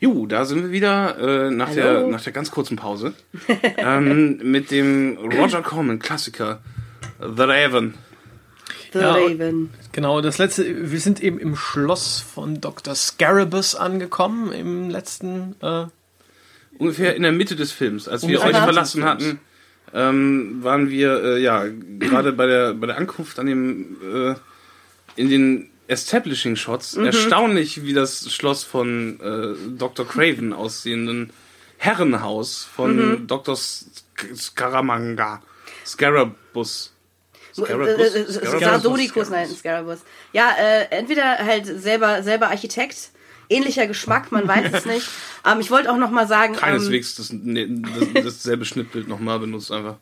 Jo, da sind wir wieder äh, nach, der, nach der ganz kurzen Pause ähm, mit dem Roger Corman Klassiker The Raven. The Ja, Raven. Genau, das letzte, wir sind eben im Schloss von Dr. Scarabus angekommen, im letzten, äh, Ungefähr in der Mitte des Films, als wir euch verlassen hatten, ähm, waren wir äh, ja gerade bei der bei der Ankunft an dem äh, in den Establishing Shots Mhm. erstaunlich, wie das Schloss von äh, Dr. Craven aussehenden Herrenhaus von Mhm. Dr. Scaramanga Scarabus Äh, äh, Scarabus? äh, Scarabus? Sardonicus, nein, Scarabus. Ja, äh, entweder halt selber, selber Architekt, ähnlicher Geschmack, man weiß es nicht. Ähm, ich wollte auch noch mal sagen, ähm, Keineswegs das, nee, das, dasselbe Schnittbild nochmal benutzt einfach.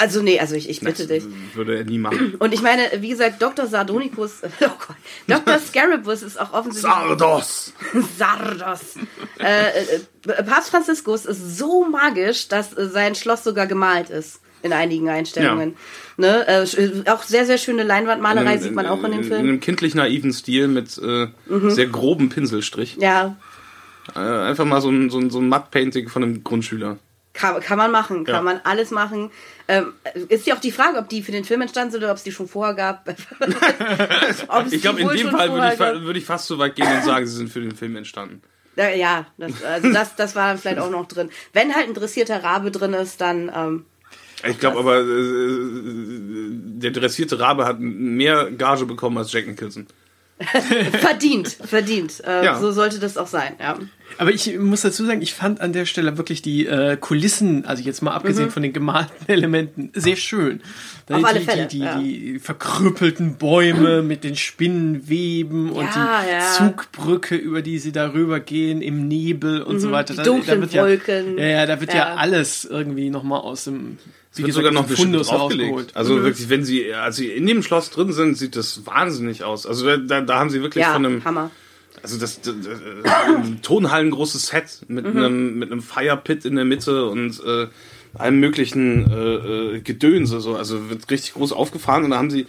Also nee, also ich, ich bitte Das dich. würde er nie machen. Und ich meine, wie gesagt, Dr. Sardonicus, oh Gott, Dr. Scarabus ist auch offensichtlich Sardos! Sardos. Äh, äh, Papst Franziskus ist so magisch, dass äh, sein Schloss sogar gemalt ist. In einigen Einstellungen. Ne? Äh, sch- auch sehr, sehr schöne Leinwandmalerei sieht man auch in dem In Film. Mhm. einem kindlich naiven Stil mit äh, sehr groben Pinselstrich. Ja, Äh, einfach mal so ein, so ein, so ein Matt-Painting von einem Grundschüler. Kann, kann man machen, kann Ja. man alles machen. Ähm, ist ja auch die Frage, ob die für den Film entstanden sind oder ob es die schon vorher gab. Ich glaube, in dem Fall würde ich, würde ich fast so weit gehen und sagen, sie sind für den Film entstanden. Ja, das, also das, das war vielleicht auch noch drin. Wenn halt ein dressierter Rabe drin ist, dann ähm, Ich glaube aber, äh, der dressierte Rabe hat mehr Gage bekommen als Jack Nicholson. verdient, verdient. Äh, Ja. So sollte das auch sein. Ja. Aber ich muss dazu sagen, ich fand an der Stelle wirklich die äh, Kulissen, also jetzt mal abgesehen von den gemalten Elementen, sehr schön. Da Mhm. Auf die, alle Fälle, Die, die, ja. die verkrüppelten Bäume mit den Spinnenweben und Ja, die ja. Zugbrücke, über die sie darüber gehen, im Nebel und so weiter. Mhm. die dunklen wird Wolken. Ja, ja, da wird ja, Ja. alles irgendwie nochmal aus dem Es wird sogar noch eine Fundus draufgelegt. Also Mhm. wirklich, wenn sie, als sie in dem Schloss drin sind, sieht das wahnsinnig aus. Also da, da haben sie wirklich Ja, von einem, Hammer. Also das, das, das ein Tonhallen großes Set mit Mhm. einem mit einem Fire Pit in der Mitte und äh, allem möglichen äh, äh, Gedönse so also wird richtig groß aufgefahren und da haben sie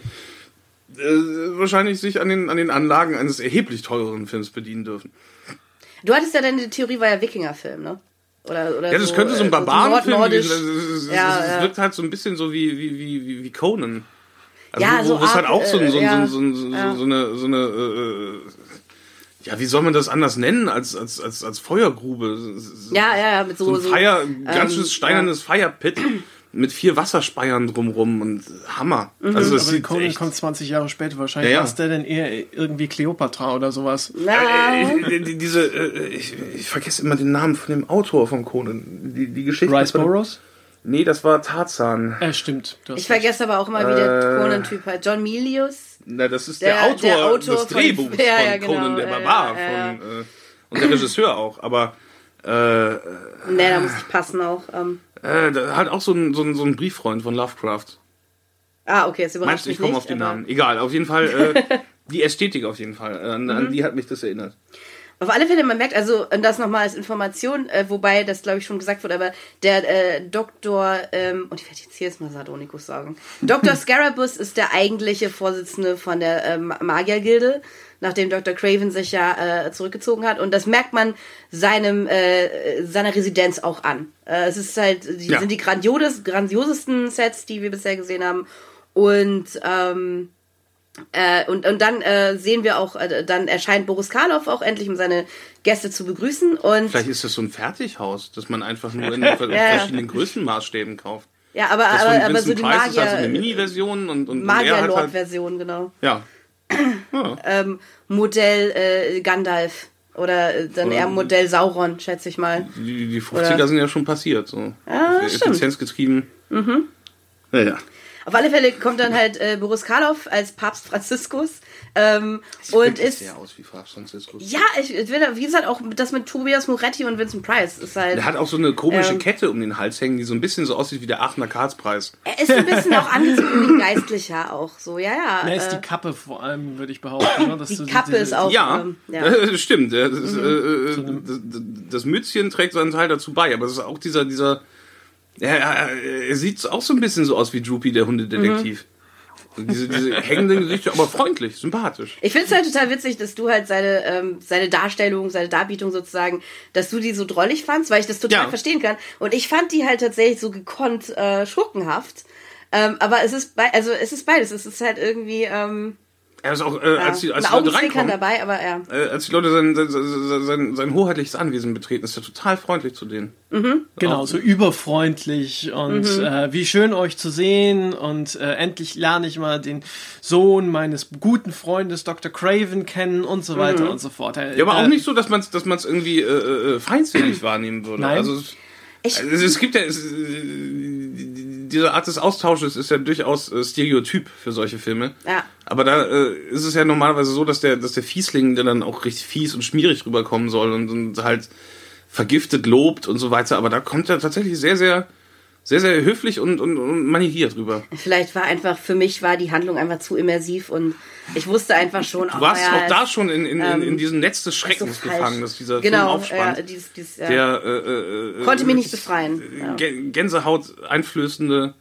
äh, wahrscheinlich sich an den an den Anlagen eines erheblich teureren Films bedienen dürfen. Du hattest ja deine Theorie war ja Wikingerfilm, ne? Oder, oder Ja, das könnte so ein äh, Barbarenfilm sein. Es, Ja, ja. wirkt halt so ein bisschen so wie wie wie wie, Conan. Also Ja, wo, so wo es halt auch so, ein- so, äh, so, ein- so, ein- ja. so eine so eine äh, ja, wie soll man das anders nennen als als als als Feuergrube? Ist- Ja, ja, ja, mit so, so ein so Fire, ein ganzes ähm, steinernes Firepit mit vier Wasserspeiern drumrum und Hammer. Also das Aber Conan echt, kommt 20 Jahre später wahrscheinlich. Ja, ja. Ja, der denn eher irgendwie Cleopatra oder sowas? Na, äh, die- diese, äh, ich, ich vergesse immer den Namen von dem Autor von Conan. Die, die Geschichte. Rice Burroughs? Nee, das war Tarzan. Äh, stimmt. ich vergesse aber auch immer, wie der Äh, Conan-Typ heißt. John Milius. Na, das ist Der- der, Autor, der Autor des Drehbuchs Ja, von ja, genau, Conan der ja, Barbar. ja, ja. Von, äh, und der Regisseur auch. Aber äh, Ne, da muss ich passen auch. Ähm. äh, halt auch so ein, so, ein, so ein Brieffreund von Lovecraft. Ah, okay, das überrascht Meinst du, mich ich komme auf den Namen? Egal, auf jeden Fall äh, die Ästhetik auf jeden Fall. An, Mhm. an die hat mich das erinnert. Auf alle Fälle, man merkt also, und das nochmal als Information, äh, wobei das glaube ich schon gesagt wurde, aber der äh, Doktor, ähm, und ich werde jetzt hier jetzt mal Sardonicus sagen, Dr. Scarabus ist der eigentliche Vorsitzende von der ähm, Magiergilde, nachdem Dr. Craven sich ja äh, zurückgezogen hat. Und das merkt man seinem, äh, seiner Residenz auch an. Äh, es ist halt, die Ja. sind die grandioses, grandiosesten Sets, die wir bisher gesehen haben. Und ähm, äh, und, und dann äh, sehen wir auch, äh, dann erscheint Boris Karloff auch endlich, um seine Gäste zu begrüßen. Und Vielleicht ist das so ein Fertighaus, das man einfach nur in ver- Ja. verschiedenen Größenmaßstäben kauft. ja, aber, Das aber, aber so die Price ist halt so eine Magier, Mini-Version und, und, halt, Magier-Lord-Version, genau. ja. Ähm, Modell äh, Gandalf. Oder äh, dann eher Modell Sauron, schätze ich mal. Die, die 50er Oder- sind ja schon passiert. So. Ja, stimmt. Effizienzgetrieben. Mhm. Ja, ja. Auf alle Fälle kommt dann halt äh, Boris Karloff als Papst Franziskus ähm, und Wirklich ist sehr aus wie Papst Franziskus. ja, ich, ich will, wie gesagt, auch das mit Tobias Moretti und Vincent Price ist halt. Der hat auch so eine komische Ähm. Kette um den Hals hängen, die so ein bisschen so aussieht wie der Aachener Karlspreis. Er ist ein bisschen auch angezogen wie Geistlicher auch so, ja, ja. Da ist äh, die Kappe vor allem, würde ich behaupten. Ne? Dass die du Kappe diese- ist auch. Ja, ähm, ja. das stimmt. Das, ist, äh, äh, das, das Mützchen trägt seinen Teil dazu bei, aber es ist auch dieser, dieser, ja, er, er sieht auch so ein bisschen so aus wie Droopy, der Hundedetektiv. Diese, diese hängenden Gesichter, aber freundlich, sympathisch. Ich finde es halt total witzig, dass du halt seine, ähm, seine Darstellung, seine Darbietung sozusagen, dass du die so drollig fandst, weil ich das total Ja. verstehen kann. Und ich fand die halt tatsächlich so gekonnt äh, schurkenhaft. Ähm, aber es ist also es ist beides. Es ist halt irgendwie ähm, Er ist auch, äh, als die, als ein die Leute reinkommen, dabei, aber ja. äh, als die Leute sein, sein, sein, sein, hoheitliches Anwesen betreten, ist er total freundlich zu denen. Genau, so überfreundlich und Mhm. äh, wie schön euch zu sehen und äh, endlich lerne ich mal den Sohn meines guten Freundes Dr. Craven kennen und so weiter und so fort. Äh, Ja, aber auch äh, nicht so, dass man es dass man's irgendwie äh, äh, feindselig wahrnehmen würde. Nein. Also, es- Ich- also es gibt ja, es, äh, diese Art des Austausches ist ja durchaus äh, Stereotyp für solche Filme. Ja. Aber da äh, ist es ja normalerweise so, dass der, dass der Fiesling, der dann auch richtig fies und schmierig rüberkommen soll und, und halt vergiftet lobt und so weiter. Aber da kommt er tatsächlich sehr, sehr, sehr, sehr höflich und, und, und manieriert rüber. Vielleicht war einfach, für mich war die Handlung einfach zu immersiv und ich wusste einfach schon, Du warst auch da schon in, in, in, in ähm, diesem Netz des Schreckens so gefangen, dass dieser Film genau, aufspannt. ja, dieses, dieses, ja. der äh, äh, äh, Konnte mich nicht wirklich, befreien, äh, Gänsehaut einflößende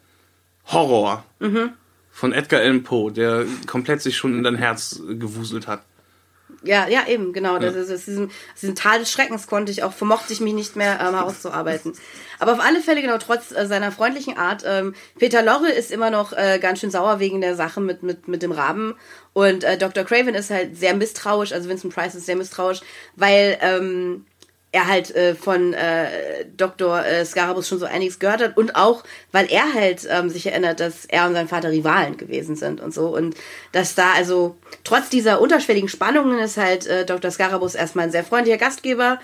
Horror Mhm. von Edgar Allan Poe, der komplett sich schon in dein Herz äh, gewuselt hat. Ja, ja, eben, genau. Das ist, aus diesem, aus diesem Tal des Schreckens konnte ich auch, vermochte ich mich nicht mehr ähm, herauszuarbeiten. Aber auf alle Fälle, genau, trotz äh, seiner freundlichen Art, ähm, Peter Lorre ist immer noch äh, ganz schön sauer wegen der Sache mit, mit, mit dem Raben. Und äh, Dr. Craven ist halt sehr misstrauisch, also Vincent Price ist sehr misstrauisch, weil ähm, er halt äh, von äh, Dr. Äh, Scarabus schon so einiges gehört hat und auch, weil er halt ähm, sich erinnert, dass er und sein Vater Rivalen gewesen sind und so und dass da also trotz dieser unterschwelligen Spannungen ist halt äh, Dr. Scarabus erstmal ein sehr freundlicher Gastgeber,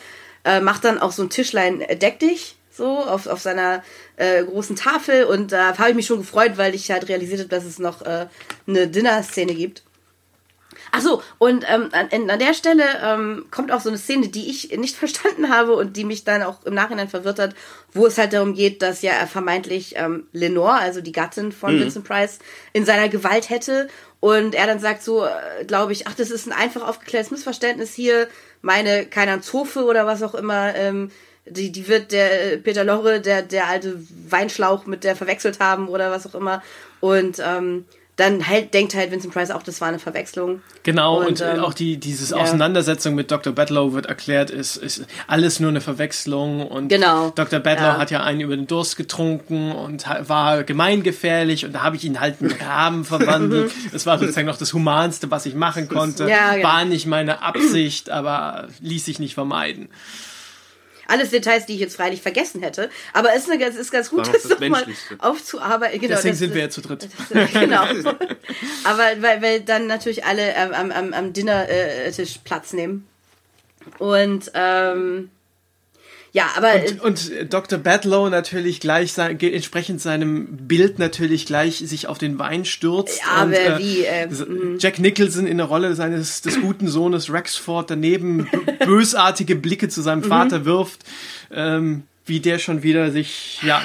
äh, macht dann auch so ein Tischlein äh, deck dich so auf, auf seiner äh, großen Tafel und da habe ich mich schon gefreut, weil ich halt realisiert habe, dass es noch äh, eine Dinner-Szene gibt. Ach so, und ähm, an, an der Stelle ähm, kommt auch so eine Szene, die ich nicht verstanden habe und die mich dann auch im Nachhinein verwirrt hat, wo es halt darum geht, dass ja er vermeintlich ähm, Lenore, also die Gattin von Vincent Price, in seiner Gewalt hätte. Und er dann sagt so, äh, glaube ich, ach, das ist ein einfach aufgeklärtes Missverständnis hier. Meine, keine Ahnung, Zofe oder was auch immer, ähm, die, die wird der äh, Peter Lorre, der, der alte Weinschlauch mit der verwechselt haben oder was auch immer. Und ähm, dann halt, denkt halt Vincent Price auch, das war eine Verwechslung. Genau, und, Und, ähm, auch die, dieses ja. Auseinandersetzung mit Dr. Bedlow wird erklärt, ist, ist alles nur eine Verwechslung und Genau. Dr. Bedlow Ja. hat ja einen über den Durst getrunken und war gemeingefährlich und da habe ich ihn halt in Raben verwandelt. Das war sozusagen noch das Humanste, was ich machen konnte. Ja, genau. War nicht meine Absicht, aber ließ sich nicht vermeiden. Alles Details, die ich jetzt freilich vergessen hätte. Aber es ist, eine, es ist ganz gut, das das nochmal aufzuarbeiten. Genau, Deswegen das- sind wir jetzt zu dritt. das- genau. Aber weil, weil dann natürlich alle ähm, am, am, am Dinnertisch Platz nehmen. Und ähm, ja, aber äh, Und, und Dr. Bedlow natürlich gleich sein, entsprechend seinem Bild natürlich gleich sich auf den Wein stürzt. Ja, und, aber wie, äh, s- Jack Nicholson in der Rolle seines des guten Sohnes Rexford daneben bösartige Blicke zu Mhm. seinem Vater wirft, ähm, wie der schon wieder sich ja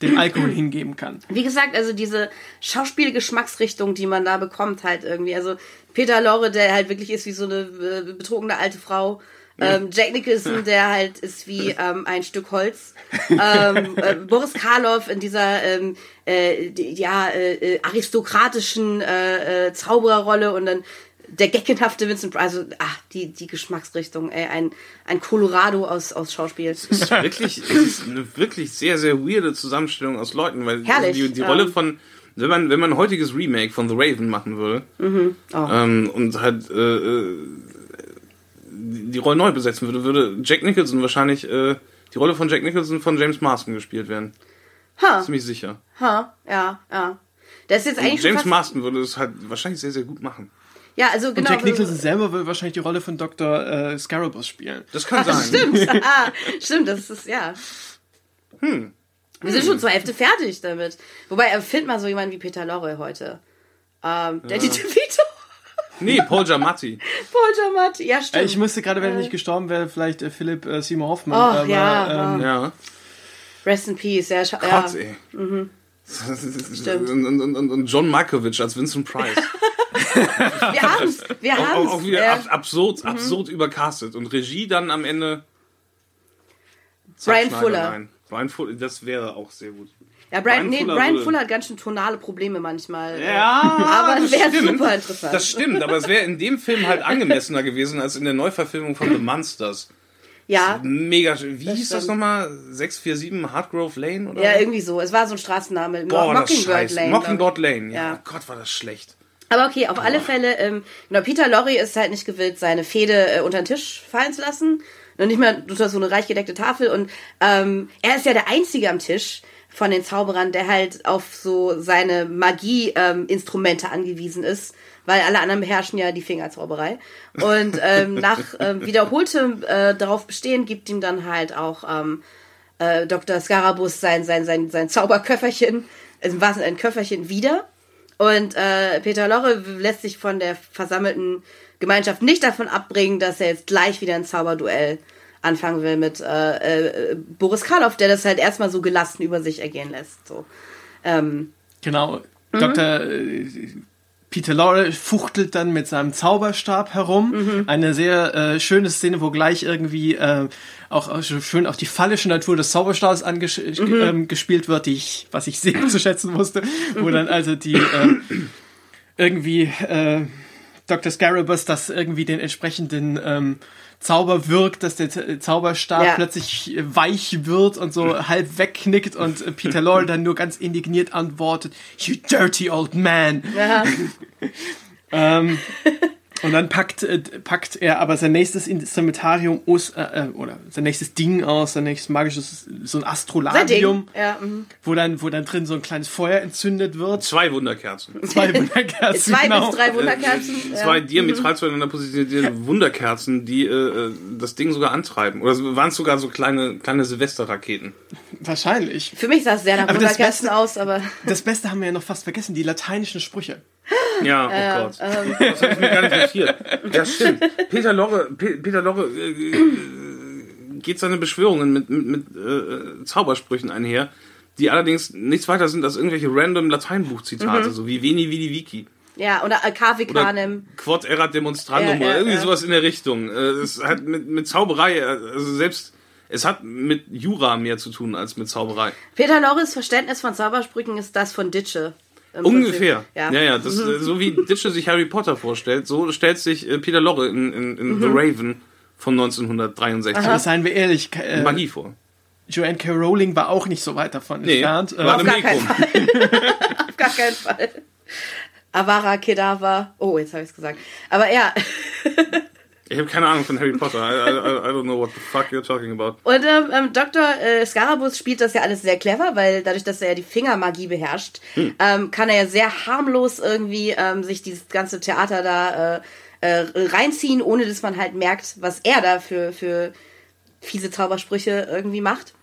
dem Alkohol hingeben kann. wie gesagt, also diese Schauspielgeschmacksrichtung, die man da bekommt, halt irgendwie. Also Peter Lorre, der halt wirklich ist wie so eine äh, betrogene alte Frau. Ähm, Jack Nicholson, der halt ist wie ähm, ein Stück Holz. ähm, äh, Boris Karloff in dieser ähm, äh, die, ja äh, äh, aristokratischen äh, äh, Zaubererrolle und dann der geckenhafte Vincent Price, also ach, die die Geschmacksrichtung, ey, ein ein Colorado aus aus Schauspiel. Es ist wirklich, es ist eine wirklich sehr, sehr weirde Zusammenstellung aus Leuten, weil Herrlich, die, die. Rolle von, wenn man, wenn man ein heutiges Remake von The Raven machen würde Oh. ähm, und halt äh, äh, die, Rolle neu besetzen würde, würde Jack Nicholson wahrscheinlich äh, die Rolle von Jack Nicholson von James Marston gespielt werden. Ha, Ziemlich sicher. ha, ja, ja. Das ist jetzt Und eigentlich schon James fast, Marston würde es halt wahrscheinlich sehr, sehr gut machen. Ja, also Und genau. Jack Nicholson selber will wahrscheinlich die Rolle von Dr. Äh, Scarabus spielen. Das kann sein. Stimmt, ah, stimmt, das ist ja. Wir sind schon zur Hälfte fertig damit. Wobei, erfind mal so jemanden wie Peter Lorre heute. Ähm, Danny DeVito. Nee, Paul Giamatti. Paul Giamatti. Ja, Äh, stimmt. Ich müsste gerade, wenn er nicht gestorben wäre, vielleicht äh, Philipp äh, Seymour Hoffmann. Oh, aber, ja, ähm, Ja. Rest in Peace. Ja, scha- ja. Gott, ey. Und, und, und, und John Malkovich als Vincent Price. Wir haben's. Wir auch, auch, haben's. auch wieder Ja. ab, absurd, absurd übercastet. Und Regie dann am Ende. Brian Fuller. Nein. Brian Fuller, das wäre auch sehr gut. Ja, Brian, Brian nee, Fuller Brian Fuller hat ganz schön tonale Probleme manchmal. Ja, aber das wäre super interessant. Das stimmt, aber es wäre in dem Film halt angemessener gewesen als in der Neuverfilmung von The Monsters. ja, Mega schön. Wie Das hieß das stimmt. nochmal? 647 Hardgrove Lane oder? ja, irgendwie so. Es war so ein Straßenname. Boah, das Mockingbird. Lane. Mockingbird Lane. Ja. Ja. Gott, war das schlecht. Aber okay, auf alle Fälle, ähm, genau, Peter Lorre ist halt nicht gewillt, seine Fehde äh, unter den Tisch fallen zu lassen. Und nicht mehr unter so eine reich gedeckte Tafel. Und ähm, er ist ja der Einzige am Tisch von den Zauberern, der halt auf so seine Magie-Instrumente angewiesen ist. Weil alle anderen beherrschen ja die Fingerzauberei. Und ähm, nach ähm, wiederholtem äh, darauf bestehen, gibt ihm dann halt auch ähm, äh, Dr. Scarabus sein, sein, sein, sein Zauberköfferchen, also was ein Köfferchen wieder. Und äh, Peter Lorre lässt sich von der versammelten Gemeinschaft nicht davon abbringen, dass er jetzt gleich wieder ein Zauberduell anfangen will mit äh, äh, Boris Karloff, der das halt erstmal so gelassen über sich ergehen lässt. So. Ähm, Genau. Dr. äh, Peter Lorre fuchtelt dann mit seinem Zauberstab herum. Eine sehr äh, schöne Szene, wo gleich irgendwie äh, auch, auch schön auch die phallische Natur des Zauberstabs anges ähm, gespielt wird, die ich, was ich sehr zu schätzen wusste, wo dann also die äh, irgendwie äh, Dr. Scarabus das irgendwie den entsprechenden ähm, Zauber wirkt, dass der Z Zauberstab Ja. plötzlich äh, weich wird und so halb wegknickt und äh, Peter Lorre dann nur ganz indigniert antwortet, You dirty old man. ja, Ähm, und dann packt, äh, packt er aber sein nächstes Instrumentarium aus, äh, äh, oder sein nächstes Ding aus, sein nächstes magisches, so ein. Astrolabium, Ja, mhm. wo dann, wo dann drin so ein kleines Feuer entzündet wird. Zwei Wunderkerzen. Zwei Wunderkerzen. Zwei genau. bis drei Wunderkerzen. Äh, ja. Zwei diametral zueinander positionierte Wunderkerzen, die äh, äh, das Ding sogar antreiben. Oder waren es sogar so kleine, kleine Silvesterraketen? Wahrscheinlich. Für mich sah es sehr nach Aber Wunderkerzen Beste- aus, aber Das Beste haben wir ja noch fast vergessen, die lateinischen Sprüche. Ja, oh Gott. Das habe ich mir gar nicht notiert. Ja, stimmt. Peter Lorre, Pe Peter Lorre äh, äh, geht seine Beschwörungen mit, mit, mit äh, Zaubersprüchen einher, die allerdings nichts weiter sind als irgendwelche random Lateinbuchzitate, so wie Veni Vidi Vici. ja, oder äh, Cave Oder Canem. Quod erat demonstrandum Ja, ja, oder irgendwie ja. sowas in der Richtung. Äh, Es hat mit, mit Zauberei, äh, also selbst, es hat mit Jura mehr zu tun als mit Zauberei. Peter Lorres Verständnis von Zaubersprüchen ist das von Ditsche. Im Ungefähr. Prinzip. Ja. ja, ja das, äh, so wie Ditsche sich Harry Potter vorstellt, so stellt sich äh, Peter Lorre in, in, in The Raven von 1963 Aber seien wir ehrlich, äh, Magie vor. Joanne K. Rowling war auch nicht so weit davon Nee, entfernt. Äh, war Auf im gar keinen. Fall. Auf gar keinen Fall. Avara Kedavra. Oh, jetzt habe ich es gesagt. Aber ja. Ich habe keine Ahnung von Harry Potter. I, I, I don't know what the fuck you're talking about. Und ähm, ähm, Dr. Äh, Scarabus spielt das ja alles sehr clever, weil dadurch, dass er ja die Fingermagie beherrscht, Hm. ähm, kann er ja sehr harmlos irgendwie ähm, sich dieses ganze Theater da äh, äh, reinziehen, ohne dass man halt merkt, was er da für, für fiese Zaubersprüche irgendwie macht.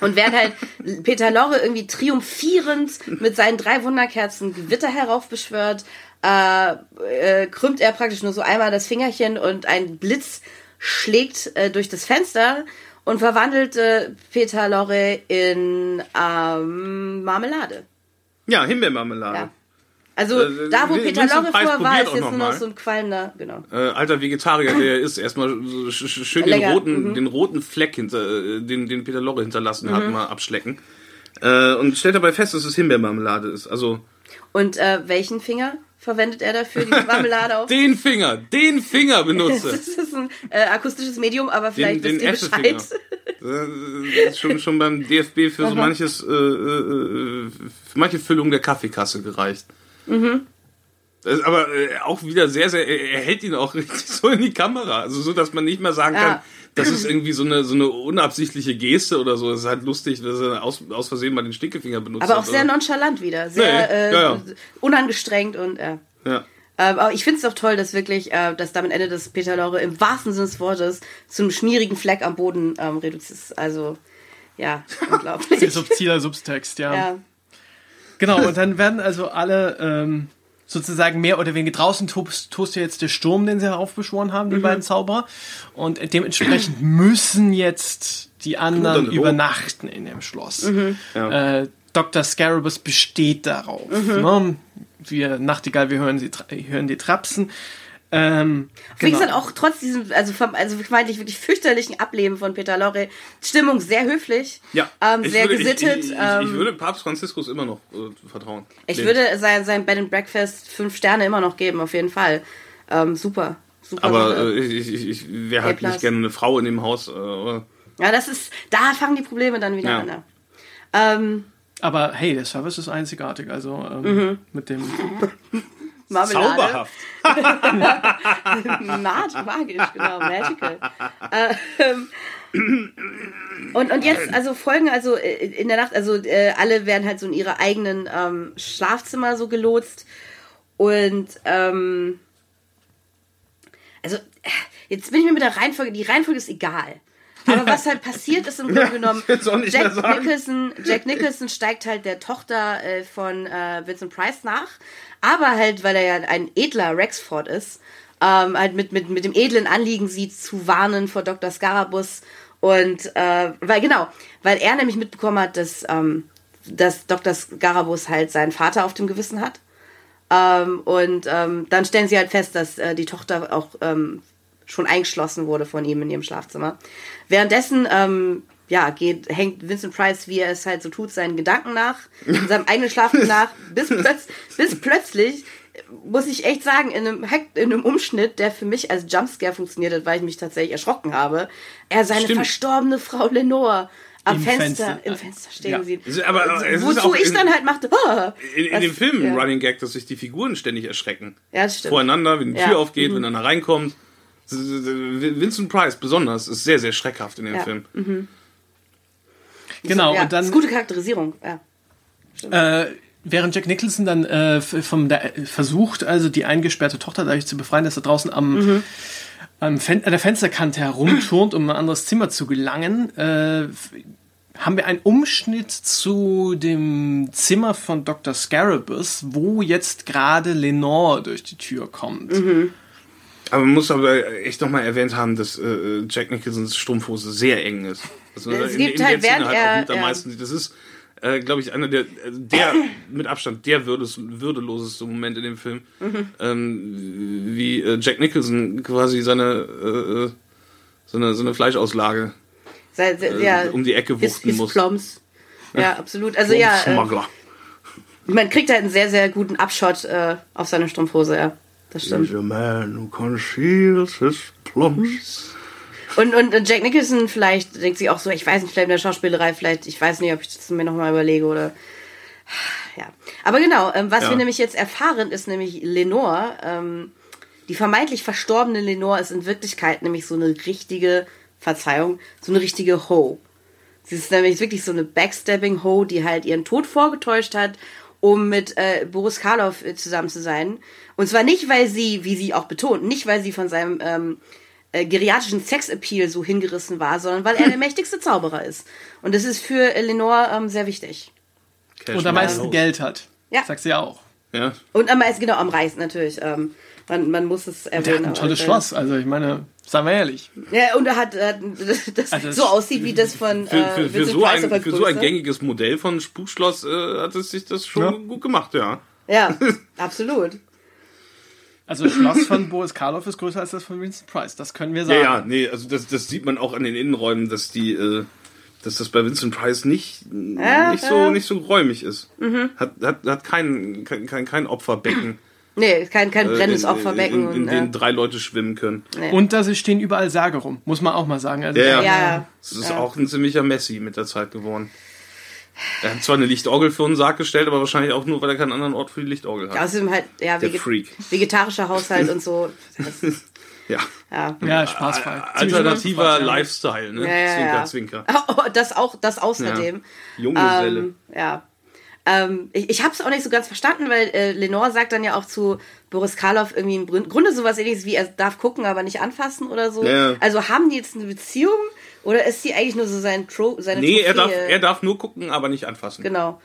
Und während halt Peter Lorre irgendwie triumphierend mit seinen drei Wunderkerzen Gewitter heraufbeschwört, äh, äh, krümmt er praktisch nur so einmal das Fingerchen und ein Blitz schlägt äh, durch das Fenster und verwandelt äh, Peter Lorre in ähm, Marmelade. Ja, Himbeermarmelade. Ja. Also Äh, da, wo Peter Lorre vorher war, ist jetzt nur noch so ein qualmender, genau. Äh, alter Vegetarier, der ist erstmal so sch sch schön den roten, mhm. den roten Fleck hinter, äh, den, den Peter Lorre hinterlassen Mhm. hat, mal abschlecken. Äh, und stellt dabei fest, dass es Himbeermarmelade ist. Also Und äh, welchen Finger verwendet er dafür, die Marmelade auf? den Finger, den Finger benutze. Das ist ein äh, akustisches Medium, aber vielleicht den wisst ihr. Bescheid. Äh, ist schon, schon beim DFB für so manches, äh, äh, für manche Füllung der Kaffeekasse gereicht. Mhm. Ist aber äh, auch wieder sehr, sehr, er er hält ihn auch richtig so in die Kamera. Also so, dass man nicht mehr sagen Ja. kann, das ist irgendwie so eine, so eine unabsichtliche Geste oder so. Es ist halt lustig, dass er aus, aus Versehen mal den Stinkefinger benutzt Aber auch hat. sehr oder- nonchalant wieder. Sehr Nee, äh, ja, ja. unangestrengt und ja. Ja. Ähm, aber ich finde es auch toll, dass wirklich, äh, dass damit Ende des Peter Lorre im wahrsten Sinne des Wortes zu einem schmierigen Fleck am Boden ähm, reduziert ist. Also Ja, Sehr unglaublich. subtiler Subtext, ja. ja. Genau, und dann werden also alle ähm, sozusagen mehr oder weniger draußen tost, tost ja jetzt der Sturm, den sie heraufbeschworen haben, Mhm. die beiden Zauberer. Und dementsprechend müssen jetzt die anderen übernachten in dem Schloss. Mhm. Ja. Äh, Dr. Scarabus besteht darauf. Ne? Wir, Nachtigall, wir hören, sie, hören die Trapsen. Ähm, Wie genau. gesagt, auch trotz diesem, also, vom, also vermeintlich wirklich fürchterlichen Ableben von Peter Lorre, Stimmung sehr höflich, Ja, ähm, sehr würde, gesittet. Ich, ich, ich, ähm, ich würde Papst Franziskus immer noch äh, vertrauen. Ich Nee. würde sein, sein Bed and Breakfast fünf Sterne immer noch geben, auf jeden Fall. Ähm, super. Super. Aber äh, ich, ich, ich wäre halt A+. nicht gerne eine Frau in dem Haus. Äh, oder? ja, das ist, da fangen die Probleme dann wieder Ja. an. Ähm, Aber hey, der Service ist einzigartig. Also ähm, Mhm. mit dem Marmelade. Zauberhaft. Mag, magisch, genau, magical. ähm, und, und jetzt, also folgen, also äh, in der Nacht, also äh, alle werden halt so in ihre eigenen ähm, Schlafzimmer so gelotst. Und ähm, also äh, jetzt bin ich mir mit der Reihenfolge, die Reihenfolge ist egal. Aber was halt passiert ist im Grunde genommen, Jack. Nicholson, Jack Nicholson steigt halt der Tochter äh, von äh, Vincent Price nach, aber halt, weil er ja ein edler Rexford ist, ähm, halt mit, mit, mit dem edlen Anliegen, sie zu warnen vor Dr. Scarabus und äh, weil genau, weil er nämlich mitbekommen hat, dass, ähm, dass Dr. Scarabus halt seinen Vater auf dem Gewissen hat. Ähm, und ähm, dann stellen sie halt fest, dass äh, die Tochter auch ähm, schon eingeschlossen wurde von ihm in ihrem Schlafzimmer. Währenddessen ähm, ja, geht, hängt Vincent Price, wie er es halt so tut, seinen Gedanken nach, in seinem eigenen Schlafen nach, bis, plötz bis plötzlich, muss ich echt sagen, in einem, Hack- in einem Umschnitt, der für mich als Jumpscare funktioniert hat, weil ich mich tatsächlich erschrocken habe, er seine Stimmt. verstorbene Frau Lenore am Im Fenster, Fenster. im Fenster stehen Ja. sieht. Aber- Wozu ich in- dann halt machte, ah, In, in was- dem Film ja. Running Gag, dass sich die Figuren ständig erschrecken. Ja, das stimmt. Voreinander, wenn die Ja. Tür aufgeht, Mhm. wenn einer reinkommt. Vincent Price besonders ist sehr, sehr schreckhaft in dem Ja. Film. genau ja, und dann das ist gute Charakterisierung, ja. Äh, während Jack Nicholson dann äh, vom der, versucht, also die eingesperrte Tochter dadurch zu befreien, dass er draußen am, am Fen an der Fensterkante herumturnt, um in ein anderes Zimmer zu gelangen, äh, haben wir einen Umschnitt zu dem Zimmer von Dr. Scarabus, wo jetzt gerade Lenore durch die Tür kommt. Aber man muss aber echt nochmal erwähnt haben, dass äh, Jack Nicholsons Strumpfhose sehr eng ist. Also Es gibt halt, der während Szene er- am ja. meisten. Das ist, äh, glaube ich, einer der, äh, der mit Abstand der würdes, würdeloseste Moment in dem Film. Mhm. Ähm, wie äh, Jack Nicholson quasi seine, äh, äh, seine, seine Fleischauslage Sei, sei, ja, um die Ecke wuchten his muss. Ploms. Ja, absolut. Also ja, äh, Smuggler. man kriegt halt einen sehr, sehr guten Abshot äh, auf seine Strumpfhose, ja. Das stimmt. a man who conceals his plums. Und, und, und Jack Nicholson vielleicht denkt sich auch so, ich weiß nicht, vielleicht in der Schauspielerei, vielleicht, ich weiß nicht, ob ich das mir nochmal überlege oder. Ja. Aber genau, ähm, was Ja. wir nämlich jetzt erfahren, ist nämlich Lenore. Ähm, die vermeintlich verstorbene Lenore ist in Wirklichkeit nämlich so eine richtige, Verzeihung, so eine richtige Ho. Sie ist nämlich wirklich so eine Backstabbing-Ho, die halt ihren Tod vorgetäuscht hat, um mit äh, Boris Karloff äh, zusammen zu sein. Und zwar nicht, weil sie, wie sie auch betont, nicht, weil sie von seinem ähm, äh, geriatrischen Sexappeal so hingerissen war, sondern weil er der mächtigste Zauberer ist. Und das ist für Eleanor ähm, sehr wichtig. Cash Und am meisten los. Geld hat. Ja. Sagt sie ja auch. Ja. Und am meisten, genau, am reichsten natürlich. Ähm, man, man muss es Der erwähnen. hat ein tolles äh, Schloss. Also ich meine, sagen wir ehrlich. Ja, und er hat, äh, das Also das- so aussieht wie das von Für, äh, für, für, Vincent so Price, ein, für so ein gängiges Modell von Spukschloss äh, hat es sich das schon Ja. gut gemacht, ja. Ja, absolut. Also das Schloss von Boris Karloff ist größer als das von Vincent Price. Das können wir Ja, sagen. ja, nee, also das, das sieht man auch an den Innenräumen, dass die, äh, dass das bei Vincent Price nicht, Ja, nicht ja. so, nicht so räumig ist. Hat, hat, hat kein, kein, kein, kein Opferbecken. Nee, kein, kein äh, brennendes in- Opferbecken. In, in, und, dem äh, drei Leute schwimmen können. Und da stehen überall Särge rum, muss man auch mal sagen. Also, Ja, ja. ja, ja. Es ist auch ein ziemlicher Messi mit der Zeit geworden. Er hat zwar eine Lichtorgel für einen Sarg gestellt, aber wahrscheinlich auch nur, weil er keinen anderen Ort für die Lichtorgel hat. Außerdem halt, ja, Der Freak. vegetarischer Haushalt und so. Das, Ja. ja. ja, spaßfrei. Alternativer ja. Lifestyle, ne? Ja, ja, zwinker, ja. zwinker. Oh, das auch, das außerdem. Junggeselle. Ähm, ja. Ähm, ich, ich habe es auch nicht so ganz verstanden, weil äh, Lenore sagt dann ja auch zu Boris Karloff irgendwie im Grunde sowas ähnliches wie er darf gucken, aber nicht anfassen oder so. Ja. Also haben die jetzt eine Beziehung oder ist sie eigentlich nur so sein Tro seine Nee, er darf, er darf nur gucken, aber nicht anfassen. Genau.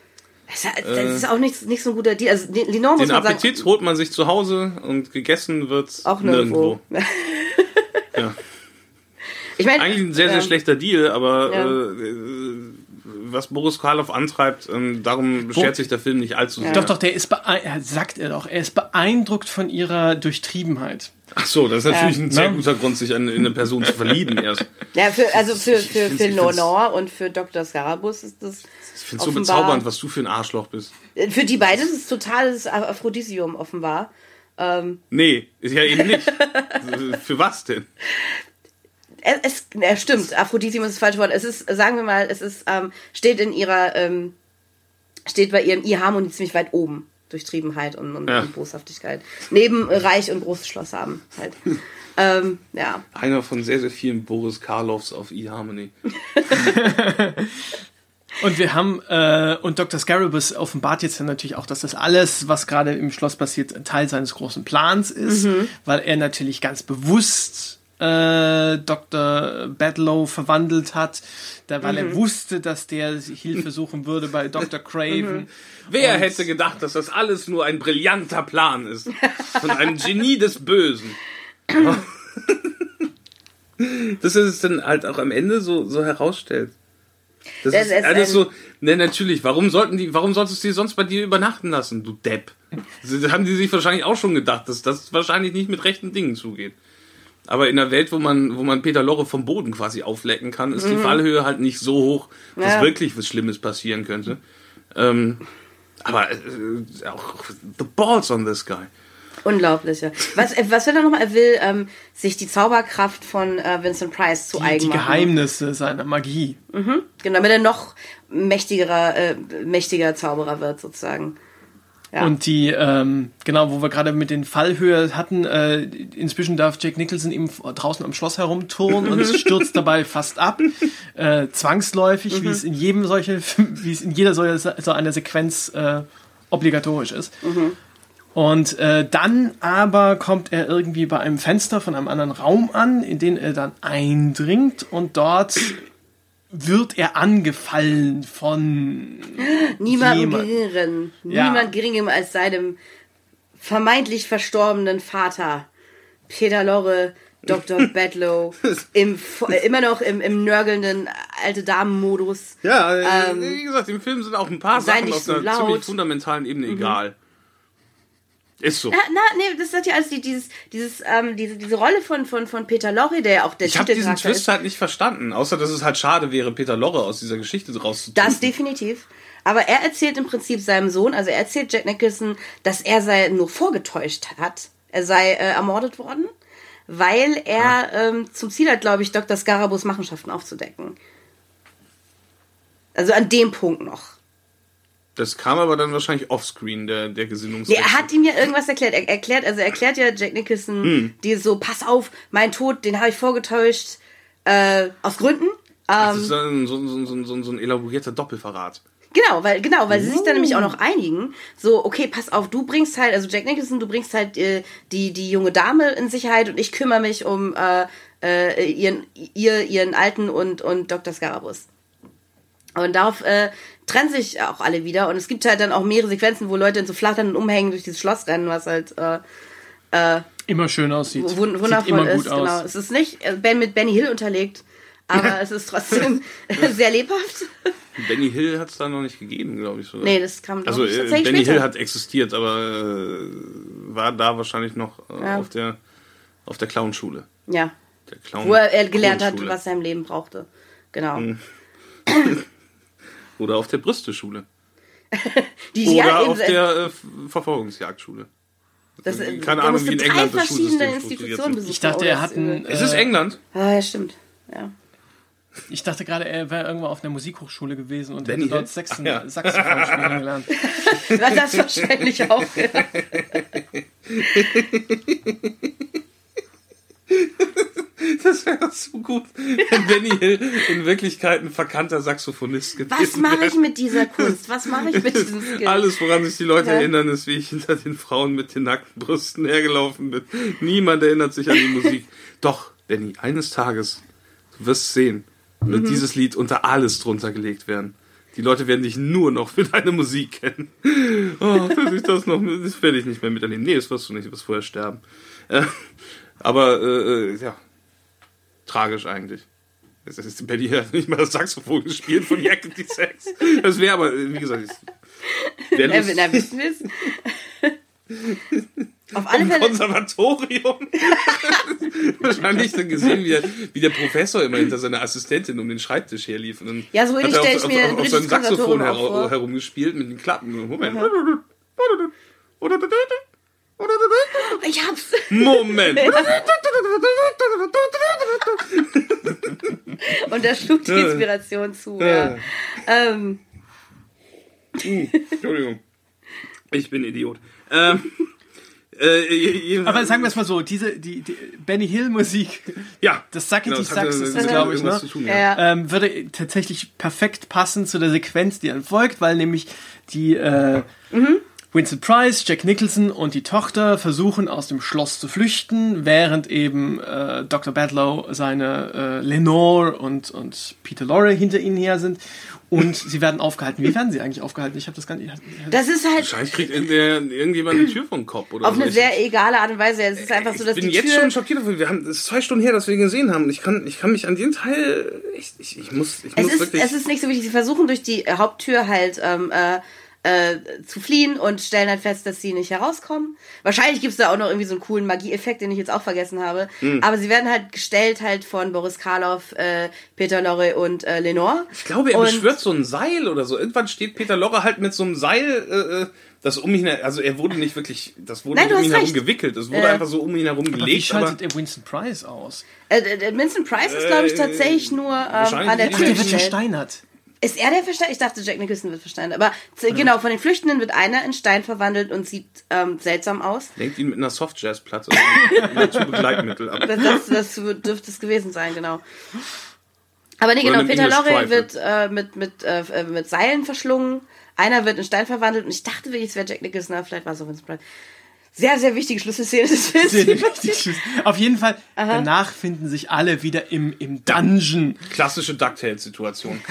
Das, ist- das ist auch nicht, nicht so ein guter Deal. Also Lenore muss Den man Appetit sagen, holt man sich zu Hause und gegessen wird auch nirgendwo. Ja. Ich meine, Eigentlich ein sehr, sehr ähm, schlechter Deal, aber Ja. äh, was Boris Karloff antreibt, ähm, darum beschert sich der Film nicht allzu sehr. Doch, doch, der ist, er sagt er doch, er ist beeindruckt von ihrer Durchtriebenheit. Ach so, das ist natürlich Ja. ein sehr Ne? guter Grund, sich an, in eine Person zu verlieben erst. Ja, für, also für, für, für Lenore und für Dr. Scarabus ist das. Ich finde es so bezaubernd, was du für ein Arschloch bist. Für die beiden ist es totales Aphrodisium offenbar. Ähm, Nee, ist ja eben nicht. für was denn? Es, es ja, stimmt, Aphrodisium ist das falsche Wort. Es ist, sagen wir mal, es ist, ähm, steht in ihrer, ähm, steht bei ihrem I-Harmonie ziemlich weit oben. Durchtriebenheit und, und, Ja. und Boshaftigkeit. Neben Reich und großes Schloss haben. Halt. ähm, ja. Einer von sehr, sehr vielen Boris Karloffs auf eHarmony. Und wir haben, äh, und Dr. Scarabus offenbart jetzt dann natürlich auch, dass das alles, was gerade im Schloss passiert, ein Teil seines großen Plans ist, weil er natürlich ganz bewusst äh, Dr. Badlow verwandelt hat, da, weil er wusste, dass der Hilfe suchen würde bei Dr. Craven. Wer Und- hätte gedacht, dass das alles nur ein brillanter Plan ist? Von einem Genie des Bösen. Dass er es dann halt auch am Ende so, so herausstellt. Das Das ist ist alles so, ne, natürlich, warum sollten die, warum solltest du die sonst bei dir übernachten lassen, du Depp? Das haben die sich wahrscheinlich auch schon gedacht, dass das wahrscheinlich nicht mit rechten Dingen zugeht. Aber in der Welt, wo man, wo man Peter Lorre vom Boden quasi auflecken kann, ist die Fallhöhe halt nicht so hoch, dass Mhm. Ja. wirklich was Schlimmes passieren könnte. Ähm, aber äh, auch the balls on this guy. Unglaublich, ja. Was, äh, was will er nochmal? Er will ähm, sich die Zauberkraft von äh, Vincent Price zu Die, eigen die machen. Geheimnisse seiner Magie. Genau, damit er noch mächtigerer, äh, mächtiger Zauberer wird, sozusagen. Ja. Und die, ähm, genau, wo wir gerade mit den Fallhöhe hatten, äh, inzwischen darf Jack Nicholson eben draußen am Schloss herumturnen und es stürzt dabei fast ab. Äh, zwangsläufig, wie es in jedem solche, wie es in jeder so, so einer Sequenz äh, obligatorisch ist. Und äh, dann aber kommt er irgendwie bei einem Fenster von einem anderen Raum an, in den er dann eindringt und dort wird er angefallen von Niemand jemand. geringeren, Ja. niemand geringem als seinem vermeintlich verstorbenen Vater, Peter Lorre, Dr. Bedlow, im, äh, immer noch im, im nörgelnden alte Damen-Modus. Ja, äh, Ähm, wie gesagt, im Film sind auch ein paar Sachen auf einer laut. Mhm. ziemlich fundamentalen Ebene egal. Ist so. Na, na, nee, das ist ja alles die, dieses, dieses, ähm, diese, diese Rolle von, von, von Peter Lorre, der ja auch der Ich habe diesen Twist ist. halt nicht verstanden, außer dass es halt schade wäre, Peter Lorre aus dieser Geschichte rauszutun. Das definitiv. Aber er erzählt im Prinzip seinem Sohn, also er erzählt Jack Nicholson, dass er sei nur vorgetäuscht hat. Er sei äh, ermordet worden, weil er ähm, zum Ziel hat, glaube ich, Dr. Scarabus Machenschaften aufzudecken. Also an dem Punkt noch. Das kam aber dann wahrscheinlich offscreen, der, der Gesinnungswechsel. er hat ihm ja irgendwas erklärt. Er erklärt, also er erklärt ja Jack Nicholson, Hm. die so, pass auf, mein Tod, den habe ich vorgetäuscht, äh, aus Gründen. das Ähm, ist dann so, so, so, so, so ein elaborierter Doppelverrat. Genau, weil genau, weil sie sich dann nämlich auch noch Uh. einigen. So, okay, pass auf, du bringst halt, also Jack Nicholson, du bringst halt äh, die die junge Dame in Sicherheit und ich kümmere mich um äh, äh, ihren ihr ihren alten und und Dr. Scarabus. Und darauf äh, trennen sich auch alle wieder und es gibt halt dann auch mehrere Sequenzen, wo Leute in so flatternden Umhängen durch dieses Schloss rennen, was halt äh, immer schön aussieht. wun Sieht wundervoll immer ist. gut aus. Genau, es ist nicht äh, Ben mit Benny Hill unterlegt, aber es ist trotzdem sehr lebhaft. Benny Hill hat es da noch nicht gegeben, glaube ich. Sogar. Nee, das kam Also ich, äh, tatsächlich Benny. Hill hat existiert, aber äh, war da wahrscheinlich noch äh, Ja. auf der auf der Clownschule. Ja, Der Clown wo er, er gelernt hat, was er im Leben brauchte. Genau. Oder auf der Brüsteschule. Die Oder ja, auf der äh, Verfolgungsjagdschule. das, keine Ahnung, wie in England das verschiedene Schulsystem Institutionen besuchen. Ich dachte, er hat ein, übel. Es ist Äh, England. Ah, ja, stimmt. Ja. Ich dachte gerade, er wäre irgendwo auf einer Musikhochschule gewesen und Benny hätte dort? Saxon, Ach ja. Saxophon spielen gelernt. Ja, das wahrscheinlich auch. Ja. Das wäre so gut, wenn Benny Hill in Wirklichkeit ein verkannter Saxophonist gewesen Was mache ich wäre. mit dieser Kunst? Was mache ich mit diesem Skill? Alles, woran sich die Leute Ja. erinnern, ist, wie ich hinter den Frauen mit den nackten Brüsten hergelaufen bin. Niemand erinnert sich an die Musik. Doch, Benny, eines Tages, du wirst sehen, wird Mhm. dieses Lied unter alles drunter gelegt werden. Die Leute werden dich nur noch für deine Musik kennen. Oh, dass ich das noch, das werde ich nicht mehr miterleben. Nee, das wirst du nicht, du wirst vorher sterben. Äh, aber, äh, äh, ja, tragisch eigentlich. Es ist Benny hat nicht mal das Saxophon gespielt von Yakety Sax. Das wäre aber, wie gesagt, wäre lustig. na, wissen wir es? Auf alle Fälle. Konservatorium. Wahrscheinlich dann gesehen, wie der, wie der Professor immer hinter seiner Assistentin um den Schreibtisch herlief. Und dann Ja, so ähnlich hat er stell auf, ich mir auf, ein auf, auf seinem britisches Saxophon her herumgespielt mit den Klappen. Moment. Ich hab's. Moment. Und da schlug die Inspiration zu. Ja. Ähm, Entschuldigung. Ich bin Idiot. Ähm, äh, Aber sagen wir es mal so, diese, die, die Benny Hill Musik, ja, das Sackety Genau, Sax ist das, glaube ich, ne? zu tun, ja. ähm, würde tatsächlich perfekt passen zu der Sequenz, die dann folgt, weil nämlich die äh, Vincent Price, Jack Nicholson und die Tochter versuchen aus dem Schloss zu flüchten, während eben äh, Dr. Badlow, seine äh, Lenore und, und Peter Lorre hinter ihnen her sind und sie werden aufgehalten. Wie werden sie eigentlich aufgehalten? Ich habe das gar nicht. Das ist halt Wahrscheinlich kriegt der, irgendjemand eine Tür vom Kopf oder auf so. eine sehr egale Art und Weise. Es ist einfach so, dass ich bin die jetzt Tür. schon schockiert davon. Wir haben, es ist zwei Stunden her, dass wir ihn gesehen haben. Und ich kann, ich kann mich an den Teil, ich, ich, ich muss, ich es, muss ist, wirklich. es ist nicht so wichtig. Sie versuchen durch die Haupttür halt ähm, äh, äh, zu fliehen und stellen halt fest, dass sie nicht herauskommen. Wahrscheinlich gibt es da auch noch irgendwie so einen coolen Magieeffekt, den ich jetzt auch vergessen habe. Hm. Aber sie werden halt gestellt halt von Boris Karloff, äh, Peter Lorre und äh, Lenore. ich glaube, er und- beschwört so ein Seil oder so. Irgendwann steht Peter Lorre halt mit so einem Seil, äh, äh, das um ihn, also er wurde nicht wirklich, das wurde Nein, nicht um ihn herum gewickelt. Es wurde Äh. einfach so um ihn herum Aber wie gelegt. Aber, schaltet er Winston Price aus? Äh, äh, Vincent Price ist, glaube ich, Äh, tatsächlich nur ähm, an der die- Ach, Tür der wird versteinert. Ist er der Verstein? Ich dachte, Jack Nicholson wird versteinert. Aber z- genau, von den Flüchtenden wird einer in Stein verwandelt und sieht ähm, seltsam aus. lenkt ihn mit einer Softjazz-Platte oder zu Begleitmittel ab. Das, das, das dürfte es gewesen sein, genau. Aber nee, genau, Peter Lorre wird äh, mit, mit, äh, äh, mit Seilen verschlungen. Einer wird in Stein verwandelt und ich dachte wirklich, es wäre Jack Nicholson, aber vielleicht war es auch Vincent Price. Sehr, sehr wichtige Schlüsselszene des Films. Sehr richtig. Auf jeden Fall, danach finden sich alle wieder im, im Dungeon. Klassische DuckTales-Situation.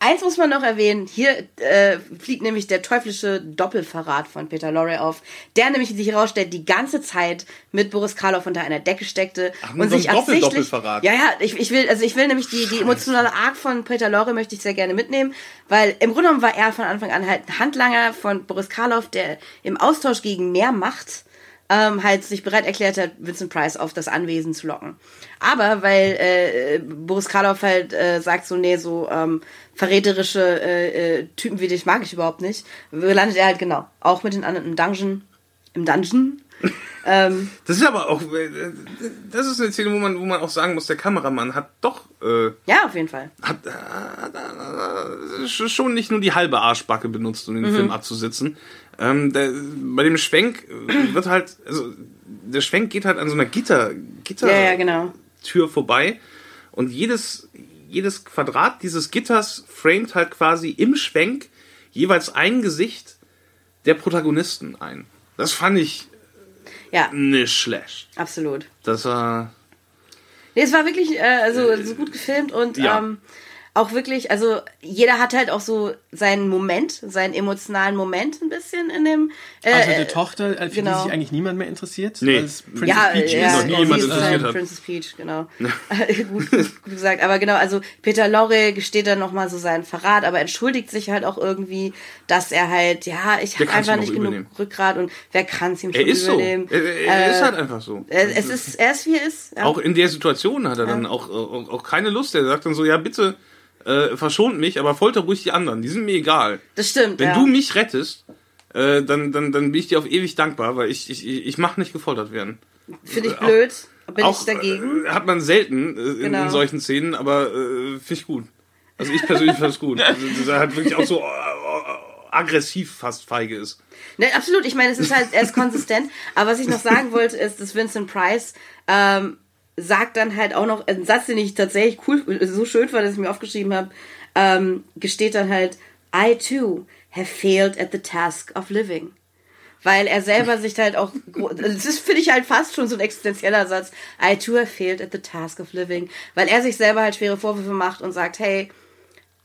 Eins muss man noch erwähnen, hier äh, fliegt nämlich der teuflische Doppelverrat von Peter Lorre auf, der nämlich, wie sich herausstellt, die ganze Zeit mit Boris Karloff unter einer Decke steckte Ach, und sich absichtlich... Doppel-Doppelverrat. Ja, ja, ich, ich will, also ich will nämlich die, die emotionale Arc von Peter Lorre möchte ich sehr gerne mitnehmen, weil im Grunde genommen war er von Anfang an halt ein Handlanger von Boris Karloff, der im Austausch gegen mehr Macht ähm, halt sich bereit erklärt hat, Vincent Price auf das Anwesen zu locken. Aber weil äh, Boris Karloff halt äh, sagt so, nee, so ähm, verräterische äh, äh, Typen wie dich mag ich überhaupt nicht, landet er halt genau, auch mit den anderen im Dungeon, im Dungeon. ähm, Das ist aber auch, äh, das ist eine Szene, wo man, wo man auch sagen muss, der Kameramann hat doch, äh, ja, auf jeden Fall. hat äh, äh, schon nicht nur die halbe Arschbacke benutzt, um den Film abzusitzen. Ähm, der, bei dem Schwenk äh, wird halt, also der Schwenk geht halt an so einer Gitter, Gitter Ja, ja, genau. Tür vorbei und jedes, jedes Quadrat dieses Gitters framet halt quasi im Schwenk jeweils ein Gesicht der Protagonisten ein. Das fand ich Ja, nicht schlecht. absolut. Das war. Nee, es war wirklich äh, also so gut gefilmt und Ja. ähm, auch wirklich, also jeder hat halt auch so seinen Moment, seinen emotionalen Moment ein bisschen in dem. Äh, Also die Tochter, für genau. die sich eigentlich niemand mehr interessiert. Nee. es Princess ja, Peach ja, ist. noch nie sie jemand ist interessiert hat. Princess Peach, genau. gut, gut gesagt. Aber genau, also Peter Lorre gesteht dann nochmal so seinen Verrat, aber entschuldigt sich halt auch irgendwie, dass er halt, ja, ich habe einfach nicht genug übernehmen? Rückgrat und wer kann es ihm Er schon ist so. übernehmen? Er, er Äh, ist halt einfach so. äh, es ist, er ist wie er ist. Ja. Auch in der Situation hat er dann auch, auch, auch keine Lust. Er sagt dann so, ja bitte, äh, verschont mich, aber folter ruhig die anderen. Die sind mir egal. das stimmt. Wenn ja. du mich rettest, äh, dann, dann, dann bin ich dir auf ewig dankbar, weil ich, ich, ich ich mach nicht gefoltert werden. Finde ich blöd. Bin auch ich dagegen. Äh, hat man selten äh, in, Genau. in solchen Szenen, aber äh, finde ich gut. Also ich persönlich fand es gut. Also, dass er halt wirklich auch so äh, äh, aggressiv fast feige ist. Ne, absolut. Ich meine, es ist halt, er ist konsistent. Aber was ich noch sagen wollte, ist, dass Vincent Price ähm, sagt dann halt auch noch einen Satz, den ich tatsächlich cool, so schön fand, dass ich mir aufgeschrieben habe, ähm, gesteht dann halt, I too have failed at the task of living. Weil er selber sich halt auch, das ist, finde ich halt fast schon so ein existenzieller Satz, I too have failed at the task of living. Weil er sich selber halt schwere Vorwürfe macht und sagt, hey,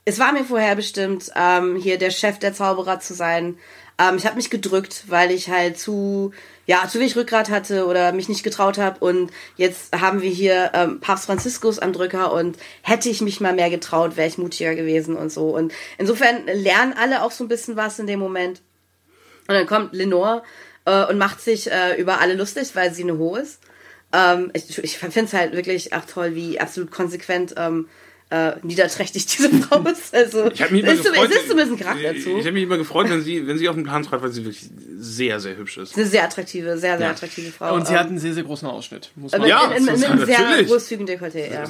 es war mir vorherbestimmt, ähm, hier der Chef der Zauberer zu sein. Ähm, ich habe mich gedrückt, weil ich halt zu, ja, zu wenig Rückgrat hatte oder mich nicht getraut habe. Und jetzt haben wir hier ähm, Papst Franziskus am Drücker und hätte ich mich mal mehr getraut, wäre ich mutiger gewesen und so. Und insofern lernen alle auch so ein bisschen was in dem Moment. Und dann kommt Lenore äh, und macht sich äh, über alle lustig, weil sie eine Ho ist. Ähm, ich ich finde es halt wirklich ach toll, wie absolut konsequent ähm, äh, niederträchtig diese Frau ist. Also, Ich habe mich immer ist, gefreut. es ist zumindest ein Charakter ich dazu. ich habe mich immer gefreut, wenn sie, wenn sie auf den Plan trat, weil sie wirklich sehr, sehr hübsch ist. Eine sehr attraktive, sehr, sehr Ja. attraktive Frau. Und sie Ähm, hat einen sehr, sehr großen Ausschnitt. Muss äh, man Ja, in, in, in, ist einem sehr großzügigen Dekolleté, ja.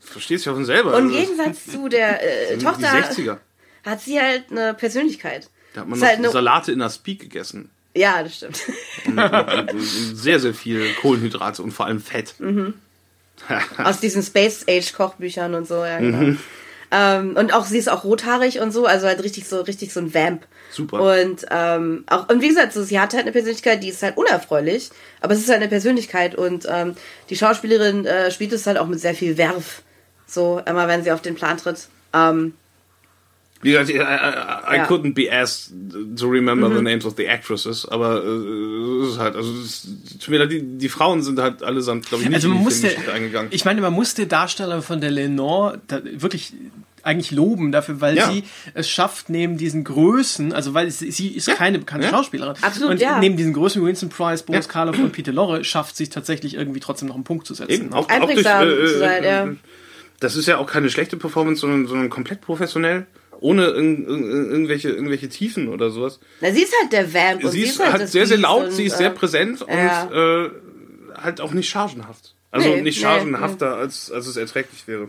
Verstehst du ja von selber. Und im Also, Gegensatz zu der äh, Tochter 60er. hat sie halt eine Persönlichkeit. Da hat man Ist noch halt eine- Salate in der Speak gegessen. Ja, das stimmt. Und, und, und sehr, sehr viel Kohlenhydrate und vor allem Fett. Mhm. Aus diesen Space Age Kochbüchern und so, ja, genau. Ähm, und auch sie ist auch rothaarig und so, also halt richtig so richtig so ein Vamp. Super. Und ähm, auch und wie gesagt, so, sie hat halt eine Persönlichkeit, die ist halt unerfreulich, aber es ist halt eine Persönlichkeit und ähm, die Schauspielerin äh, spielt es halt auch mit sehr viel Werf, so immer wenn sie auf den Plan tritt. Ähm, gesagt, I, I, I Ja. couldn't be asked to remember the names of the actresses, aber äh, es ist halt, also es die, die Frauen sind halt allesamt, glaube ich, nicht Also man in die muss der, Filmgeschichte eingegangen. ich meine, man muss der Darsteller von der Lenore da wirklich eigentlich loben dafür, weil Ja. sie es schafft, neben diesen Größen, also weil sie, sie ist keine bekannte Ja. Schauspielerin. Absolut, und ja. neben diesen Größen, Winston Price, Boris Ja. Karloff und Peter Lorre, schafft sie tatsächlich irgendwie trotzdem noch einen Punkt zu setzen. Eben, auch, auch durch, äh, zu sein, äh, ja. Das ist ja auch keine schlechte Performance, sondern, sondern komplett professionell, ohne irg irg irgendwelche, irgendwelche Tiefen oder sowas. na, sie ist halt der Vamp und sie ist ist halt halt das sehr, sehr laut, und, sie ist äh, sehr präsent ja. und äh, halt auch nicht chargenhaft. Also Nee, nicht nee, chargenhafter, Als, als es erträglich wäre.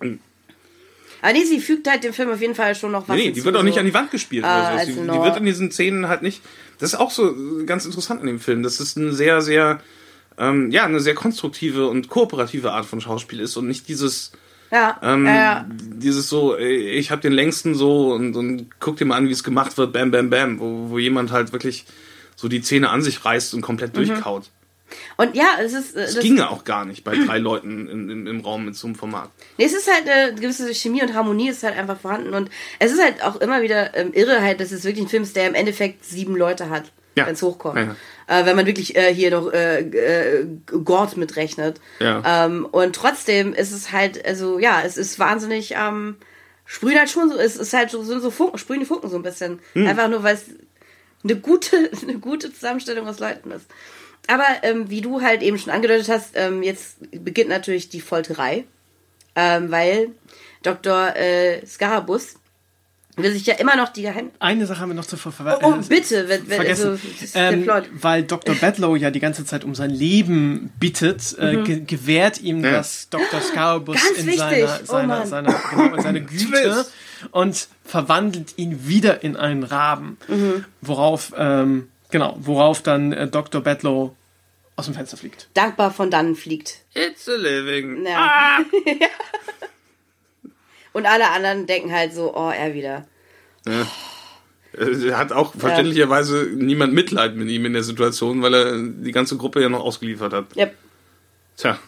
Aber nee, sie fügt halt dem Film auf jeden Fall schon noch was Nee, die hinzu, wird auch nicht so. an die Wand gespielt. Ah, oder so. als Die, die wird in diesen Szenen halt nicht. Das ist auch so ganz interessant an dem Film. dass es eine sehr, sehr, ähm, ja, eine sehr konstruktive und kooperative Art von Schauspiel ist und nicht dieses, Ja, ähm, ja, ja. dieses so, ich hab den längsten so und, und guck dir mal an, wie es gemacht wird, bam, bam, bam, wo, wo jemand halt wirklich so die Zähne an sich reißt und komplett Mhm. durchkaut. Und ja, es ist. äh, Das, Das, ginge auch gar nicht bei drei Leuten in, in, im Raum mit so einem Format. nee, es ist halt eine gewisse Chemie und Harmonie ist halt einfach vorhanden. Und es ist halt auch immer wieder ähm, irre, halt, dass es wirklich ein Film ist, der im Endeffekt sieben Leute hat, Ja. wenn es hochkommt. Ja, Äh, wenn man wirklich äh, hier noch äh, äh, Gord mitrechnet. Ja. Ähm, und trotzdem ist es halt, also ja, es ist wahnsinnig. Ähm, sprühen halt schon so, es ist halt so, sind so Funken, sprühen die Funken so ein bisschen. Hm. Einfach nur, weil es eine gute, eine gute Zusammenstellung aus Leuten ist. Aber ähm, wie du halt eben schon angedeutet hast, ähm, jetzt beginnt natürlich die Folterei, ähm, weil Dr. Äh, Scarabus will sich ja immer noch die Geheim... Eine Sache haben wir noch zu ver ver Oh, äh, bitte, wenn, wenn, vergessen. also, das ist der ähm, weil Dr. Bedlow ja die ganze Zeit um sein Leben bittet, äh, ge gewährt ihm Ja. das Dr. Scarabus Mhm. Ganz in wichtig. seiner, Oh seiner, genau, in seine Güte und verwandelt ihn wieder in einen Raben. Mhm. Worauf, ähm, genau, worauf dann äh, Dr. Bedlow aus dem Fenster fliegt. Dankbar von dannen fliegt. It's a living. Ja. Und alle anderen denken halt so, oh, er wieder. Äh, Hat auch verständlicherweise niemand Mitleid mit ihm in der Situation, weil er die ganze Gruppe ja noch ausgeliefert hat. Yep. Tja,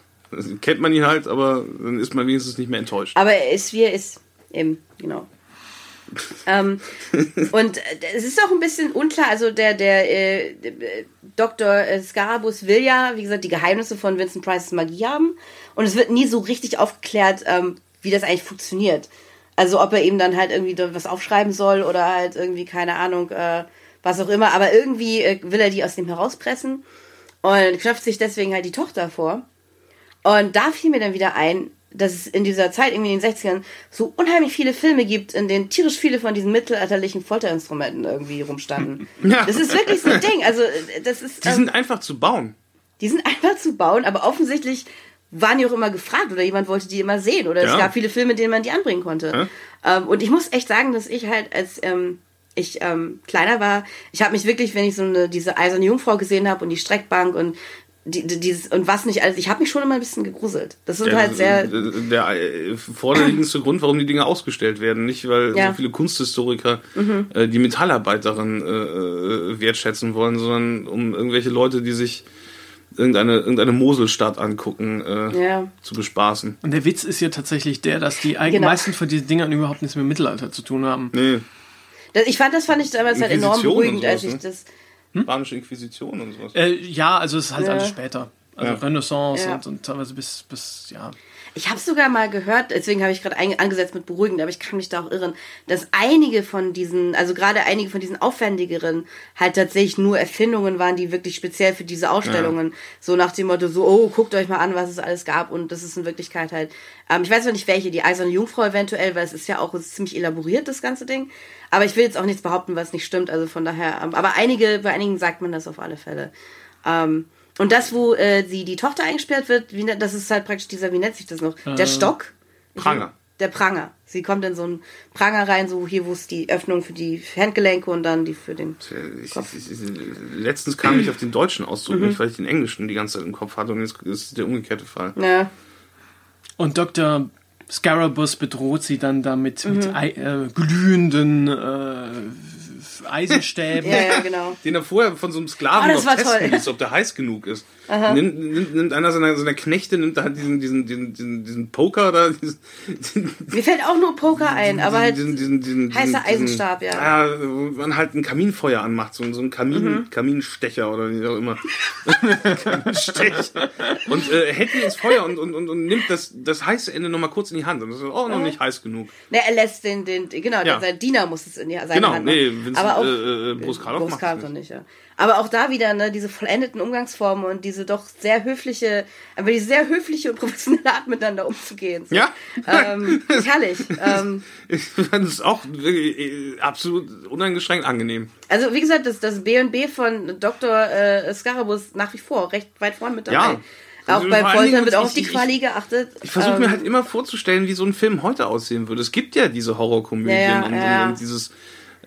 kennt man ihn halt, aber dann ist man wenigstens nicht mehr enttäuscht. Aber er ist, wie er ist. Eben, genau. ähm, und es ist auch ein bisschen unklar, also der, der äh, äh, Dr. äh, Scarabus will ja, wie gesagt, die Geheimnisse von Vincent Price's Magie haben und es wird nie so richtig aufgeklärt, ähm, wie das eigentlich funktioniert. Also ob er ihm dann halt irgendwie was aufschreiben soll oder halt irgendwie, keine Ahnung, äh, was auch immer, aber irgendwie äh, will er die aus dem herauspressen und knöpft sich deswegen halt die Tochter vor. Und da fiel mir dann wieder ein, dass es in dieser Zeit, irgendwie in den 60ern, so unheimlich viele Filme gibt, in denen tierisch viele von diesen mittelalterlichen Folterinstrumenten irgendwie rumstanden. Ja. Das ist wirklich so ein Ding. Also, äh, das ist. Die ähm, sind einfach zu bauen. die sind einfach zu bauen, aber offensichtlich waren die auch immer gefragt oder jemand wollte die immer sehen oder es Ja. gab viele Filme, in denen man die anbringen konnte. Ähm, und ich muss echt sagen, dass ich halt als ähm, ich ähm, kleiner war, ich habe mich wirklich, wenn ich so eine diese eiserne Jungfrau gesehen habe und die Streckbank und die, die, dieses, und was nicht alles. Ich habe mich schon immer ein bisschen gegruselt. Das sind Ja, halt sehr. Der, der äh, vorderliegendste Grund, warum die Dinge ausgestellt werden. Nicht, weil Ja. Mhm. so viele Kunsthistoriker äh, die Metallarbeiterin äh, äh, wertschätzen wollen, sondern um irgendwelche Leute, die sich irgendeine, irgendeine Moselstadt angucken, äh, Ja. zu bespaßen. Und der Witz ist ja tatsächlich der, dass die eigentlich Genau. meisten von diesen Dingern überhaupt nichts mit dem Mittelalter zu tun haben. Nee, Das, ich fand, das fand ich damals halt enorm beruhigend, als ich sowas, das. spanische Inquisition und sowas. Äh, ja, also es ist halt Ja. alles später. Also Ja. Renaissance Ja. und, und teilweise bis, bis, ja. Ich habe sogar mal gehört, deswegen habe ich gerade angesetzt mit beruhigend, aber ich kann mich da auch irren, dass einige von diesen, also gerade einige von diesen aufwendigeren, halt tatsächlich nur Erfindungen waren, die wirklich speziell für diese Ausstellungen, so nach dem Motto, so, oh, guckt euch mal an, was es alles gab. Und das ist in Wirklichkeit halt, ähm, ich weiß noch nicht welche, die Eiserne Jungfrau eventuell, weil es ist ja auch ist ziemlich elaboriert, das ganze Ding, aber ich will jetzt auch nichts behaupten, was nicht stimmt, also von daher, ähm, aber einige, bei einigen sagt man das auf alle Fälle. Ähm, und das, wo äh, sie die Tochter eingesperrt wird, wie, ne- das ist halt praktisch dieser, wie nennt sich das noch? Der Stock? Pranger. Der Pranger. Sie kommt in so einen Pranger rein, so hier, wo es die Öffnung für die Handgelenke und dann die für den. Ich, ich, ich, letztens kam ich auf den deutschen Ausdruck Mhm. nicht, weil ich den englischen die ganze Zeit im Kopf hatte und jetzt ist der umgekehrte Fall. Ja. Und Dr. Scarabus bedroht sie dann damit Mhm. mit äh, glühenden äh, Eisenstäben. ja, ja, genau. Den er vorher von so einem Sklaven Ah, noch testen ließ, ob der heiß genug ist. Nimmt, nimmt, nimmt einer seiner, seiner Knechte, nimmt halt diesen, diesen, diesen, diesen, Poker da, Mir fällt auch nur Poker ein, aber halt. diesen, heißer Eisenstab, ja. Ja, wo man halt ein Kaminfeuer anmacht, so, so ein Kamin, Mhm. Kaminstecher oder wie auch immer. Kaminstecher. Und äh, hält ihn ins Feuer und, und, und, und nimmt das, das heiße Ende nochmal kurz in die Hand. Und das ist auch noch nicht heiß genug. Ne, er lässt den, den, genau, Ja. sein Diener muss es in die, seine Genau, Hand nee, machen. Vincent, aber auch, äh, äh, Bruce Karloff Bruce Karloff nicht. nicht, ja. Aber auch da wieder, ne, diese vollendeten Umgangsformen und diese doch sehr höfliche, aber die sehr höfliche und professionelle Art miteinander umzugehen. So. Ja. Ähm, herrlich. Ähm, Ich fand es auch wirklich, äh, absolut uneingeschränkt angenehm. also wie gesagt, das, das B&B von Dr. Äh, Scarabus nach wie vor recht weit vorne mit dabei. Ja. Auch Also beim Foltern wird auch ich- auf die ich- Quali geachtet. Ich versuche Ähm, mir halt immer vorzustellen, wie so ein Film heute aussehen würde. Es gibt ja diese Horrorkomödien Ja, ja, und, ja. und dieses,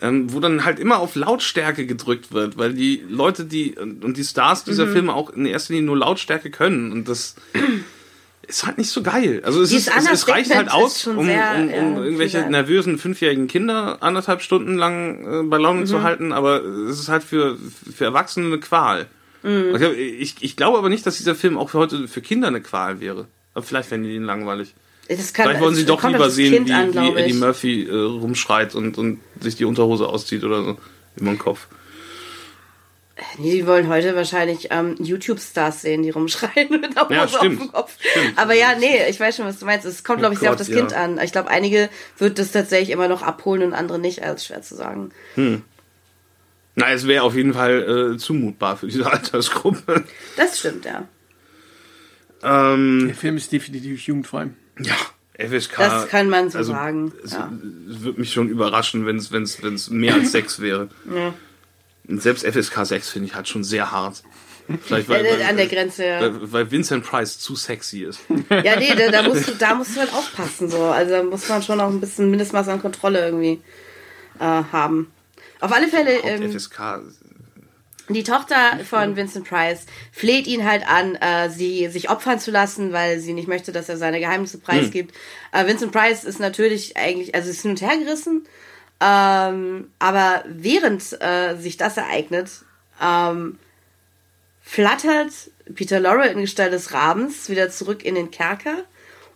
ähm, wo dann halt immer auf Lautstärke gedrückt wird, weil die Leute, die und die Stars dieser Mhm. Filme auch in erster Linie nur Lautstärke können und das ist halt nicht so geil. Also es, ist, es, es reicht halt aus, um, sehr, um, um ja, irgendwelche viel nervösen fünfjährigen Kinder anderthalb Stunden lang äh, bei Laune Mhm. zu halten, aber es ist halt für, für Erwachsene eine Qual. Mhm. Ich, glaub, ich, ich glaube aber nicht, dass dieser Film auch für heute für Kinder eine Qual wäre. Aber vielleicht fänden die ihn langweilig. Das kann, Vielleicht wollen sie doch lieber sehen, Kind wie, an, wie Eddie. Murphy äh, rumschreit und, und sich die Unterhose auszieht oder so. Über den Kopf. Nee, die wollen heute wahrscheinlich ähm, YouTube-Stars sehen, die rumschreien mit der Hose Ja, auf dem Kopf. Stimmt. Aber ja, nee, ich weiß schon, was du meinst. Es kommt, glaube ich, sehr auf das Kind ja. an. Ich glaube, einige wird das tatsächlich immer noch abholen und andere nicht, als schwer zu sagen. Na, es wäre auf jeden Fall äh, zumutbar für diese Altersgruppe. Das stimmt, ja. ähm, Der Film ist definitiv jugendfrei. Ja, FSK. Das kann man so also, sagen. Es, Ja. es würde mich schon überraschen, wenn es wenn's, wenn's mehr als sechs wäre. Ja. Und selbst FSK 6 finde ich halt schon sehr hart. Vielleicht weil, weil, An der Grenze. Ja, weil, weil Vincent Price zu sexy ist. ja nee, da, da, musst du, da musst du halt aufpassen. So. Also da muss man schon auch ein bisschen Mindestmaß an Kontrolle irgendwie äh, haben. Auf alle Fälle, ähm, FSK. Die Tochter von Vincent Price fleht ihn halt an, äh, sie sich opfern zu lassen, weil sie nicht möchte, dass er seine Geheimnisse preisgibt. Äh, Vincent Price ist natürlich eigentlich, also ist hin und her gerissen, ähm, aber während äh, sich das ereignet, ähm, flattert Peter Lorre in Gestalt des Rabens wieder zurück in den Kerker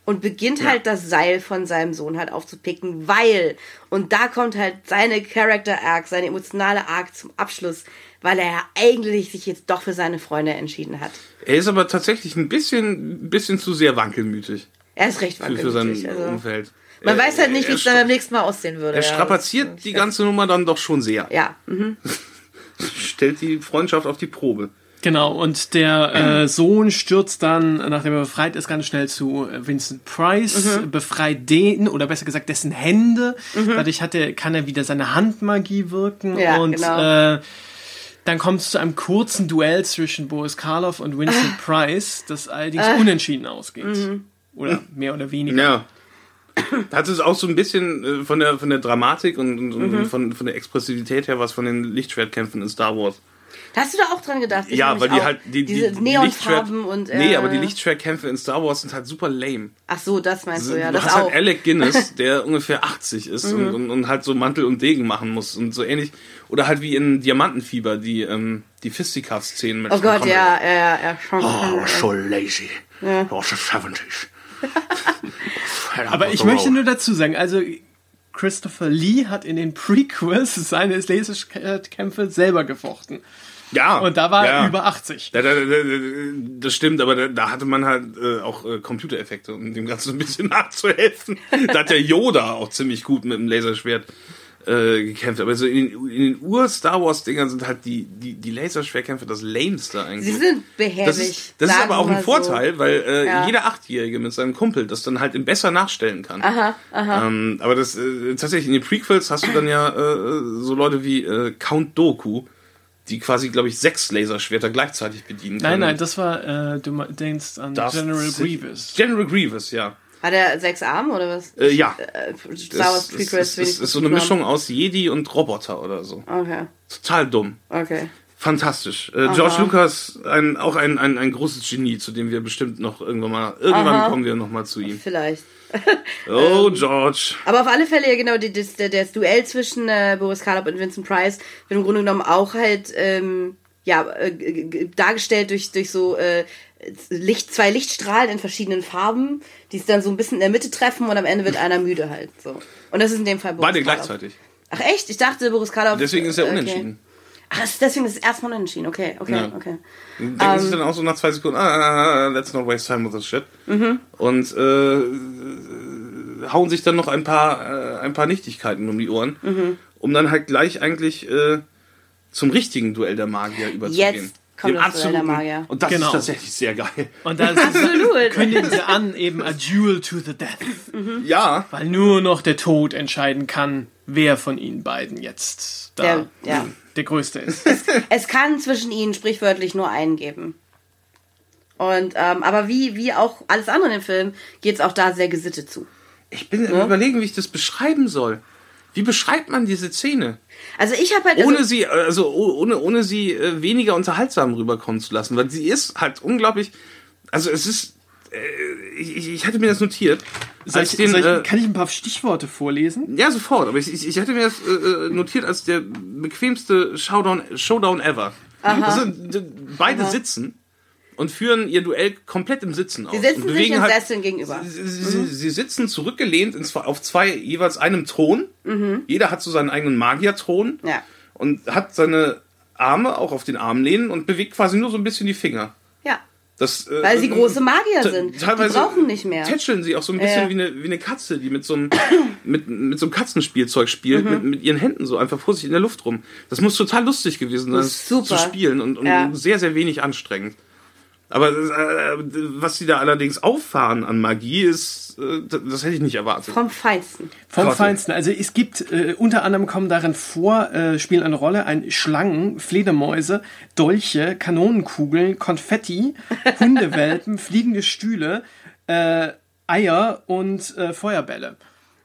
und beginnt halt das Seil von seinem Sohn halt aufzupicken, weil, und da kommt halt seine Character Arc, seine emotionale Arc zum Abschluss, weil er ja eigentlich sich jetzt doch für seine Freunde entschieden hat. Er ist aber tatsächlich ein bisschen, ein bisschen zu sehr wankelmütig Er ist recht für, für sein wankelmütig. Also, Umfeld. man Er- weiß halt nicht, wie es dann beim nächsten Mal aussehen würde. Er ja. strapaziert die ganze Nummer dann doch schon sehr. Ja, mhm. Stellt die Freundschaft auf die Probe. Genau, und der äh, Sohn stürzt dann, nachdem er befreit ist, ganz schnell zu äh, Vincent Price, Mhm. befreit den, oder besser gesagt dessen Hände. Dadurch hat er, kann er wieder seine Handmagie wirken. Ja, und genau. äh, dann kommt es zu einem kurzen Duell zwischen Boris Karloff und Vincent Ah. Price, das allerdings unentschieden ausgeht. Mhm. Oder mehr oder weniger. Ja. Hat es auch so ein bisschen äh, von der, von der Dramatik und, und, Mhm. und von, von der Expressivität her was von den Lichtschwertkämpfen in Star Wars. Hast du da auch dran gedacht? Ich ja, weil die auch. halt die, diese die, Neonfarben und äh, nee, aber die Lichtschwertkämpfe in Star Wars sind halt super lame. Ach so, das meinst du ja, du das hast auch. Mhm. halt Alec Guinness, der ungefähr 80 ist und, und, und halt so Mantel und Degen machen muss und so ähnlich. Oder halt wie in Diamantenfieber, die, ähm, die Fisticuff-Szenen mit oh Gott, Connery. ja, ja, ja, ja, schon. Oh, so lazy. It was the 70s. Aber ich möchte nur dazu sagen, also Christopher Lee hat in den Prequels seine Laserkämpfe selber gefochten. Ja. Und da war ja. er über 80. Da, da, da, da, das stimmt, aber da, da hatte man halt äh, auch äh, Computereffekte, um dem Ganzen ein bisschen nachzuhelfen. da hat der Yoda auch ziemlich gut mit dem Laserschwert äh, gekämpft. Aber so in, den- in den Ur-Star Wars-Dingern sind halt die, die, die Laserschwertkämpfe das lameste eigentlich. Sie sind behäbig. das ist, das ist aber auch ein Vorteil, weil äh, Ja. jeder Achtjährige mit seinem Kumpel das dann halt besser nachstellen kann. Aha, aha. Ähm, aber das äh, tatsächlich in den Prequels hast du dann ja äh, so Leute wie äh, Count Doku, die quasi, glaube ich, sechs Laserschwerter gleichzeitig bedienen Nein, können. nein, das war, äh, du denkst an Darth General Grievous. General Grievous, ja. Hat er sechs Arme oder was? Äh, ja. Äh, Star Wars Das, das, Prequels das, das wenigstens ist so eine Mischung aus Jedi und Roboter oder so. Okay, Total dumm. okay. Fantastisch. Äh, George Lucas, ein, auch ein, ein, ein großes Genie, zu dem wir bestimmt noch irgendwann mal, irgendwann Aha. kommen wir noch mal zu ihm. Vielleicht. Oh, George. Aber auf alle Fälle, ja genau, die, das, der- das Duell zwischen äh, Boris Karloff und Vincent Price wird im Grunde genommen auch halt ähm, ja, äh, dargestellt durch, durch so äh, Licht, zwei Lichtstrahlen in verschiedenen Farben, die es dann so ein bisschen in der Mitte treffen und am Ende wird einer müde halt. So. Und das ist in dem Fall Boris Beide Karloff. gleichzeitig. Ach echt? Ich dachte, Boris Karloff... Deswegen ist er okay. unentschieden. Ach, das- deswegen ist es erstmal unentschieden. Okay, okay, Ja. okay. Denken Ähm. sich dann auch so nach zwei Sekunden, ah, let's not waste time with this shit. Mhm. Und äh, hauen sich dann noch ein paar, äh, ein paar Nichtigkeiten um die Ohren, Mhm. um dann halt gleich eigentlich äh, zum richtigen Duell der Magier überzugehen. Jetzt kommt das Duell der absoluten- Magier. Und das Genau. ist tatsächlich sehr geil. Und dann Absolut. kündigen sie an, eben a duel to the death. Ja, Weil nur noch der Tod entscheiden kann, wer von ihnen beiden jetzt da Der- ja. Der Größte ist. Es kann zwischen ihnen sprichwörtlich nur einen geben. Und, ähm, aber wie, wie auch alles andere in dem Film, geht es auch da sehr gesittet zu. ich bin am überlegen, wie ich das beschreiben soll. Wie beschreibt man diese Szene? Also ich habe halt. Also, ohne sie, also oh- ohne, ohne sie äh, weniger unterhaltsam rüberkommen zu lassen, weil sie ist halt unglaublich, also es ist, äh, ich, ich hatte mir das notiert. Soll als ich, den, soll ich, äh, kann ich ein paar Stichworte vorlesen? ja, sofort, aber ich, ich, ich hatte mir das äh, äh, notiert als der bequemste Showdown, Showdown ever. Also, d- beide sitzen und führen ihr Duell komplett im Sitzen aus. sie sitzen und sich in halt, Sesseln gegenüber. Sie, sie, sie sitzen zurückgelehnt in zwei, auf zwei jeweils einem Thron. Jeder hat so seinen eigenen Magierthron Ja. und hat seine Arme auch auf den Armlehnen und bewegt quasi nur so ein bisschen die Finger. Das, äh, Weil sie große Magier sind. Teilweise die brauchen nicht mehr. Tätscheln sie auch so ein bisschen Ja. wie, eine, wie eine Katze, die mit so einem, mit, mit so einem Katzenspielzeug spielt, Mhm. mit, mit ihren Händen so einfach vor sich in der Luft rum. Das muss total lustig gewesen sein, zu spielen und, und Ja. sehr, sehr wenig anstrengend. Aber äh, was sie da allerdings auffahren an Magie ist, äh, das, hätte ich nicht erwartet. Vom Feinsten. Vom Gott. Feinsten. Also es gibt, äh, unter anderem kommen darin vor, äh, spielen eine Rolle ein Schlangen, Fledermäuse, Dolche, Kanonenkugeln, Konfetti, Hundewelpen, fliegende Stühle, äh, Eier und äh, Feuerbälle.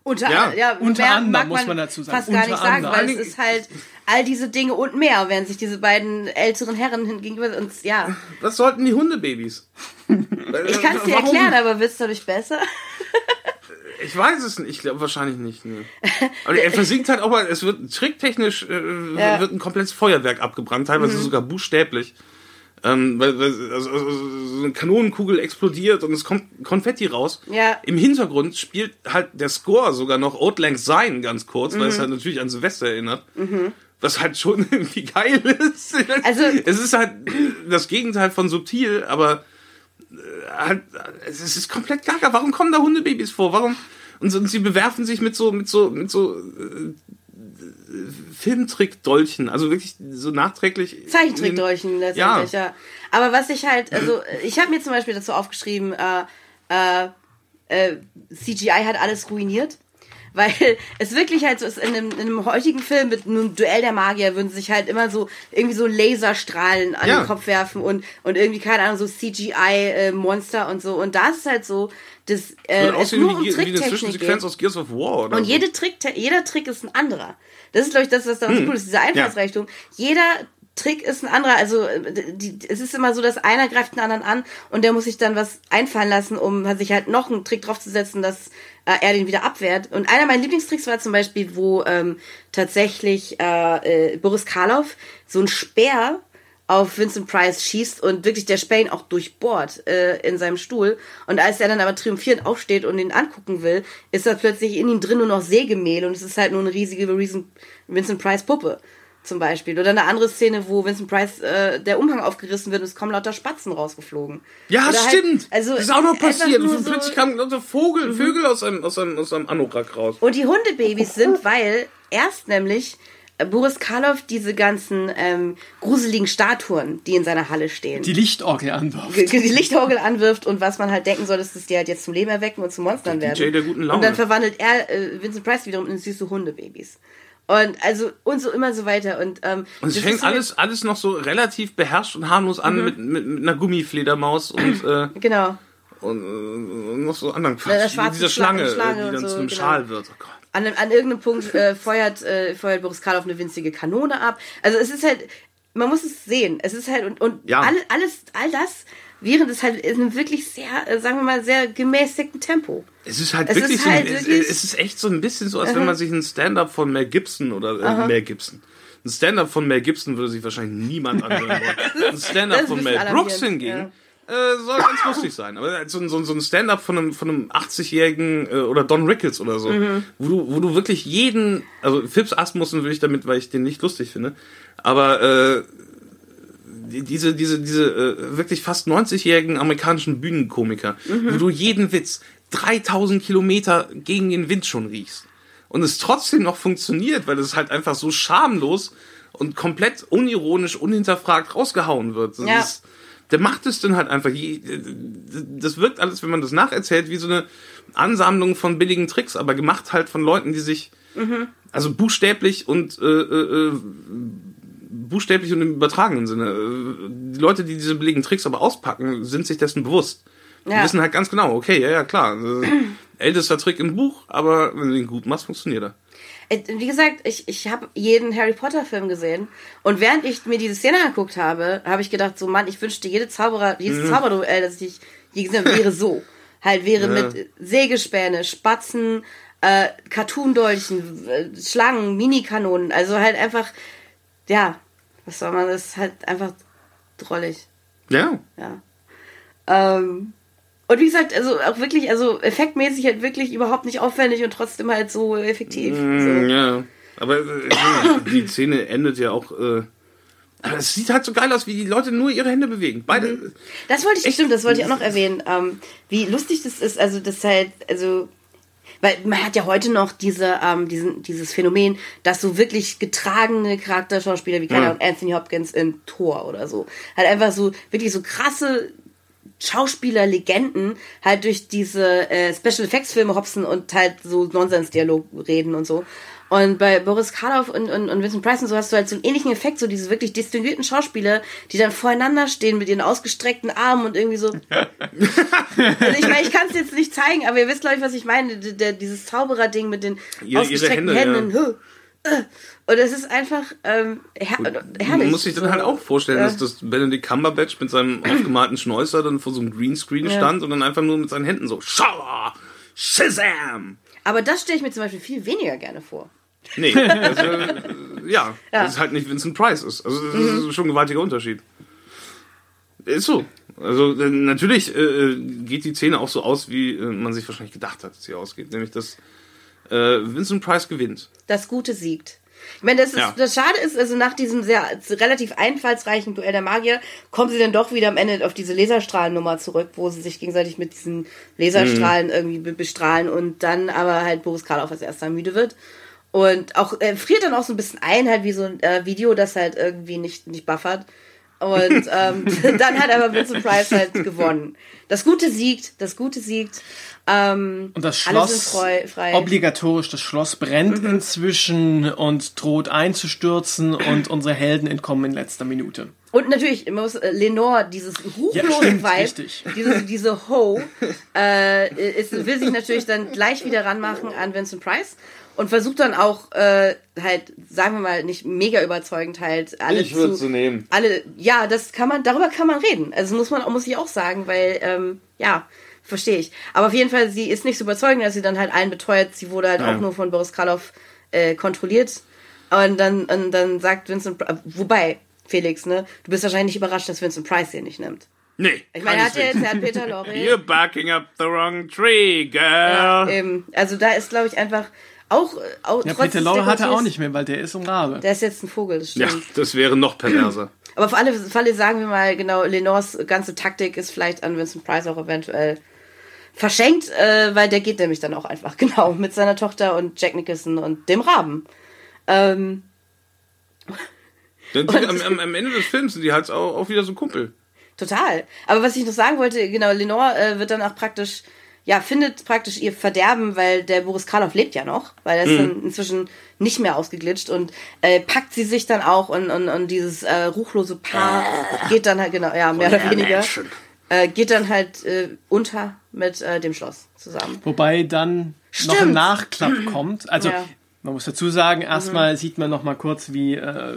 Unter, Ja, ja, unter anderem muss man dazu sagen. Fast gar Unter nicht sagen, anderem. weil es ist halt all diese Dinge und mehr, während sich diese beiden älteren Herren gegenüber uns, ja. Was sollten die Hundebabys? Ich kann es dir erklären, aber willst du dadurch besser? Ich weiß es nicht. Ich glaube wahrscheinlich nicht. Nee. Aber er versinkt halt auch mal. Es wird tricktechnisch äh, Ja. wird ein komplettes Feuerwerk abgebrannt, teilweise Mhm. sogar buchstäblich. Ähm, weil, weil also, also, so eine Kanonenkugel explodiert und es kommt Konfetti raus. Ja. Im Hintergrund spielt halt der Score sogar noch Old Lang Syne ganz kurz, Mhm. weil es halt natürlich an Silvester erinnert. Was halt schon irgendwie geil ist. Also- es ist halt das Gegenteil von subtil, aber äh, halt, es ist komplett gaga. Warum kommen da Hundebabys vor? Warum? Und, so- und sie bewerfen sich mit so, mit so, mit so äh, Filmtrick-Dolchen, also wirklich so nachträglich. Zeichentrickdolchen letztendlich, ja. Aber was ich halt, also ich habe mir zum Beispiel dazu aufgeschrieben, äh, äh, äh, CGI hat alles ruiniert. Weil es wirklich halt so ist, in einem, in einem heutigen Film mit einem Duell der Magier würden sich halt immer so irgendwie so Laserstrahlen an Ja. den Kopf werfen und, und irgendwie, keine Ahnung, so CGI-Monster und so. Und das ist halt so, das äh, es aussehen nur wie, um wie eine Tricktechnik Zwischensequenz geht. aus Gears of War. Oder Und so. jede Trick, jeder Trick ist ein anderer. Das ist, glaube ich, das, was daran so cool ist, dieser Einfallsreichtum. Jeder Trick ist ein anderer, also äh, die, es ist immer so, dass einer greift den anderen an und der muss sich dann was einfallen lassen, um sich halt noch einen Trick draufzusetzen, dass äh, er den wieder abwehrt. Und einer meiner Lieblingstricks war zum Beispiel, wo ähm, tatsächlich äh, äh, Boris Karloff so ein Speer auf Vincent Price schießt und wirklich der Speer ihn auch durchbohrt äh, in seinem Stuhl. Und als er dann aber triumphierend aufsteht und ihn angucken will, ist da plötzlich in ihm drin nur noch Sägemehl und es ist halt nur eine riesige Vincent Price Puppe zum Beispiel. Oder eine andere Szene, wo Vincent Price äh, der Umhang aufgerissen wird und es kommen lauter Spatzen rausgeflogen. Ja, Oder halt- stimmt. also das ist auch noch passiert. Und so- plötzlich kamen lauter Vogel, Vögel aus einem, aus, einem, aus einem Anorak raus. Und die Hundebabys sind, weil erst nämlich äh, Boris Karloff diese ganzen ähm, gruseligen Statuen, die in seiner Halle stehen, Die Lichtorgel anwirft. die Lichtorgel anwirft und was man halt denken soll, dass das die halt jetzt zum Leben erwecken und zu Monstern Der werden. DJ der guten Laune. Und dann verwandelt er äh, Vincent Price wiederum in süße Hundebabys. Und also und so immer so weiter. Und, ähm, Und es fängt alles, alles noch so relativ beherrscht und harmlos an mit, mit, mit einer Gummifledermaus und, äh, Genau. und, äh, noch so anderen Quatsch. Dieser Schlange- Schlange, Schlange die und dann so, zu einem genau. Schal wird. Oh. An, an irgendeinem Punkt äh, feuert, äh, feuert Boris Karloff eine winzige Kanone ab. Also es ist halt, man muss es sehen. Es ist halt, und, und Ja. all, alles, all das, während es halt in einem wirklich sehr, äh, sagen wir mal, sehr gemäßigten Tempo. Es ist halt Es wirklich ist so, halt es, wirklich- es ist echt so ein bisschen so, als wenn man sich ein Stand-up von Mel Gibson oder äh, Mel Gibson. Ein Stand-up von Mel Gibson würde sich wahrscheinlich niemand anhören wollen. Ein Stand-up von Mel Brooks hingegen äh, soll ganz lustig sein. Aber so, ein- so, so ein Stand-up von einem, von einem 80-jährigen äh, oder Don Rickles oder so, Mhm. wo, du, wo du wirklich jeden, also Phipps Asmussen will ich damit, weil ich den nicht lustig finde, aber äh, diese, diese, diese äh, wirklich fast 90-jährigen amerikanischen Bühnenkomiker, wo du jeden Witz 3000 Kilometer gegen den Wind schon riechst. Und es trotzdem noch funktioniert, weil es halt einfach so schamlos und komplett unironisch, unhinterfragt rausgehauen wird. Das Ja. ist, der macht es dann halt einfach. je- Das wirkt alles, wenn man das nacherzählt, wie so eine Ansammlung von billigen Tricks, aber gemacht halt von Leuten, die sich also buchstäblich und äh, äh, äh, buchstäblich und im übertragenen Sinne. äh, Die Leute, die diese billigen Tricks aber auspacken, sind sich dessen bewusst. Die Ja. wissen halt ganz genau, okay, ja, ja, klar. äh, Ältester Trick im Buch, aber wenn du ihn gut machst, funktioniert er. Äh, Wie gesagt, ich, ich habe jeden Harry Potter Film gesehen und während ich mir diese Szene angeguckt habe, habe ich gedacht, so Mann, ich wünschte, jede Zauberer, jedes Zauberduell, das ich je gesehen habe, wäre so. Halt wäre Ja. mit Sägespäne, Spatzen, äh, Cartoon-Dolchen, äh, Schlangen, Minikanonen, also halt einfach, ja, was soll man, das ist halt einfach drollig. Ja. Ja. Ähm, und wie gesagt, also auch wirklich, also effektmäßig halt wirklich überhaupt nicht aufwendig und trotzdem halt so effektiv. Mm, So. Ja. Aber äh, die Szene endet ja auch. Äh, aber es sieht halt so geil aus, wie die Leute nur ihre Hände bewegen. Beide. Das wollte ich, stimmt, das wollte ich auch noch erwähnen, ähm, wie lustig das ist, also das halt, also, weil man hat ja heute noch diese, ähm, diesen, dieses Phänomen, dass so wirklich getragene Charakterschauspieler wie, keine. Ahnung, Anthony Hopkins in Thor oder so, halt einfach so, wirklich so krasse Schauspieler-Legenden halt durch diese äh, Special Effects Filme hopsen und halt so Nonsens-Dialog reden und so. Und bei Boris Karloff und, und, und Vincent Price und so hast du halt so einen ähnlichen Effekt, so diese wirklich distinguierten Schauspieler, die dann voreinander stehen mit ihren ausgestreckten Armen und irgendwie so. also ich meine, ich kann es jetzt nicht zeigen, aber ihr wisst, glaube ich, was ich meine. Der, der, dieses Zauberer-Ding mit den Ihre- ihre ausgestreckten Hände, Händen. Huh, äh. Und es ist einfach ähm, her herrlich. Man muss sich dann halt auch vorstellen, Ja. dass das Benedict Cumberbatch mit seinem aufgemalten Schnäuzer dann vor so einem Greenscreen Ja. stand und dann einfach nur mit seinen Händen so Schauer, Shazam! Aber das stelle ich mir zum Beispiel viel weniger gerne vor. Nee, also, äh, ja, Ja. das ist halt nicht Vincent Price ist. Also das ist schon ein gewaltiger Unterschied. Ist so. Also äh, natürlich äh, geht die Szene auch so aus, wie äh, man sich wahrscheinlich gedacht hat, dass sie ausgeht. Nämlich, dass äh, Vincent Price gewinnt. das Gute siegt. Ich meine, das, ist, Ja. das Schade ist, also nach diesem sehr relativ einfallsreichen Duell der Magier kommen sie dann doch wieder am Ende auf diese Laserstrahlennummer zurück, wo sie sich gegenseitig mit diesen Laserstrahlen irgendwie be- bestrahlen und dann aber halt Boris Karloff als erster müde wird. Und auch er friert dann auch so ein bisschen ein, halt wie so ein äh, Video, das halt irgendwie nicht, nicht buffert. Und ähm, dann hat aber Vincent Price halt gewonnen. Das Gute siegt, das Gute siegt. Ähm, Und das Schloss, obligatorisch, das Schloss brennt inzwischen und droht einzustürzen und unsere Helden entkommen in letzter Minute. Und natürlich muss äh, Lenore dieses Ja, ruchlose Vibe, richtig. diese, diese Ho, äh, ist, will sich natürlich dann gleich wieder ranmachen an Vincent Price und versucht dann auch äh, halt, sagen wir mal, nicht mega überzeugend halt alle Ich zu, sie nehmen. alle, ja, das kann man, darüber kann man reden. Also muss man, muss ich auch sagen, weil, ähm, ja, verstehe ich. Aber auf jeden Fall, sie ist nicht so überzeugend, dass sie dann halt allen beteuert. Sie wurde halt Ja. auch nur von Boris Karloff äh, kontrolliert. Und dann, und dann sagt Vincent, Pri- wobei, Felix, ne, du bist wahrscheinlich nicht überrascht, dass Vincent Price den nicht nimmt. Nee. Ich meine, er hat ja jetzt, er hat Peter You're Lorre. backing up the wrong tree, girl. Ja, eben. Also da ist, glaube ich, einfach auch, auch Ja, Peter Lorre hat er auch nicht mehr, weil der ist ein Rabe. Der ist jetzt ein Vogel, das Ja, stimmt. das wäre noch perverser. Aber auf alle Fälle sagen wir mal, genau, Lenores ganze Taktik ist vielleicht an Vincent Price auch eventuell verschenkt, äh, weil der geht nämlich dann auch einfach, genau, mit seiner Tochter und Jack Nicholson und dem Raben. Ähm, Denn die, am, am, am Ende des Films sind die halt auch, auch wieder so Kumpel. total. Aber was ich noch sagen wollte, genau, Lenore äh, wird dann auch praktisch, ja, findet praktisch ihr Verderben, weil der Boris Karloff lebt ja noch, weil er ist dann inzwischen nicht mehr ausgeglitscht und äh, packt sie sich dann auch und, und, und dieses äh, ruchlose Paar geht dann halt, genau, ja, mehr oder weniger. Menschen. äh, geht dann halt äh, unter mit äh, dem Schloss zusammen. Wobei dann noch ein Stimmt. Nachklapp kommt. Also Ja. man muss dazu sagen, erstmal sieht man noch mal kurz, wie äh,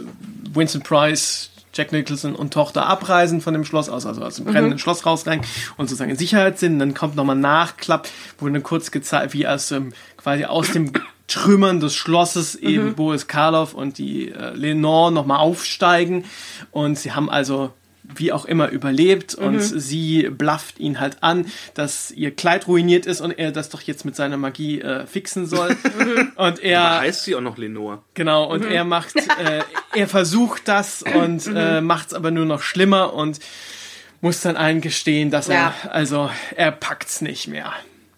Winston Price, Jack Nicholson und Tochter abreisen von dem Schloss aus, also aus dem brennenden Schloss rausrennen und sozusagen in Sicherheit sind. Dann kommt nochmal Nachklapp, wo dann kurz gezeigt, wie aus ähm, quasi aus dem Trümmern des Schlosses eben Boris Karloff und die äh, Lenore nochmal aufsteigen. Und sie haben also wie auch immer überlebt und sie blafft ihn halt an, dass ihr Kleid ruiniert ist und er das doch jetzt mit seiner Magie äh, fixen soll. und Da er heißt sie auch noch Lenore. Genau, und er macht, äh, er versucht das und äh, macht es aber nur noch schlimmer und muss dann eingestehen, dass Ja. er, also, er packt's nicht mehr.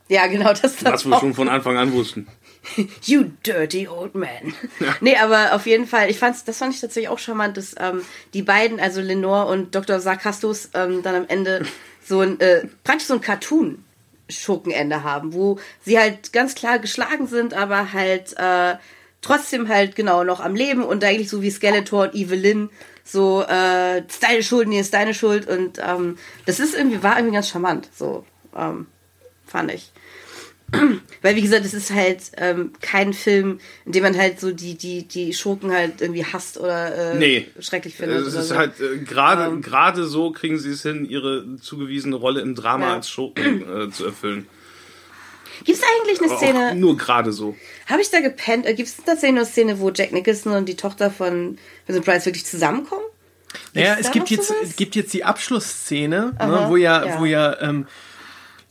Ja, genau, das ist Was wir schon von Anfang an wussten. You dirty old man. Nee, aber auf jeden Fall, ich fand's, das fand ich tatsächlich auch charmant, dass ähm, die beiden, also Lenore und Dr. Sarkastus, ähm, dann am Ende so ein, äh, praktisch so ein Cartoon Schurkenende haben, wo sie halt ganz klar geschlagen sind, aber halt äh, trotzdem halt genau noch am Leben und eigentlich so wie Skeletor und Evelyn so äh, ist deine Schuld, nee, ist deine Schuld und ähm, das ist irgendwie war irgendwie ganz charmant, so ähm, fand ich. Weil, wie gesagt, es ist halt ähm, kein Film, in dem man halt so die, die, die Schurken halt irgendwie hasst oder äh, Nee. schrecklich findet. Es oder ist so. halt äh, gerade gerade so kriegen sie es hin, ihre zugewiesene Rolle im Drama Ja. als Schurken äh, zu erfüllen. Gibt es eigentlich eine Auch Szene, nur gerade so. habe ich da gepennt, äh, gibt es tatsächlich eine Szene, wo Jack Nicholson und die Tochter von Vincent Price wirklich zusammenkommen? Ja, Gibt's es gibt jetzt, es gibt jetzt die Abschlussszene, ne, wo ja, ja. wo ja, ähm,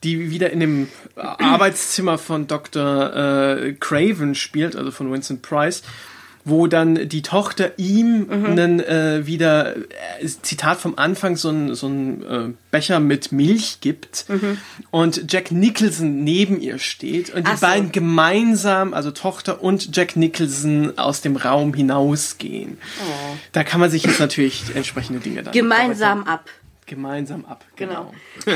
die wieder in dem Arbeitszimmer von Dr. Äh, Craven spielt, also von Vincent Price, wo dann die Tochter ihm Mhm. einen äh, wieder, äh, Zitat vom Anfang, so ein, so äh, Becher mit Milch gibt Mhm. und Jack Nicholson neben ihr steht und die Ach so. beiden gemeinsam, also Tochter und Jack Nicholson, aus dem Raum hinausgehen. Da kann man sich jetzt natürlich entsprechende Dinge dann Oh. Gemeinsam ab. gemeinsam ab. Genau.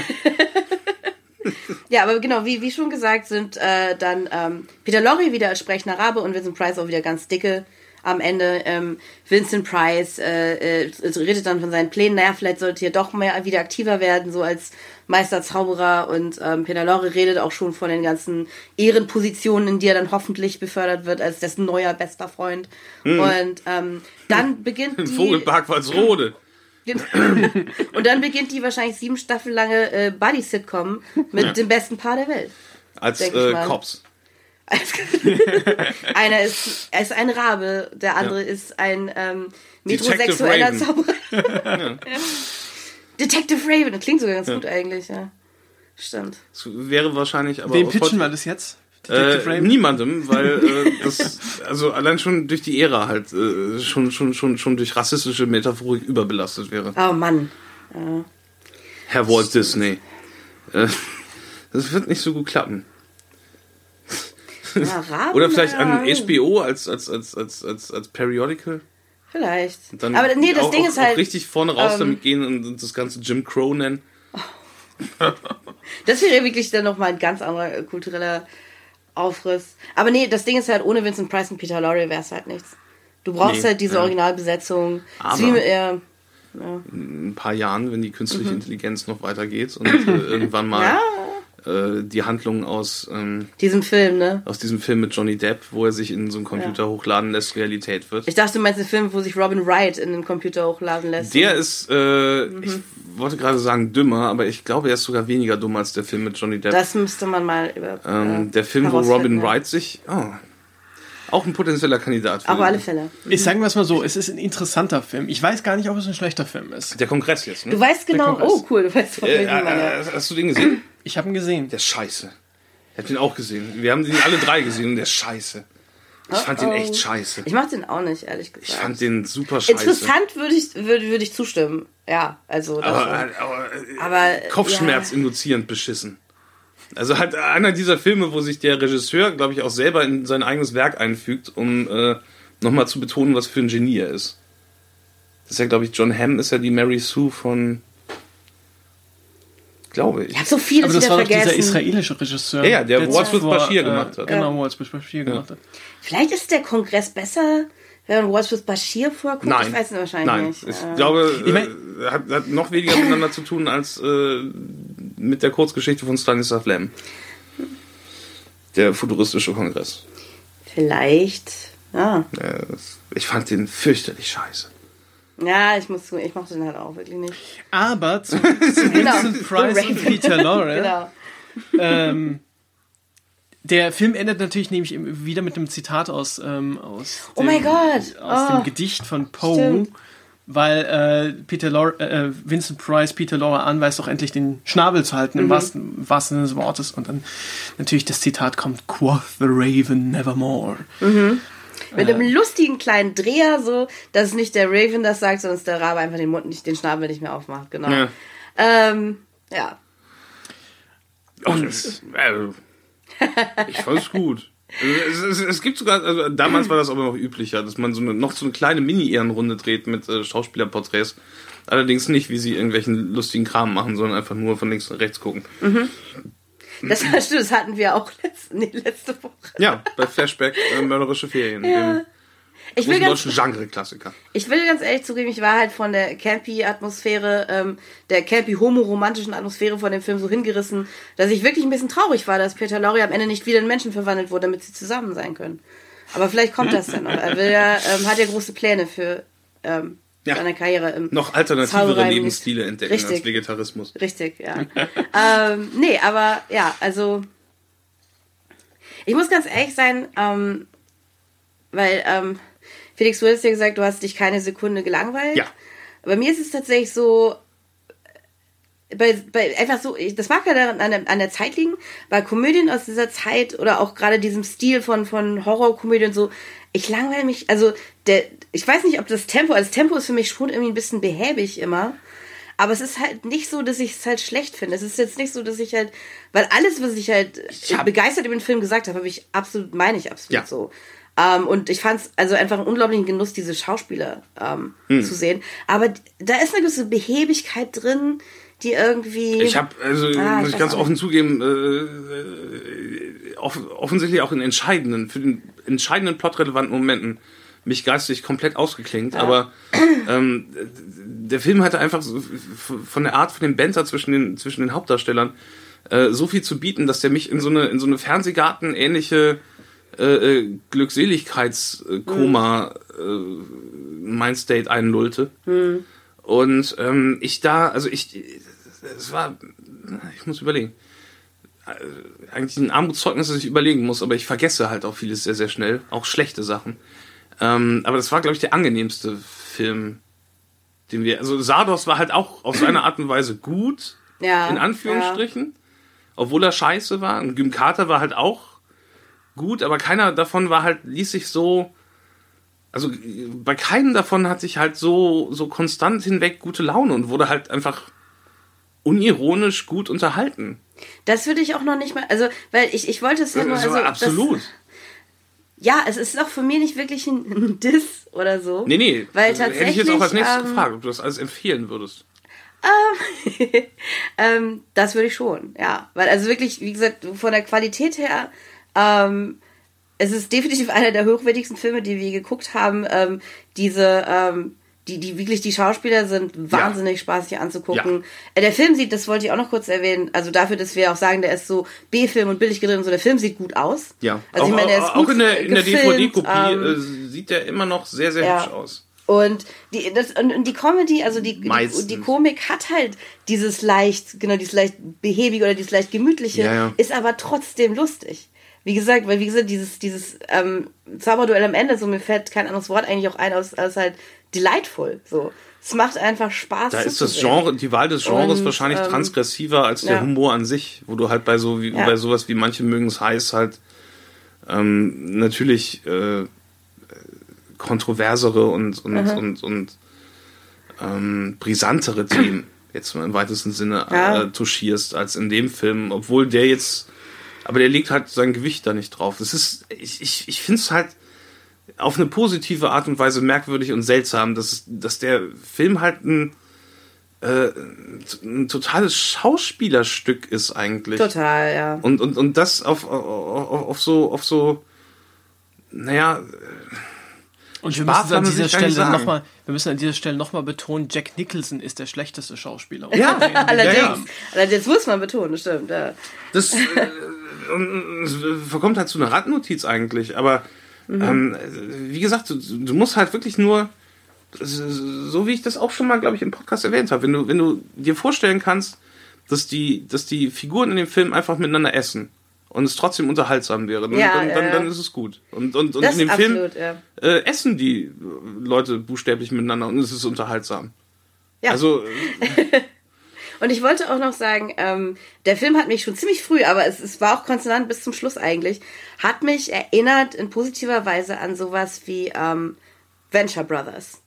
Ja, aber genau, wie, wie schon gesagt, sind äh, dann ähm, Peter Lorre wieder als sprechender Rabe und Vincent Price auch wieder ganz dicke am Ende. Ähm, Vincent Price äh, äh, redet dann von seinen Plänen, naja, vielleicht sollte ihr doch mehr wieder aktiver werden, so als Meisterzauberer und ähm, Peter Lorre redet auch schon von den ganzen Ehrenpositionen, in die er dann hoffentlich befördert wird als dessen neuer bester Freund. Und ähm, dann beginnt die... Vogelpark Walsrode. Und dann beginnt die wahrscheinlich sieben Staffel lange äh, Buddy-Sitcom mit dem besten Paar der Welt. Als äh. Cops. Einer ist, er ist ein Rabe, der andere ist ein ähm, Detective metrosexueller Raven. Zauberer. Ja. Detective Raven, das klingt sogar ganz gut eigentlich, ja. Stimmt. Das wäre wahrscheinlich aber Wem pitchen wir das jetzt? Detective Äh, Raven? niemandem, weil äh, das also allein schon durch die Ära halt äh, schon schon schon schon durch rassistische Metaphorik überbelastet wäre. Oh Mann. Herr Walt Disney. Äh, das wird nicht so gut klappen. Ja, Oder vielleicht an ja, HBO als als als als als als Periodical. Vielleicht. Dann Aber nee, das auch, Ding auch, ist halt. richtig vorne raus ähm, damit gehen und, und das ganze Jim Crow nennen. Das wäre wirklich dann nochmal ein ganz anderer äh, kultureller Aufriss. Aber nee, das Ding ist halt, ohne Vincent Price und Peter Lorre wäre es halt nichts. Du brauchst Nee, halt diese ja. Originalbesetzung. Aber- mit, ja, in ein paar Jahren, wenn die künstliche Intelligenz noch weitergeht und äh, irgendwann mal äh, die Handlung aus, ähm, Diesem Film, ne? aus diesem Film mit Johnny Depp, wo er sich in so einen Computer hochladen lässt, Realität wird. Ich dachte, du meinst den Film, wo sich Robin Wright in den Computer hochladen lässt. Der ist, äh, ich wollte gerade sagen dümmer, aber ich glaube, er ist sogar weniger dumm als der Film mit Johnny Depp. das müsste man mal über. ähm, äh, der Film, wo Robin ja. Wright sich, oh, auch ein potenzieller Kandidat. für Auf den- alle Fälle. Ich sagen wir es mal so, es ist ein interessanter Film. Ich weiß gar nicht, ob es ein schlechter Film ist. Der Kongress jetzt, ne? Du weißt genau, oh cool, du weißt von äh, äh, meine. äh, hast du den gesehen? Ich habe ihn gesehen. Der ist scheiße. Ich hab den auch gesehen. Wir haben den alle drei gesehen und der ist scheiße. Ich fand den Oh, oh. echt scheiße. Ich mach den auch nicht, ehrlich gesagt. Ich fand den super scheiße. Interessant würde ich, würde, würde ich zustimmen. Ja, also. das Aber, aber, äh, Aber, Kopfschmerz induzierend beschissen. Also halt einer dieser Filme, wo sich der Regisseur, glaube ich, auch selber in sein eigenes Werk einfügt, um äh, nochmal zu betonen, was für ein Genie er ist. Das ist ja, glaube ich, John Hamm ist ja die Mary Sue von. Glaube ich. Ich habe so vieles Aber das wieder war doch dieser vergessen. israelische Regisseur. Ja, ja, der with zuvor, Bashir äh, gemacht hat. Genau, Waltz with Bashir gemacht hat. Vielleicht ist der Kongress besser, wenn man with Bashir vorguckt. Nein. Ich weiß es wahrscheinlich Nein. nicht. Ich Äh, glaube, Ich mein- äh, hat, hat noch weniger miteinander zu tun als äh, mit der Kurzgeschichte von Stanislav Lem. Der futuristische Kongress. Vielleicht. Ja. Ich fand den fürchterlich scheiße. ja, ich muss ich mochte den halt auch wirklich nicht. Aber zu, zu Genau. Vincent Price und Peter Lorre. Genau. ähm, der Film endet natürlich nämlich wieder mit einem Zitat aus, ähm, aus, Oh Gott. aus Oh. dem Gedicht von Poe, Stimmt. Weil äh, Peter Lorre, äh, Vincent Price Peter Lorre anweist, doch endlich den Schnabel zu halten, im Mhm. wahrsten, wahrsten Sinne des Wortes. Und dann natürlich das Zitat kommt, Quoth the Raven nevermore. Mit einem lustigen kleinen Dreher, so, dass es nicht der Raven das sagt, sondern dass der Rabe einfach den Mund nicht, den Schnabel nicht mehr aufmacht. Genau. Ja. Ähm, ja. Das, äh, ich fand's gut. Es, es, es gibt sogar, also damals war das aber noch üblicher, dass man so eine, noch so eine kleine Mini-Ehrenrunde dreht mit äh, Schauspielerporträts. Allerdings nicht, wie sie irgendwelchen lustigen Kram machen, sondern einfach nur von links nach rechts gucken. Das, stimmt, das hatten wir auch letzte, nee, letzte Woche. Ja, bei Flashback, äh, mörderische Ferien. dem Ich will, ganz, Genre-Klassiker. ich will ganz ehrlich zugeben, ich war halt von der Campy-Atmosphäre, ähm, der Campy-homoromantischen Atmosphäre von dem Film so hingerissen, dass ich wirklich ein bisschen traurig war, dass Peter Lorre am Ende nicht wieder in Menschen verwandelt wurde, damit sie zusammen sein können. Aber vielleicht kommt das dann noch. Er will ja, ähm, hat ja große Pläne für ähm, Ja. seine Karriere im Noch alternativere Lebensstile entdecken als Richtig. Vegetarismus. Richtig, ja. ähm, nee, aber ja, also ich muss ganz ehrlich sein, ähm, weil ähm, Felix, du hast ja gesagt, du hast dich keine Sekunde gelangweilt. Ja. Bei mir ist es tatsächlich so, bei, bei einfach so, ich, das mag ja daran, an, der, an der Zeit liegen, bei Komödien aus dieser Zeit oder auch gerade diesem Stil von, von Horrorkomödien so, ich langweile mich, also der, ich weiß nicht, ob das Tempo, also das Tempo ist für mich schon irgendwie ein bisschen behäbig immer. Aber es ist halt nicht so, dass ich es halt schlecht finde. Es ist jetzt nicht so, dass ich halt, weil alles, was ich halt hab- begeistert über den Film gesagt habe, habe ich absolut, meine ich absolut Ja. so. Ähm, und ich fand es also einfach einen unglaublichen Genuss, diese Schauspieler ähm, Hm. zu sehen. Aber da ist eine gewisse Behäbigkeit drin, die irgendwie. Ich habe, also Ah, muss ich ganz offen zugeben, äh, äh, off offensichtlich auch in entscheidenden, für den entscheidenden plotrelevanten Momenten mich geistig komplett ausgeklingt, aber ähm, der Film hatte einfach so, von der Art, von dem Banter zwischen den, zwischen den Hauptdarstellern äh, so viel zu bieten, dass der mich in so eine, in so eine Fernsehgarten ähnliche äh, äh, Glückseligkeitskoma äh, Mindstate einlullte. Und ähm, ich da, also ich, es war, ich muss überlegen. Äh, Eigentlich ein Armutszeugnis, das ich überlegen muss, aber ich vergesse halt auch vieles sehr, sehr schnell, auch schlechte Sachen. Ähm, aber das war, glaube ich, der angenehmste Film, den wir, also Sardos war halt auch auf seine Art und Weise gut, ja, in Anführungsstrichen, obwohl er scheiße war. Und Gymkata war halt auch gut, aber keiner davon war halt, ließ sich so, also bei keinem davon hat sich halt so, so konstant hinweg gute Laune und wurde halt einfach unironisch gut unterhalten. Das würde ich auch noch nicht mal, also, weil ich, ich wollte es ja nur, Also, also. absolut. Das, ja, es ist auch für mich nicht wirklich ein, Diss oder so. nee, nee. Weil also, Hätte ich jetzt auch als tatsächlich, nächstes ähm, gefragt, ob du das alles empfehlen würdest. ähm, das würde ich schon, ja. Weil, also wirklich, wie gesagt, von der Qualität her, ähm, es ist definitiv einer der hochwertigsten Filme, die wir geguckt haben. Ähm, diese, ähm, die, die wirklich, die Schauspieler sind wahnsinnig spaßig anzugucken. Äh, Der Film sieht, das wollte ich auch noch kurz erwähnen, also dafür, dass wir auch sagen, der ist so B-Film und billig gedreht und so, der Film sieht gut aus. Ja, Also auch, ich meine, der ist auch gut in der, in der gefilmt, DVD-Kopie ähm, äh, sieht der immer noch sehr, sehr ja. hübsch aus. Und die, das, und, die Comedy, also die, die, die Komik hat halt dieses leicht, genau, dieses leicht behäbige oder dieses leicht gemütliche, Ja, ja. ist aber trotzdem lustig. Wie gesagt, weil wie gesagt, dieses, dieses ähm, Zauberduell am Ende, so mir fällt kein anderes Wort eigentlich auch ein, als, als halt delightful. So. Es macht einfach Spaß. Da ist das. Genre, die Wahl des Genres Und, wahrscheinlich ähm, transgressiver als der ja. Humor an sich, wo du halt bei so wie Ja. bei sowas wie manche mögen es heiß halt ähm, natürlich äh, kontroversere und und und, und ähm, brisantere Themen jetzt mal im weitesten Sinne Ja. äh, touchierst als in dem Film, obwohl der jetzt aber der legt halt sein Gewicht da nicht drauf. Das ist ich ich, ich finde es halt auf eine positive Art und Weise merkwürdig und seltsam, dass, dass der Film halt ein, äh, ein totales Schauspielerstück ist eigentlich. Total, ja. Und, und, und das auf, auf, auf so, auf so, naja, Und wir müssen an dieser Stelle sagen. nochmal, wir müssen an dieser Stelle nochmal betonen, Jack Nicholson ist der schlechteste Schauspieler. Ja. Allerdings, Ja, ja. allerdings muss man betonen, das stimmt. Ja. das äh, es verkommt halt zu einer Randnotiz eigentlich, aber Mhm. ähm, wie gesagt, du, du musst halt wirklich nur, so wie ich das auch schon mal, glaube ich, im Podcast erwähnt habe, wenn du, wenn du dir vorstellen kannst, dass die, dass die Figuren in dem Film einfach miteinander essen und es trotzdem unterhaltsam wäre, dann, Ja, dann, dann, ja. dann ist es gut. Und, und, und in dem absolut, Film ja. äh, essen die Leute buchstäblich miteinander und es ist unterhaltsam. Ja. Also, Und ich wollte auch noch sagen, ähm, der Film hat mich schon ziemlich früh, aber es, es war auch konsonant bis zum Schluss eigentlich, hat mich erinnert in positiver Weise an sowas wie ähm, Venture Brothers.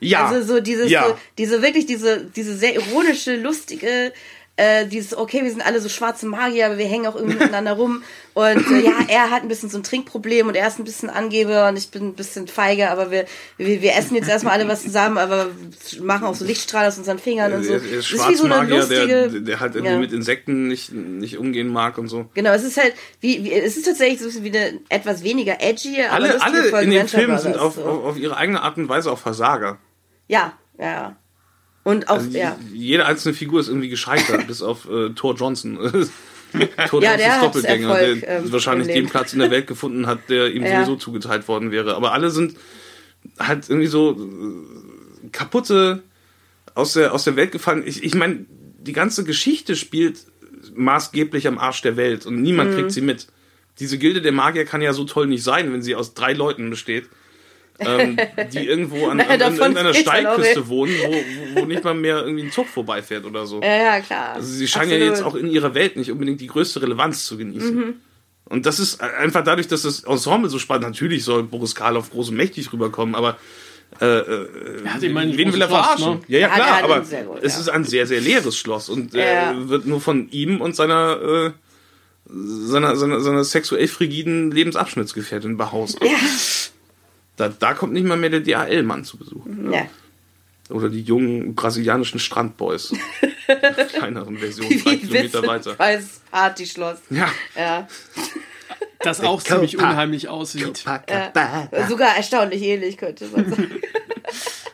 ja. Also so dieses, ja. so, diese wirklich diese, diese sehr ironische, lustige, äh, dieses, okay, wir sind alle so schwarze Magier, aber wir hängen auch irgendwie miteinander rum. Und äh, ja, er hat ein bisschen so ein Trinkproblem und er ist ein bisschen Angeber und ich bin ein bisschen feige, aber wir, wir, wir essen jetzt erstmal alle was zusammen, aber machen auch so Lichtstrahl aus unseren Fingern und so. Er ist Das ist wie so eine Schwarzmagier, der, lustige. der halt irgendwie ja. mit Insekten nicht, nicht umgehen mag und so. Genau, es ist halt, wie, wie es ist tatsächlich so ein bisschen wie eine etwas weniger edgy, aber Alle, lustige alle in den Filmen sind auf, so. auf, auf ihre eigene Art und Weise auch Versager. Ja, ja. Und auch, Also ja. Jede einzelne Figur ist irgendwie gescheitert, bis auf äh, Thor Johnson. Thor Ja, der Doppelgänger, Erfolg, der ähm, wahrscheinlich den. Platz in der Welt gefunden hat, der ihm Ja. sowieso zugeteilt worden wäre. Aber alle sind halt irgendwie so äh, kaputte, aus der, aus der Welt gefallen. Ich, ich meine, die ganze Geschichte spielt maßgeblich am Arsch der Welt und Mhm. niemand kriegt sie mit. Diese Gilde der Magier kann ja so toll nicht sein, wenn sie aus drei Leuten besteht. Ähm, die irgendwo an, an, an dann auch Steilküste wohnen, wo, wo, nicht mal mehr irgendwie ein Zug vorbeifährt oder so. Ja, ja, klar. Also sie scheinen ja Absolut. jetzt auch in ihrer Welt nicht unbedingt die größte Relevanz zu genießen. Mhm. Und das ist einfach dadurch, dass das Ensemble so spannend, natürlich soll Boris Karloff groß und mächtig rüberkommen, aber äh, äh, hat immerhin ein wen will er verarschen? ne? Ja, ja, Ja, klar, hat aber gut, es ja. ist ein sehr, sehr leeres Schloss und Ja, äh, ja. wird nur von ihm und seiner, äh, seiner, seiner, seiner sexuell frigiden Lebensabschnittsgefährtin behaust. Ja. Da, da kommt nicht mal mehr der DHL-Mann zu Besuch. ja. Oder die jungen brasilianischen Strandboys. Kleineren Version, drei Wie Kilometer weiter. Als Partyschloss. Ja. Ja. Das auch ziemlich unheimlich aussieht. Sogar erstaunlich ähnlich, könnte man sagen.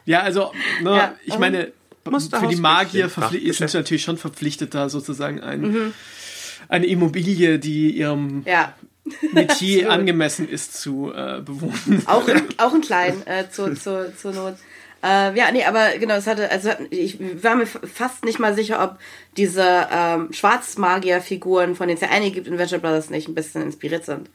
Ja, also, ne, Ja, ich ähm, meine, Musterhaus für die Magier sie natürlich schon verpflichtet, da sozusagen ein, eine Immobilie, die ihrem Ja. Metier angemessen ist, zu äh, bewohnen. Auch in, auch in klein, äh, zur, zur, zur Not. Äh, ja, nee, aber genau, es hatte, also ich war mir fast nicht mal sicher, ob diese ähm, Schwarzmagier-Figuren, von denen es ja einige gibt in Venture Brothers, nicht ein bisschen inspiriert sind.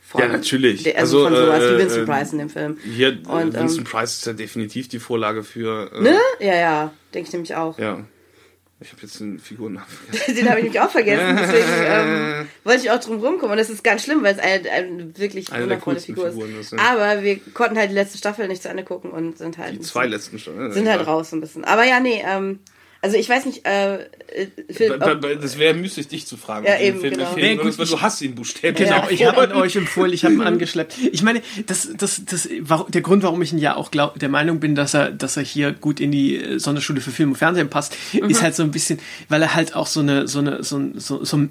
Von, Ja, natürlich. de- Also, Also, von sowas äh, wie Vincent äh, Price in dem Film. Hier, Und, äh, Vincent ähm, Price ist ja definitiv die Vorlage für. Äh, Ne? Ja, ja, denke ich nämlich auch. Ja. Ich habe jetzt den Figurennamen vergessen. Den habe ich nämlich auch vergessen, deswegen ähm, wollte ich auch drum rumkommen. Und das ist ganz schlimm, weil es eine, eine wirklich Eine der wundervolle Figur ist. Ja. Aber wir konnten halt die letzte Staffel nicht zu Ende gucken und sind halt. Die zwei letzten Stunden. Sind halt raus ein bisschen. Aber ja, nee, ähm, also ich weiß nicht, äh, äh, Phil, ob, Das wäre müßig, dich zu fragen. Ja, ob du den eben, Film genau. empfehlen Nee, gut, weil ich- du hast ihn buchstäblich. Genau, Ja. ich habe ihn euch empfohlen, ich habe ihn angeschleppt. Ich meine, das, das, das, der Grund, warum ich ihn ja auch glaub, der Meinung bin, dass er, dass er hier gut in die äh, Sonderschule für Film und Fernsehen passt, ist halt so ein bisschen, weil er halt auch so eine, so eine, so, ein- so, so, ein-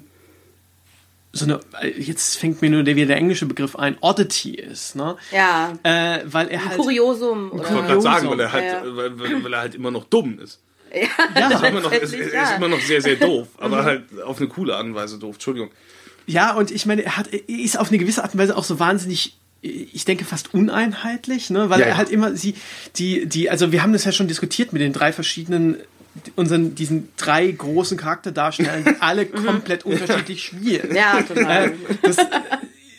so eine, jetzt fängt mir nur der, wieder der englische Begriff ein, Oddity ist, ne? Ja. Äh, weil er halt. Kuriosum. Ich Oder? wollte gerade sagen, weil er, Ja. halt, weil, weil, weil er halt immer noch dumm ist. Ja, Er ist immer noch, ist, ist ja. immer noch sehr, sehr doof, aber halt auf eine coole Art und Weise doof. Entschuldigung. Ja, und ich meine, er, hat, ist auf eine gewisse Art und Weise auch so wahnsinnig, ich denke fast uneinheitlich, ne? weil Ja, er ja. halt immer sie, die, die, also wir haben das ja schon diskutiert mit den drei verschiedenen, unseren, diesen drei großen Charakterdarstellern, die alle komplett unterschiedlich spielen. Ja, total. Äh, das,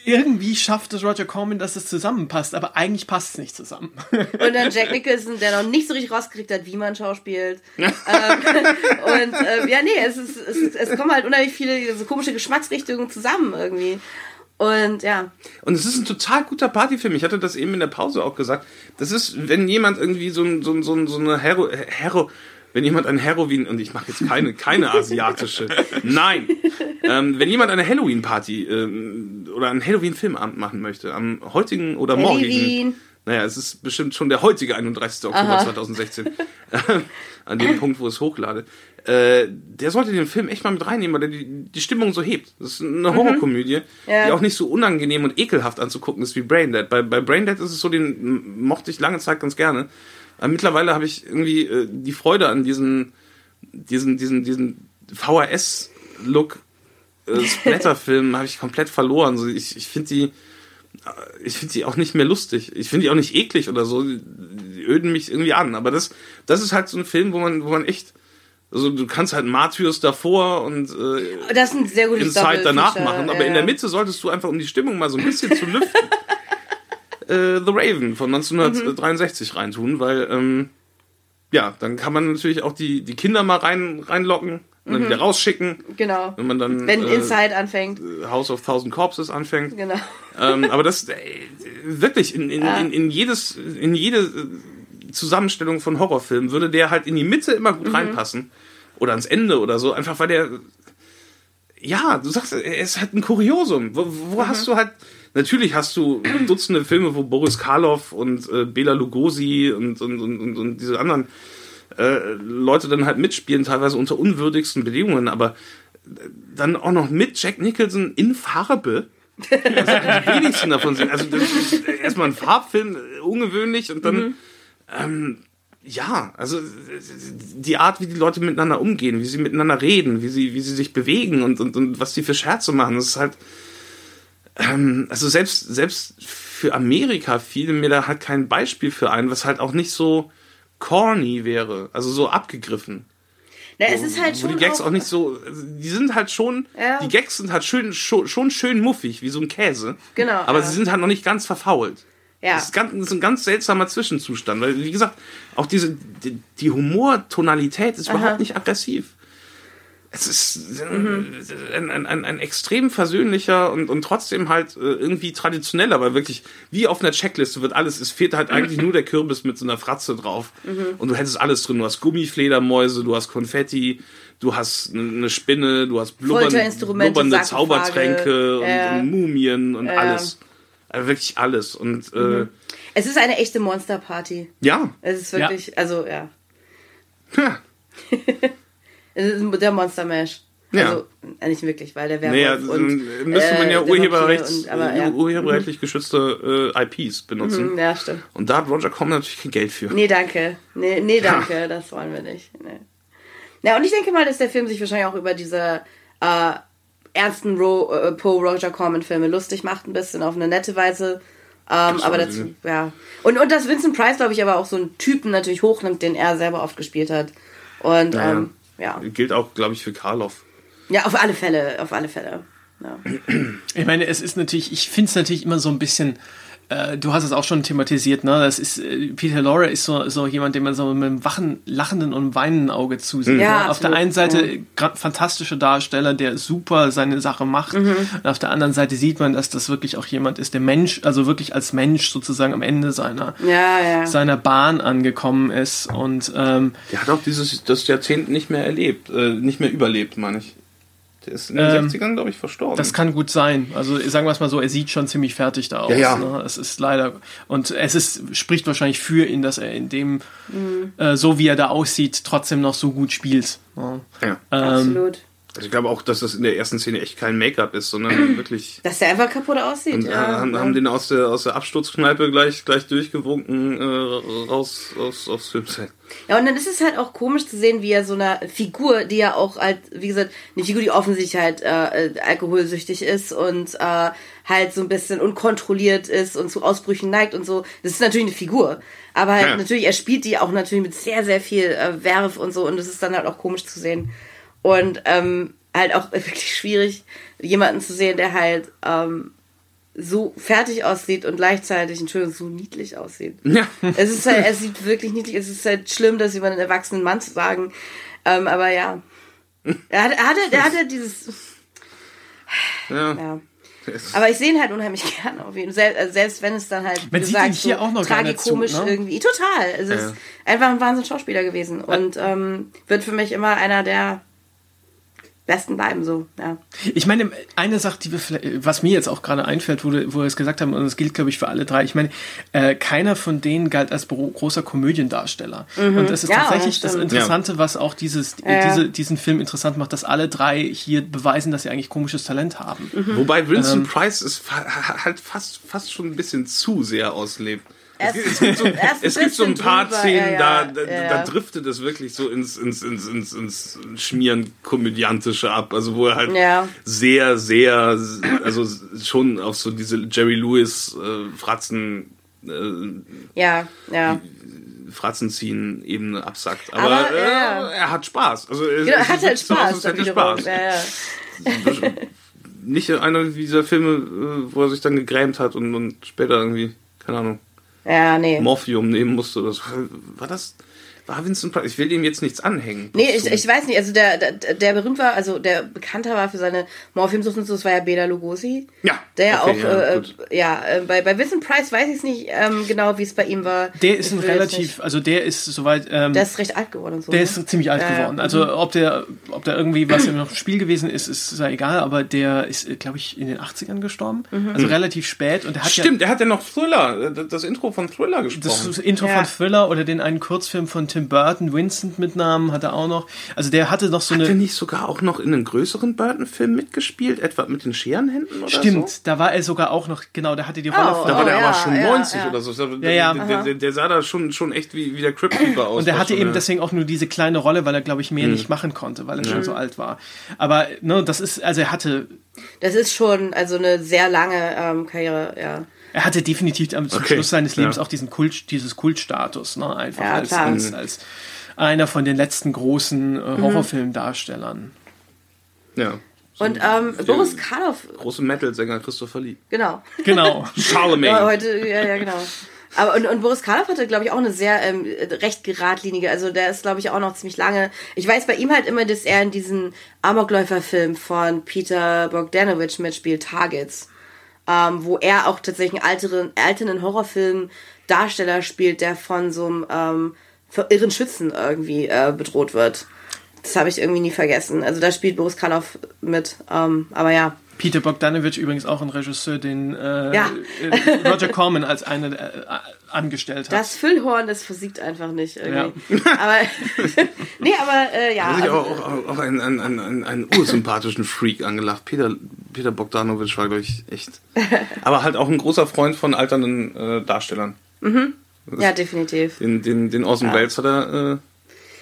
irgendwie schafft es Roger Corman, dass es zusammenpasst, aber eigentlich passt es nicht zusammen. Und dann Jack Nicholson, der noch nicht so richtig rausgekriegt hat, wie man schauspielt. ähm, und äh, ja, nee, es, ist, es, es kommen halt unheimlich viele so komische Geschmacksrichtungen zusammen irgendwie. Und ja, Und es ist ein total guter Partyfilm. Ich hatte das eben in der Pause auch gesagt. Das ist, wenn jemand irgendwie so, ein- so, ein- so, ein- so eine Hero, Hero, wenn jemand ein Heroin, und ich mache jetzt keine, keine asiatische, nein, ähm, wenn jemand eine Halloween-Party ähm, oder einen Halloween-Filmabend machen möchte, am heutigen oder morgigen, Halloween. naja, es ist bestimmt schon der heutige 31. Oktober 2016, an dem Punkt, wo es hochlade, äh, der sollte den Film echt mal mit reinnehmen, weil der die, die Stimmung so hebt. Das ist eine Horrorkomödie, Ja. die auch nicht so unangenehm und ekelhaft anzugucken ist wie Braindead. Bei, bei Braindead ist es so, den mochte ich lange Zeit ganz gerne. Aber mittlerweile habe ich irgendwie äh, die Freude an diesen, diesen, diesen, diesen VHS-Look äh, Splatter-Film habe ich komplett verloren. Also ich, ich finde die, ich finde die auch nicht mehr lustig. Ich finde die auch nicht eklig oder so. Die, öden mich irgendwie an. Aber das, das ist halt so ein Film, wo man, wo man echt, also du kannst halt Martyrs davor und äh, das ist ein sehr gutes Inside danach machen. Aber ja, in der. Mitte solltest du einfach, um die Stimmung mal so ein bisschen zu lüften, äh, The Raven von 1963 reintun, weil ähm, ja, dann kann man natürlich auch die, die Kinder mal rein, reinlocken und dann wieder rausschicken, Genau. wenn man dann Wenn äh, Inside anfängt. House of Thousand Corpses anfängt. Genau. Ähm, aber das äh, wirklich in, in, Ja. in, in jedes, in jede äh, Zusammenstellung von Horrorfilmen würde der halt in die Mitte immer Mhm. gut reinpassen. Oder ans Ende oder so, einfach weil der. Ja, du sagst, er ist halt ein Kuriosum. Wo, wo Mhm. hast du halt. Natürlich hast du Dutzende Filme, wo Boris Karloff und äh, Bela Lugosi und, und, und, und, diese anderen äh, Leute dann halt mitspielen, teilweise unter unwürdigsten Bedingungen, aber äh, dann auch noch mit Jack Nicholson in Farbe. Also die wenigsten davon sind. Also das ist erstmal ein Farbfilm, äh, ungewöhnlich und dann ähm, ja, also äh, die Art, wie die Leute miteinander umgehen, wie sie miteinander reden, wie sie, wie sie sich bewegen und, und, und was die für Scherze machen, das ist halt ähm, also selbst, selbst für Amerika fiel mir da halt kein Beispiel für ein, was halt auch nicht so corny wäre, also so abgegriffen. Na, es ist halt Wo schon die Gags auch, auch nicht so, also die sind halt schon, Ja. die Gags sind halt schön, schon, schon schön muffig, wie so ein Käse. Genau, Aber ja. sie sind halt noch nicht ganz verfault. Ja. Das ist, ganz, das ist ein ganz seltsamer Zwischenzustand, weil, wie gesagt, auch diese, die, die Humortonalität ist überhaupt nicht aggressiv. Es ist äh, ein, ein, ein, ein extrem versöhnlicher und, und trotzdem halt äh, irgendwie traditionell, aber wirklich wie auf einer Checkliste wird alles. Es fehlt halt eigentlich nur der Kürbis mit so einer Fratze drauf. Und du hättest alles drin. Du hast Gummifledermäuse, du hast Konfetti, du hast eine Spinne, du hast blubbern, blubbernde Zaubertränke und, ja. und Mumien und Ja. alles. Also wirklich alles. Und äh, es ist eine echte Monsterparty. ja. Es ist wirklich, also ja. Ja. Der Monster Mash. Ja. Also, äh, nicht wirklich, weil der Werwolf Naja, und dann müsste man äh, ja der urheberrechts, und, aber, ja. urheberrechtlich geschützte äh, IPs benutzen. Mhm, Ja, stimmt. Und da hat Roger Corman natürlich kein Geld für. Nee, danke. Nee, nee danke, das wollen wir nicht. Nee. Ja, und ich denke mal, dass der Film sich wahrscheinlich auch über diese äh, ernsten Ro äh, Poe Roger Corman Filme lustig macht, ein bisschen auf eine nette Weise. Ähm, aber dazu, ja. Und, und dass Vincent Price, glaube ich, aber auch so einen Typen natürlich hochnimmt, den er selber oft gespielt hat. Und Ja, ähm, ja. Gilt auch, glaube ich, für Karloff. Ja, auf alle Fälle, auf alle Fälle. Ja. Ich meine, es ist natürlich, ich finde es natürlich immer so ein bisschen, äh, du hast es auch schon thematisiert, ne? Das ist, äh, Peter Lorre ist so, so jemand, dem man so mit einem wachen, lachenden und weinenden Auge zusieht. Ja, ne? Auf der einen Seite ja. grad fantastische Darsteller, der super seine Sache macht. Mhm. Und auf der anderen Seite sieht man, dass das wirklich auch jemand ist, der Mensch, also wirklich als Mensch sozusagen am Ende seiner, Ja, ja. seiner Bahn angekommen ist. Und ähm, Der hat auch dieses das Jahrzehnt nicht mehr erlebt, äh, nicht mehr überlebt, meine ich. Der ist in den Ähm, 60ern, glaube ich, verstorben. Das kann gut sein. Also sagen wir es mal so, er sieht schon ziemlich fertig da aus. Ja, ja. Ne? Es ist leider und es ist spricht wahrscheinlich für ihn, dass er in dem Mhm. äh, so wie er da aussieht trotzdem noch so gut spielt. Ne? ja. Ähm, Absolut. Also ich glaube auch, dass das in der ersten Szene echt kein Make-up ist, sondern wirklich. Dass der einfach kaputt aussieht. Und äh, ja, haben, ja. haben den aus der, aus der Absturzkneipe gleich, gleich durchgewunken äh, raus aus, aufs Filmset. Ja, und dann ist es halt auch komisch zu sehen, wie er so eine Figur, die ja auch halt, wie gesagt, eine Figur, die offensichtlich halt äh, äh, alkoholsüchtig ist und äh, halt so ein bisschen unkontrolliert ist und zu Ausbrüchen neigt und so. Das ist natürlich eine Figur. Aber halt Ja. natürlich, er spielt die auch natürlich mit sehr, sehr viel äh, Werf und so und das ist dann halt auch komisch zu sehen. Und ähm, halt auch wirklich schwierig, jemanden zu sehen, der halt ähm, so fertig aussieht und gleichzeitig, Entschuldigung, so niedlich aussieht. Ja. Es ist halt, er sieht wirklich niedlich, es ist halt schlimm, das über einen erwachsenen Mann zu sagen. Ähm, aber ja. Er hat, er hatte, er hatte dieses, Ja. ja. Aber ich sehe ihn halt unheimlich gerne auf jeden Fall. Selbst, also selbst wenn es dann halt, Man sieht ihn hier so auch noch tragikomisch zu, ne? irgendwie. Total. Es ist Ja. einfach ein Wahnsinn Schauspieler gewesen. Und ähm, wird für mich immer einer der besten bleiben, so, ja. Ich meine, eine Sache, die wir vielleicht, was mir jetzt auch gerade einfällt, wo, wo wir es gesagt haben, und das gilt, glaube ich, für alle drei. Ich meine, äh, keiner von denen galt als großer Komödiendarsteller. Und das ist Mhm. Ja, tatsächlich das das. Interessante, was auch dieses, Ja. diese, diesen Film interessant macht, dass alle drei hier beweisen, dass sie eigentlich komisches Talent haben. Mhm. Wobei Vincent Price es fa halt fast, fast schon ein bisschen zu sehr auslebt. Es gibt, es gibt, so, ein es gibt so ein bisschen paar drüber, Szenen, ja, da, ja, da, ja. da driftet es wirklich so ins, ins, ins, ins, ins Schmieren komödiantische ab. Also wo er halt sehr, sehr, also schon auf so diese Jerry Lewis äh, Fratzen, äh, Ja, ja. Fratzen ziehen Ebene absackt. Aber, Aber, äh, er hat Spaß. Also Genau, er hat halt so Spaß. wiederum. Spaß. Nicht einer dieser Filme, äh, wo er sich dann gegrämt hat und, und später irgendwie, keine Ahnung, ja, nee. Morphium nehmen musste. Das war, war das. War Vincent Price? Ich will ihm jetzt nichts anhängen. Nee, ich, ich weiß nicht, also der, der, der berühmt war, also der bekannter war für seine Morphiumsucht und so, das war ja Bela Lugosi. Ja, Der ja okay, auch, ja, äh, ja, äh, bei, bei Vincent Price weiß ich es nicht ähm, genau, wie es bei ihm war. Der ist Ich ein relativ, also der ist soweit, ähm, Der ist recht alt geworden und so. Der ne? ist ziemlich alt Ja, ja. geworden. Also ob der, ob da irgendwie was im Spiel gewesen ist, ist ja egal, aber der ist, glaube ich, in den 80ern gestorben. Mhm. Also relativ spät und der hat Stimmt, der hat ja noch Thriller, äh, das Intro von Thriller ja gesprochen. das Intro Ja. von Thriller oder den einen Kurzfilm von Tim Burton, Vincent mit Namen, hat er auch noch. Also der hatte noch so hat er eine. nicht sogar auch noch in einem größeren Burton-Film mitgespielt? Etwa mit den Scherenhänden oder Stimmt, so? da war er sogar auch noch, genau, da hatte die Rolle Oh, von. Da war Oh, der ja, aber schon ja, 90 ja. oder so. Ja, ja. Der, der, der sah da schon, schon echt wie, wie der Crypt Keeper aus. Und der hatte schon, eben ja. deswegen auch nur diese kleine Rolle, weil er, glaube ich, Hm. mehr nicht machen konnte, weil er schon so alt war. Aber ne, das ist, also er hatte, Das ist schon, also eine sehr lange ähm, Karriere, ja. Er hatte definitiv am zum Okay, Schluss seines Lebens ja. auch diesen Kult, dieses Kultstatus, ne? Einfach Ja, als, als, als einer von den letzten großen äh, Horrorfilmdarstellern. Ja. Und ähm, Boris Karloff, Große Metal-Sänger Christopher Lee. genau. Genau. Charlemagne. Ja, heute, ja, ja, genau. Aber und, und Boris Karloff hatte, glaube ich, auch eine sehr ähm, recht geradlinige, also der ist, glaube ich, auch noch ziemlich lange. Ich weiß bei ihm halt immer, dass er in diesem Amokläufer-Film von Peter Bogdanovich mitspielt, Targets. Ähm, wo er auch tatsächlich einen alteren, alternden Horrorfilm-Darsteller spielt, der von so einem ähm, irren Schützen irgendwie äh, bedroht wird. Das habe ich irgendwie nie vergessen. Also da spielt Boris Karloff mit. Ähm, aber ja, Peter Bogdanovich übrigens auch ein Regisseur, den äh, Ja. äh, Roger Corman als einer äh, angestellt hat. Das Füllhorn, das versiegt einfach nicht irgendwie. Aber nee, aber äh, ja. Hat sich Also, auch, auch, auch einen, einen, einen, einen ursympathischen Freak angelacht. Peter, Peter Bogdanovich war, glaube ich, echt. Aber halt auch ein großer Freund von alternden äh, Darstellern. ja, definitiv. Den, den, den Orson Welles hat er äh,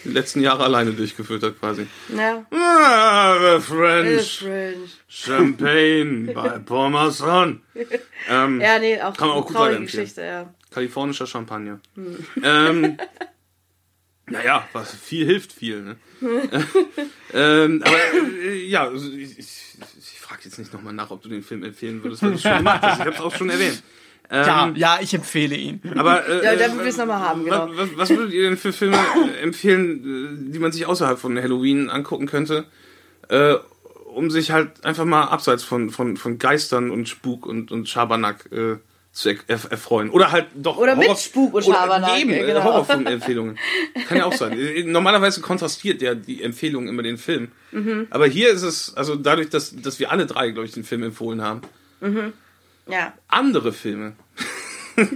die letzten Jahre alleine durchgeführt hat, quasi. Ja. Ah, the French strange. Champagne by Paul Masson. Ähm, Ja, nee, auch, Kann man auch eine gut weiterempfehlen. Geschichte, ja. Kalifornischer Champagner. Ähm, naja, was viel hilft viel, ne? ähm, aber äh, ja, also ich, ich, ich frage jetzt nicht nochmal nach, ob du den Film empfehlen würdest, weil du es schon gemacht hast. Ich habe es auch schon erwähnt. Ähm, ja, ja, ich empfehle ihn. Aber äh, Ja, damit wir es nochmal haben, genau. was, was, was würdet ihr denn für Filme äh, empfehlen, äh, die man sich außerhalb von Halloween angucken könnte, äh, um sich halt einfach mal abseits von, von, von Geistern und Spuk und, und Schabernack äh, zu er erf- erfreuen? Oder halt doch Oder mit Spuk und oder Schabernack, Eben, äh, genau. Horrorfilmempfehlungen. Kann ja auch sein. Normalerweise kontrastiert ja die Empfehlung immer den Film. Mhm. Aber hier ist es, also dadurch, dass, dass wir alle drei, glaube ich, den Film empfohlen haben, Ja. andere Filme.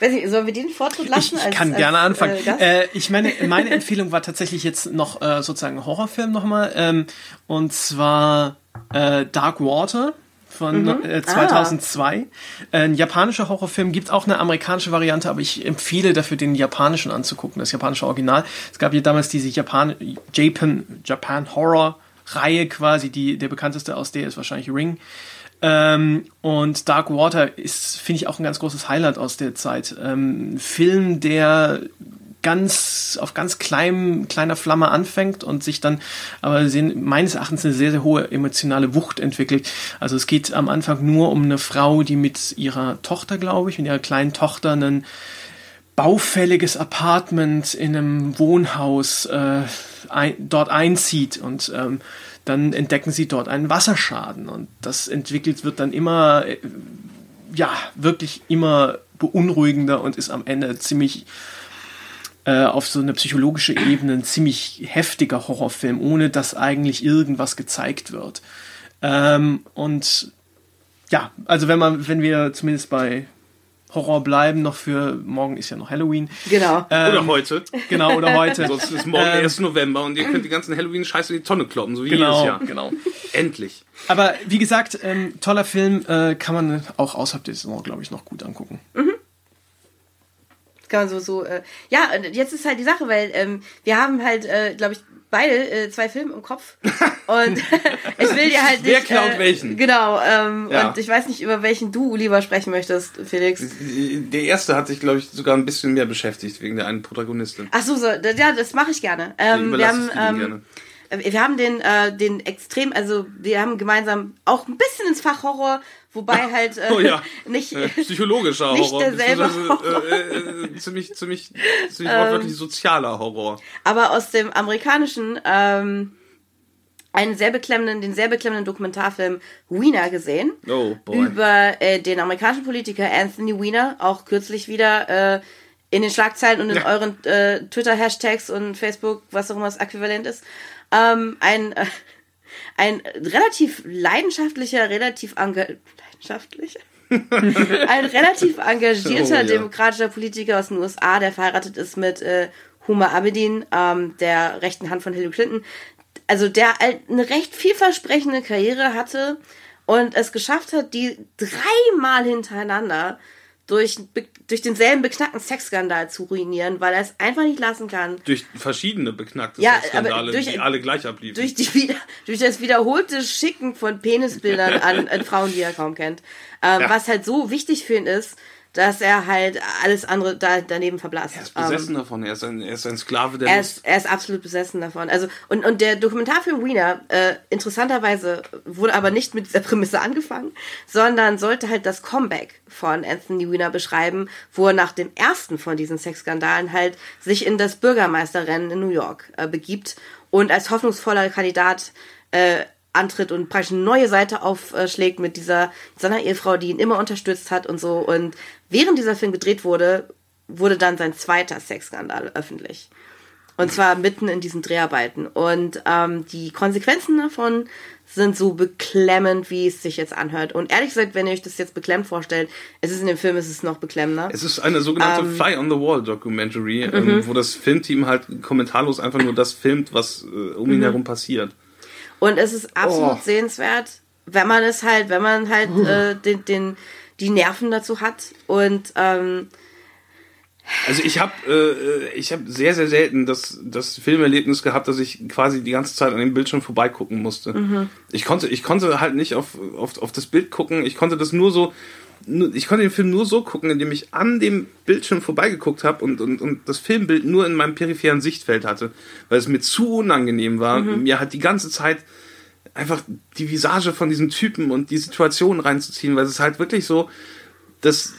Weiß nicht, sollen wir den Vortritt lassen? Ich, ich als- kann als, gerne anfangen. äh? Äh, ich meine, meine Empfehlung war tatsächlich jetzt noch äh, sozusagen ein Horrorfilm nochmal. Ähm, und zwar äh, Dark Water von Mhm. äh, 2002. Äh, ein japanischer Horrorfilm, gibt auch eine amerikanische Variante, aber ich empfehle dafür, den japanischen anzugucken, das japanische Original. Es gab ja damals diese Japan, Japan, Japan Horror Reihe quasi, die, der bekannteste aus der ist wahrscheinlich Ring. Ähm, und Dark Water ist, finde ich, auch ein ganz großes Highlight aus der Zeit. Ähm, Film, der ganz auf ganz kleinem, kleiner Flamme anfängt und sich dann aber sehen, meines Erachtens eine sehr, sehr hohe emotionale Wucht entwickelt. Also es geht am Anfang nur um eine Frau, die mit ihrer Tochter, glaube ich, mit ihrer kleinen Tochter einen baufälliges Apartment in einem Wohnhaus äh, ein, dort einzieht und ähm, dann entdecken sie dort einen Wasserschaden und das entwickelt wird dann immer äh, ja wirklich immer beunruhigender und ist am Ende ziemlich äh, auf so eine psychologische Ebene ein ziemlich heftiger Horrorfilm, ohne dass eigentlich irgendwas gezeigt wird. Ähm, und ja, also wenn man, wenn wir zumindest bei Horror bleiben, noch für morgen ist ja noch Halloween. genau. Oder heute. Genau, oder heute. Sonst ist morgen Ähm, 1. November und ihr könnt die ganzen Halloween-Scheiße in die Tonne kloppen, so wie jedes genau, Jahr. genau. Endlich. Aber wie gesagt, ähm, toller Film, äh, kann man auch außerhalb der Saison, glaube ich, noch gut angucken. kann man so, so, äh, ja, und jetzt ist halt die Sache, weil ähm, wir haben halt, äh, glaube ich, beide äh, zwei Filme im Kopf und ich will dir halt nicht... Wer klaut äh, welchen? Genau, ähm, Ja. und ich weiß nicht, über welchen du lieber sprechen möchtest, Felix. Der erste hat sich, glaube ich, sogar ein bisschen mehr beschäftigt wegen der einen Protagonistin. Ach so, so ja, das mache ich gerne. Ähm, wir haben, ähm, gerne. äh, wir haben den, äh, den extrem, also wir haben gemeinsam auch ein bisschen ins Fach Horror, wobei halt äh, Oh ja. nicht, Äh, psychologischer nicht Horror. derselbe beziehungsweise, Äh, äh, ziemlich, ziemlich, ziemlich wortwörtlich sozialer Horror. aber aus dem amerikanischen ähm, einen sehr beklemmenden, den sehr beklemmenden Dokumentarfilm Wiener gesehen. Oh. Über äh, den amerikanischen Politiker Anthony Weiner, auch kürzlich wieder äh, in den Schlagzeilen und in Ja. euren äh, Twitter-Hashtags und Facebook, was auch immer das Äquivalent ist. Ähm, ein, äh, ein relativ leidenschaftlicher, relativ leidenschaftlich? ein relativ engagierter Oh, ja. demokratischer Politiker aus den USA, der verheiratet ist mit äh, Huma Abedin, ähm, der rechten Hand von Hillary Clinton. Also der eine recht vielversprechende Karriere hatte und es geschafft hat, die dreimal hintereinander durch, durch denselben beknackten Sexskandal zu ruinieren, weil er es einfach nicht lassen kann, Durch verschiedene beknackte Ja, Sexskandale, durch- die alle gleich abliefen. durch, die, wieder- durch das wiederholte Schicken von Penisbildern an, an Frauen, die er kaum kennt. Ähm, Ja. Was halt so wichtig für ihn ist, dass er halt alles andere da, daneben verblasst. er ist Ähm, besessen davon, er ist ein, er ist ein Sklave der er ist, er ist absolut besessen davon. Also, und, und der Dokumentarfilm Wiener, äh, interessanterweise, wurde aber nicht mit dieser Prämisse angefangen, sondern sollte halt das Comeback von Anthony Wiener beschreiben, wo er nach dem ersten von diesen Sexskandalen halt sich in das Bürgermeisterrennen in New York äh, begibt und als hoffnungsvoller Kandidat äh, antritt und praktisch eine neue Seite aufschlägt mit dieser seiner Ehefrau, die ihn immer unterstützt hat und so. Und während dieser Film gedreht wurde, wurde dann sein zweiter Sexskandal öffentlich. Und zwar mitten in diesen Dreharbeiten. Und ähm, die Konsequenzen davon sind so beklemmend, wie es sich jetzt anhört. Und ehrlich gesagt, wenn ihr euch das jetzt beklemmt vorstellt, es ist in dem Film, es ist noch beklemmender. Es ist eine sogenannte Ähm, Fly on the Wall Documentary, mhm. ähm, wo das Filmteam halt kommentarlos einfach nur das filmt, was äh, um Mhm. ihn herum passiert. Und es ist absolut Oh. sehenswert, wenn man es halt, wenn man halt äh, den, den, die Nerven dazu hat. Und ähm, Also ich habe äh, ich habe sehr sehr selten das das Filmerlebnis gehabt, dass ich quasi die ganze Zeit an dem Bildschirm vorbeigucken musste. Mhm. Ich konnte ich konnte halt nicht auf, auf auf das Bild gucken. Ich konnte das nur so ich konnte den Film nur so gucken, indem ich an dem Bildschirm vorbeigeguckt habe und, und, und das Filmbild nur in meinem peripheren Sichtfeld hatte, weil es mir zu unangenehm war. Mhm. Mir hat die ganze Zeit einfach die Visage von diesem Typen und die Situation reinzuziehen, weil es ist halt wirklich so, dass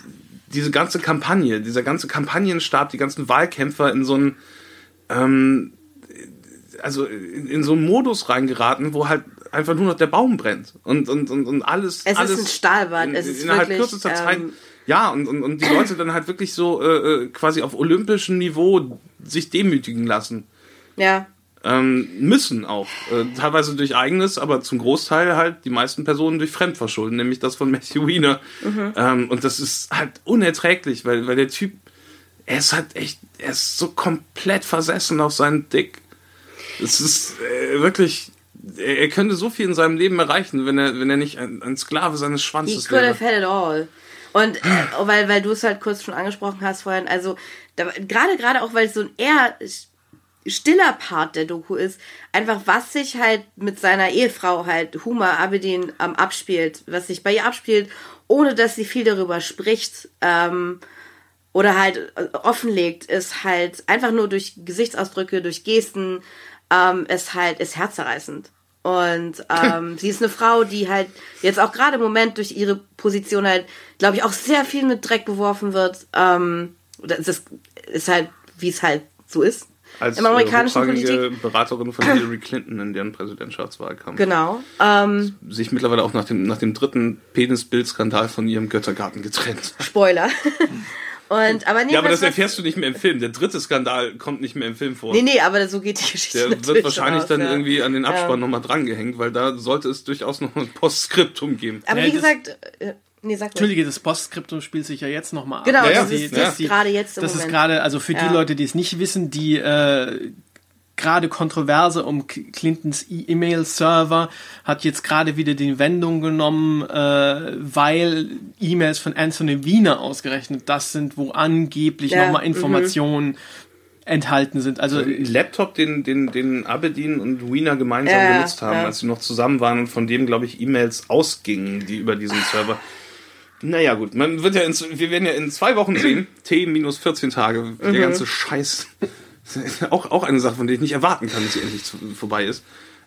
diese ganze Kampagne, dieser ganze Kampagnenstab, die ganzen Wahlkämpfer in so einen, ähm, also in, in so einen Modus reingeraten, wo halt einfach nur noch der Baum brennt und und und, und alles. Es ist alles ein Stahlbad, es ist innerhalb wirklich, kürzester Zeit. ähm, Ja, und, und, und die Leute dann halt wirklich so äh, äh, quasi auf olympischem Niveau sich demütigen lassen. ja, Ähm, müssen auch. Äh, teilweise durch eigenes, aber zum Großteil halt die meisten Personen durch Fremdverschulden, nämlich das von Matthew Weiner. Ähm, und das ist halt unerträglich, weil, weil der Typ, er ist halt echt, er ist so komplett versessen auf seinen Dick. Es ist äh, wirklich, er, er könnte so viel in seinem Leben erreichen, wenn er, wenn er nicht ein, ein Sklave seines He Schwanzes could wäre. have had it all. Und äh, weil, weil du es halt kurz schon angesprochen hast vorhin, also da- gerade gerade auch, weil es so ein eher stiller Part der Doku ist, einfach was sich halt mit seiner Ehefrau halt Huma Abedin ähm, abspielt, was sich bei ihr abspielt, ohne dass sie viel darüber spricht ähm, oder halt äh, offenlegt, ist halt einfach nur durch Gesichtsausdrücke, durch Gesten, ähm, ist halt ist herzerreißend. Und ähm, sie ist eine Frau, die halt jetzt auch gerade im Moment durch ihre Position halt, glaube ich, auch sehr viel mit Dreck beworfen wird. Ähm, das ist, ist halt, wie es halt so ist. Als Im amerikanischen äh, hochrangige Politik. Beraterin von Hillary Clinton in deren Präsidentschaftswahlkampf. Genau. Ähm, Sich mittlerweile auch nach dem, nach dem dritten Penisbildskandal von ihrem Göttergarten getrennt. Spoiler. Und, aber nee, Ja, aber das erfährst du nicht mehr im Film. Der dritte Skandal kommt nicht mehr im Film vor. Nee, nee, aber so geht die Geschichte. Der natürlich wird wahrscheinlich aus, dann ja. irgendwie an den Abspann Ja. nochmal drangehängt, weil da sollte es durchaus noch ein Postskriptum geben. Aber Ja, wie gesagt, äh, nee, sag. Entschuldige, das Postskriptum spielt sich ja jetzt nochmal ab. Genau, Ja, ja, das ist, ja. das ist gerade jetzt im Das ist Moment. gerade, also für Ja. die Leute, die es nicht wissen, die äh, gerade Kontroverse um Clintons E-Mail-Server hat jetzt gerade wieder die Wendung genommen, äh, weil E-Mails von Anthony Wiener ausgerechnet das sind, wo angeblich Ja, nochmal mhm. Informationen enthalten sind. Also Ein Laptop, den, den, den Abedin und Wiener gemeinsam Ja, genutzt haben, ja. als sie noch zusammen waren und von dem, glaube ich, E-Mails ausgingen, die über diesen Server. Naja, gut, man wird ja in, wir werden ja in zwei Wochen sehen, T minus 14 Tage, Mhm. der ganze Scheiß. auch, auch eine Sache, von der ich nicht erwarten kann, dass sie endlich zu, vorbei ist.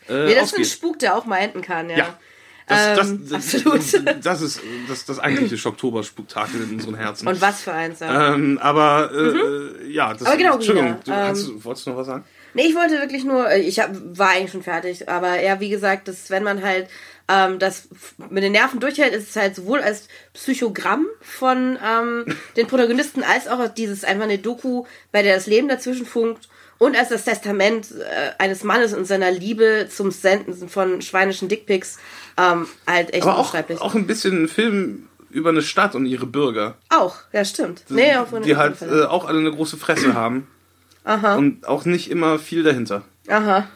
Äh, Nee, das ist ein. Spuk, der auch mal enden kann, ja. Ja. Das, das, Ähm, das, absolut. das ist das, das eigentliche Schocktober-Spektakel in unseren Herzen. Und was für eins, ja. ähm, aber äh, ja, das Aber genau, Entschuldigung, du, ähm, hast, du- wolltest du noch was sagen? Nee, ich wollte wirklich nur, äh, ich hab, war eigentlich schon fertig, aber ja, wie gesagt, das, wenn man halt ähm, das mit den Nerven durchhält, ist es halt sowohl als Psychogramm von ähm, den Protagonisten als auch als dieses einfach eine Doku, bei der das Leben dazwischen funkt und als das Testament äh, eines Mannes und seiner Liebe zum Senden von schweinischen Dickpics ähm, halt echt Aber auch, auch ein bisschen ein Film über eine Stadt und ihre Bürger, Auch, ja, stimmt. Nee, auf die halt äh, auch alle eine große Fresse haben Aha, und auch nicht immer viel dahinter. aha.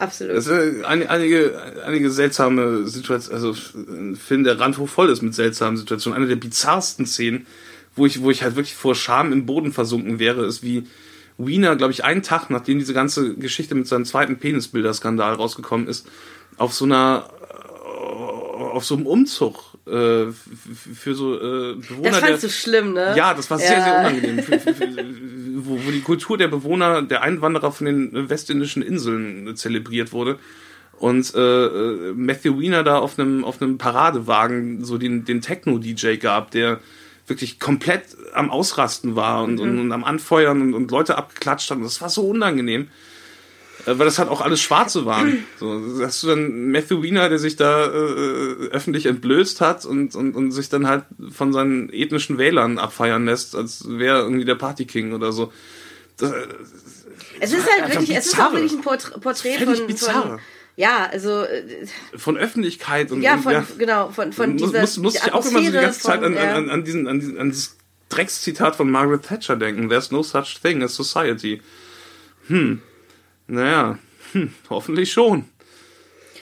Absolut. Es sind ein, einige, einige seltsame Situationen, also ein Film, der randhoch voll ist mit seltsamen Situationen. Eine der bizarrsten Szenen, wo ich, wo ich halt wirklich vor Scham im Boden versunken wäre, ist wie Wiener, glaube ich, einen Tag, nachdem diese ganze Geschichte mit seinem zweiten Penisbilder-Skandal rausgekommen ist, auf so einer, äh, auf so einem Umzug äh, für so äh, Bewohner das der, fandst du schlimm, ne? ja, das war sehr, Ja. sehr unangenehm. Für, für, für, wo, wo die Kultur der Bewohner, der Einwanderer von den westindischen Inseln zelebriert wurde. Und äh, äh, Matthew Weiner da auf einem auf einem Paradewagen so den, den Techno-DJ gab, der wirklich komplett am Ausrasten war und, und, und am Anfeuern und, und Leute abgeklatscht hat. Und das war so unangenehm. Äh, Weil das halt auch alles Schwarze waren. So, hast du dann Matthew Weiner, der sich da äh, öffentlich entblößt hat und, und, und sich dann halt von seinen ethnischen Wählern abfeiern lässt, als wäre irgendwie der Partyking oder so. Das, Es ist halt wirklich, es ist auch wirklich ein Porträt, Porträt von, von. Ja, also äh, von Öffentlichkeit und ja, von genau von von muss, dieser muss, muss dieser ich auch immer so die ganze Zeit an, von, ja. an, an, diesen, an, diesen, an dieses Dreckszitat von Margaret Thatcher denken. There's no such thing as society. Hm. Naja, hm, hoffentlich schon.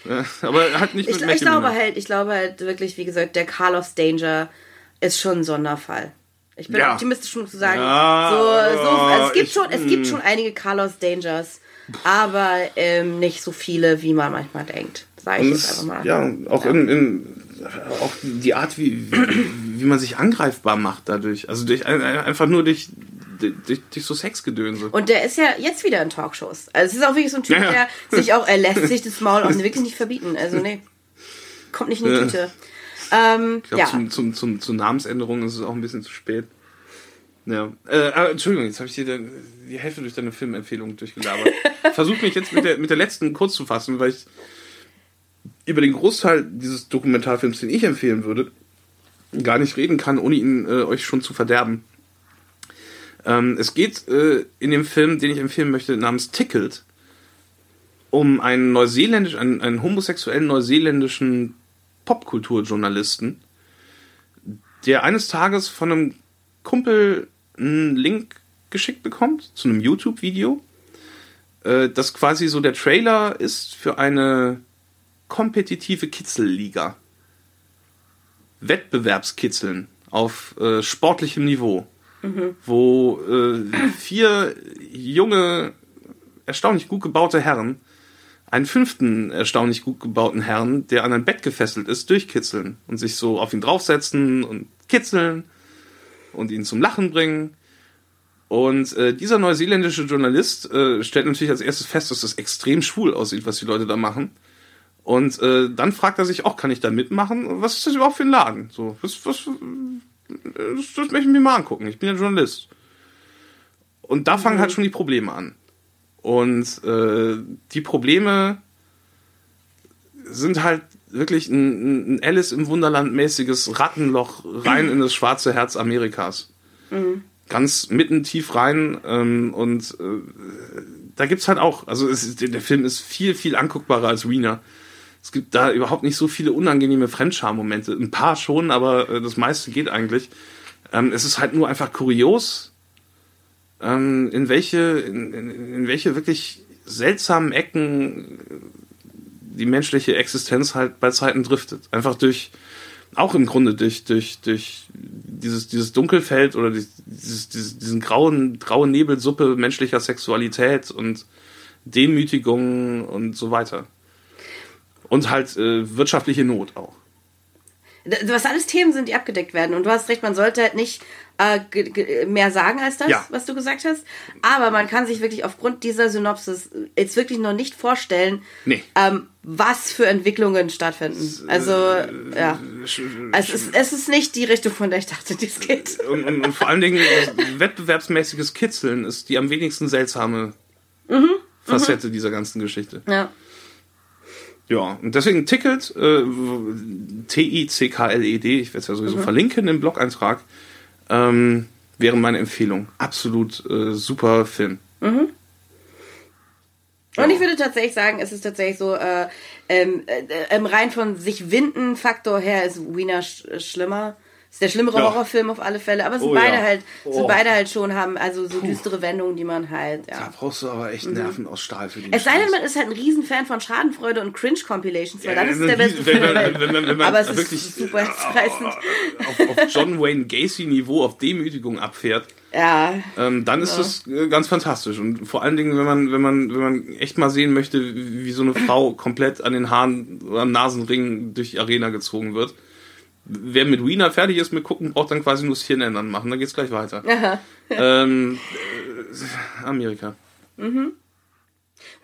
Ja, aber halt nicht Ich, mit ich Matthew glaube halt, ich glaube halt wirklich, wie gesagt, der Carlos Danger ist schon ein Sonderfall. Ich bin Ja. optimistisch genug zu sagen, Ja, so, so, also es gibt ich- schon, es gibt schon einige Carlos Dangers, aber ähm, nicht so viele, wie man manchmal denkt. Sag ich jetzt es- einfach mal. Ja, auch in, in auch die Art, wie, wie, wie man sich angreifbar macht dadurch. Also durch, ein- ein- einfach nur durch, durch, durch so Sexgedönse. Und der ist ja jetzt wieder in Talkshows. Also es ist auch wirklich so ein Typ, Ja, ja. der sich auch, er lässt sich das Maul auch wirklich nicht verbieten. Also nee, kommt nicht in die Ja. Tüte. Ähm, Ich glaube, ja. zum, zum, zum, zur Namensänderung ist es auch ein bisschen zu spät. Ja. Äh, aber Entschuldigung, jetzt habe ich dir die Hälfte durch deine Filmempfehlung durchgelabert. Versuch mich jetzt mit der, mit der letzten kurz zu fassen, weil ich über den Großteil dieses Dokumentarfilms, den ich empfehlen würde, gar nicht reden kann, ohne ihn äh, euch schon zu verderben. Ähm, es geht äh, in dem Film, den ich empfehlen möchte, namens Tickled, um einen neuseeländisch, einen, einen homosexuellen neuseeländischen Popkulturjournalisten, der eines Tages von einem Kumpel einen Link geschickt bekommt zu einem YouTube-Video, äh, das quasi so der Trailer ist für eine kompetitive Kitzelliga. Wettbewerbskitzeln auf äh, sportlichem Niveau, wo äh, vier junge, erstaunlich gut gebaute Herren einen fünften erstaunlich gut gebauten Herrn, der an ein Bett gefesselt ist, durchkitzeln und sich so auf ihn draufsetzen und kitzeln und ihn zum Lachen bringen. Und äh, dieser neuseeländische Journalist äh, stellt natürlich als erstes fest, dass das extrem schwul aussieht, was die Leute da machen. Und äh, dann fragt er sich auch, kann ich da mitmachen? Was ist das überhaupt für ein Laden? So, was, was, das, das möchte ich mir mal angucken. Ich bin ja Journalist. Und da fangen halt schon die Probleme an. Und äh, die Probleme sind halt wirklich ein, ein Alice im Wunderland mäßiges Rattenloch rein in das schwarze Herz Amerikas. Ganz mitten tief rein. Ähm, und äh, da gibt's halt auch, also es der Film ist viel, viel anguckbarer als Wiener. Es gibt da überhaupt nicht so viele unangenehme Fremdscham-Momente. Ein paar schon, aber äh, das meiste geht eigentlich. Ähm, es ist halt nur einfach kurios, ähm, in welche, in, in, welche wirklich seltsamen Ecken die menschliche Existenz halt bei Zeiten driftet. Einfach durch, auch im Grunde durch, durch, durch dieses, dieses Dunkelfeld oder dieses, dieses, diesen grauen, grauen Nebelsuppe menschlicher Sexualität und Demütigung und so weiter. Und halt äh, wirtschaftliche Not auch. Was alles Themen sind, die abgedeckt werden. Und du hast recht, man sollte halt nicht äh, mehr sagen als das, Ja. was du gesagt hast. Aber man kann sich wirklich aufgrund dieser Synopsis jetzt wirklich noch nicht vorstellen, Nee. ähm, was für Entwicklungen stattfinden. Also, ja. Es ist, es ist nicht die Richtung, von der ich dachte, die es geht. Und, und, und vor allen Dingen wettbewerbsmäßiges Kitzeln ist die am wenigsten seltsame Facette dieser ganzen Geschichte. Ja. Ja, und deswegen Ticket, äh, T-I-C-K-L-E-D, ich werde es ja sowieso verlinken im Blog-Eintrag, ähm, wäre meine Empfehlung. Absolut äh, super Film. Und ich würde tatsächlich sagen, es ist tatsächlich so, äh, ähm, äh, im rein von sich winden Faktor her ist Wiener sch schlimmer. Ist der schlimmere Ja. Horrorfilm auf alle Fälle, aber es sind Oh beide ja. halt, Oh. sind beide halt schon, haben also so düstere Wendungen, die man halt, Da ja. brauchst du aber echt Nerven aus Stahl für die Es sei denn, man ist halt ein Riesenfan von Schadenfreude und Cringe-Compilations, weil Ja, dann ist es wenn der beste Film wenn Welt. wenn man- wenn man Aber es ist wirklich super herzreißend. auf, auf John Wayne Gacy-Niveau, auf Demütigung abfährt, Ja, ähm, dann ist das äh, ganz fantastisch. Und vor allen Dingen, wenn man, wenn man, wenn man echt mal sehen möchte, wie wie so eine Frau komplett an den Haaren oder am Nasenring durch die Arena gezogen wird. Wer mit Wiener fertig ist mit gucken, braucht dann quasi nur das Hirn ändern machen. Dann geht's gleich weiter. ähm, äh, Amerika.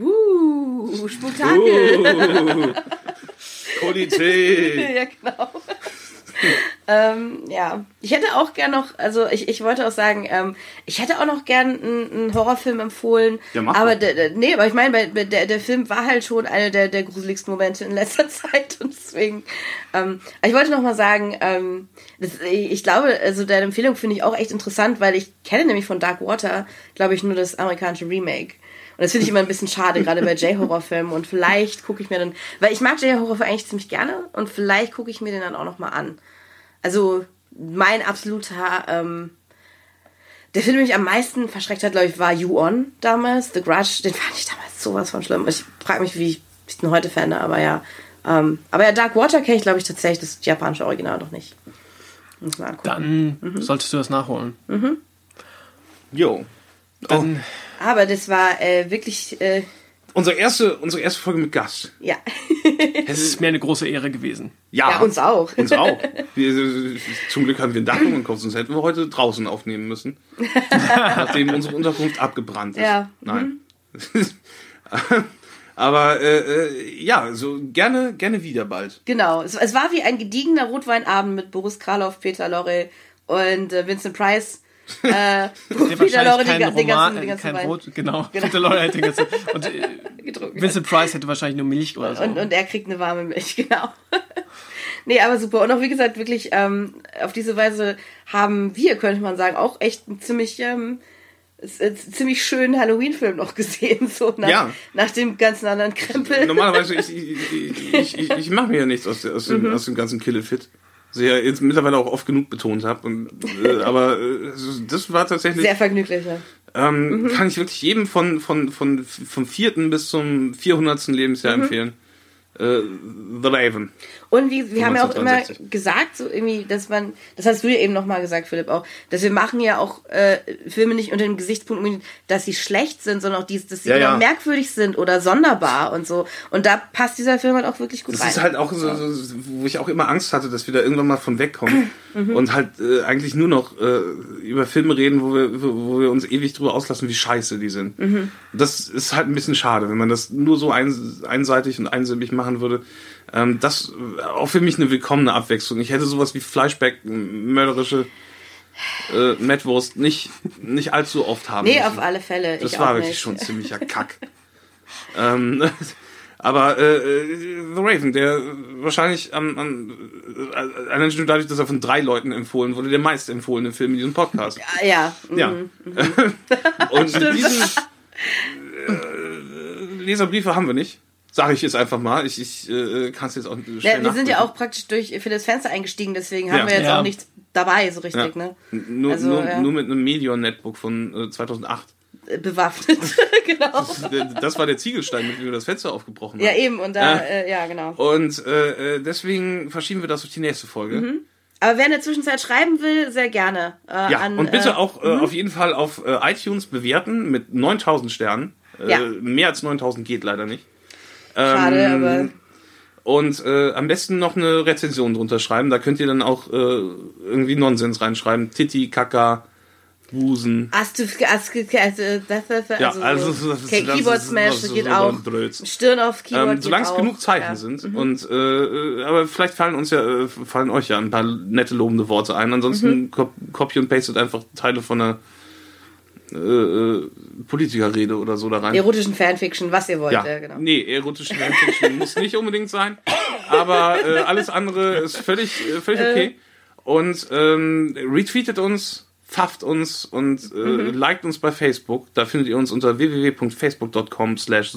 uh, Spektakel. Qualität. ja, genau. ähm, ja, ich hätte auch gern noch, also ich, ich wollte auch sagen, ähm, ich hätte auch noch gern einen, Horrorfilm empfohlen. Ja, mach aber der, der, nee, aber ich meine, der, der Film war halt schon einer der, der gruseligsten Momente in letzter Zeit und deswegen, ähm, ich wollte noch mal sagen, ähm, das, ich, ich glaube, also deine Empfehlung finde ich auch echt interessant, weil ich kenne nämlich von Dark Water, glaube ich, nur das amerikanische Remake. Und das finde ich immer ein bisschen schade, gerade bei J-Horror-Filmen. Und vielleicht gucke ich mir dann, weil ich mag J-Horror eigentlich ziemlich gerne und vielleicht gucke ich mir den dann auch noch mal an. Also mein absoluter, ähm, der Film, der mich am meisten verschreckt hat, glaube ich, war You On damals. The Grudge, den fand ich damals sowas von schlimm. Ich frage mich, wie ich ich den heute fände, aber ja. Ähm, aber ja, Dark Water kenne ich, glaube ich, tatsächlich das japanische Original noch nicht. Muss mal angucken. Dann Mhm. solltest du das nachholen. Jo. Dann, Aber das war äh, wirklich, äh, Unsere erste, unsere erste Folge mit Gast. ja. es ist mir eine große Ehre gewesen. Ja, uns auch. Uns auch. Wir, zum Glück haben wir ein Dach Kopf, sonst hätten wir heute draußen aufnehmen müssen. nachdem unsere Unterkunft abgebrannt ist. Ja. Nein. Aber äh, äh, ja, so gerne, gerne wieder bald. Genau. Es, es war wie ein gediegener Rotweinabend mit Boris Karloff, Peter Lorre und äh, Vincent Price. Äh, Peter Lorre den, den ganzen, den ganzen kein Wein Rot, genau. Genau. Peter Lorre hätte den ganzen, und äh. Vincent Price hätte wahrscheinlich nur Milch oder so. Und, und er kriegt eine warme Milch, genau. nee, aber super. Und auch wie gesagt, wirklich, ähm, auf diese Weise haben wir, könnte man sagen, auch echt ein ziemlich ähm, äh, ziemlich schönen Halloween-Film noch gesehen, so nach, Ja. nach dem ganzen anderen Krempel. Normalerweise, ich, ich, ich, ich, ich, mache mir ja nichts aus, aus, Mhm. dem, aus dem ganzen Killefit. Ja jetzt mittlerweile auch oft genug betont habe. Und, äh, aber äh, das war tatsächlich, Sehr vergnüglich, ja. ähm, kann ich wirklich jedem von, von, von, vom vierten bis zum 400. Lebensjahr Mhm. empfehlen. Äh, The Raven. Und wie, wir haben ja auch immer 1963. gesagt, so irgendwie, dass man, das hast du ja eben nochmal gesagt, Philipp, auch, dass wir machen ja auch äh, Filme nicht unter dem Gesichtspunkt, dass sie schlecht sind, sondern auch dies, dass sie Ja, ja. merkwürdig sind oder sonderbar und so. Und da passt dieser Film halt auch wirklich gut Das rein. ist halt auch so, so, wo ich auch immer Angst hatte, dass wir da irgendwann mal von wegkommen Mhm. und halt äh, eigentlich nur noch äh, über Filme reden, wo wir, wo, wo wir uns ewig drüber auslassen, wie scheiße die sind. Mhm. Das ist halt ein bisschen schade, wenn man das nur so ein, einseitig und einsilbig machen würde. Ähm, das äh, auch für mich eine willkommene Abwechslung. Ich hätte sowas wie Flashback, mörderische äh, Mettwurst nicht, nicht allzu oft haben nee, müssen. auf alle Fälle. Das ich war wirklich nicht. schon ziemlicher Kack. ähm, aber äh, äh, The Raven, der wahrscheinlich am, am äh, allein schon dadurch, dass er von drei Leuten empfohlen wurde, der meist empfohlene Film in diesem Podcast. Ah, Ja, mhm. Ja. Und diesen äh, Leserbriefe haben wir nicht. Sage ich jetzt einfach mal. Ich, ich äh, kann es jetzt auch schnell Ja, wir sind ja auch praktisch durch für das Fenster eingestiegen, deswegen haben Ja. wir jetzt Ja. auch nichts dabei, so richtig, Ja. ne? Nur, Also, nur, ja. nur mit einem Medion-Netbook von äh, 2008. Äh, Bewaffnet, genau. Das war der Ziegelstein, mit dem wir das Fenster aufgebrochen haben. Ja, eben, und da, Ja. äh, ja, genau. Und äh, äh, deswegen verschieben wir das auf die nächste Folge. Mhm. Aber wer in der Zwischenzeit schreiben will, sehr gerne. Äh, Ja, an, und bitte äh, auch äh, auf jeden Fall auf äh, iTunes bewerten mit 9000 Sternen. Äh, Ja. Mehr als 9000 geht leider nicht. Schade, Ähm, aber. Und äh, am besten noch eine Rezension drunter schreiben. Da könnt ihr dann auch äh, irgendwie Nonsens reinschreiben. Titi, Kaka, Busen. Astu, Astu, also, das, das, Ja, also, also so, das ist- okay, das Keyboard Smash das geht auch. Drötz. Stirn auf Keyboard Ähm, Solange es genug Zeichen ja. Mhm. sind. Und äh, äh, aber vielleicht fallen uns ja äh, fallen euch ja ein paar nette lobende Worte ein. Ansonsten Mhm. cop copy und pastet einfach Teile von einer äh, äh, Politikerrede oder so da rein. Erotischen Fanfiction, was ihr wollt, ja, ja, genau. nee, erotische Fanfiction muss nicht unbedingt sein, aber äh, alles andere ist völlig, äh, völlig okay. Und ähm, retweetet uns, pfafft uns und äh, Mhm. liked uns bei Facebook. Da findet ihr uns unter www.facebook.com slash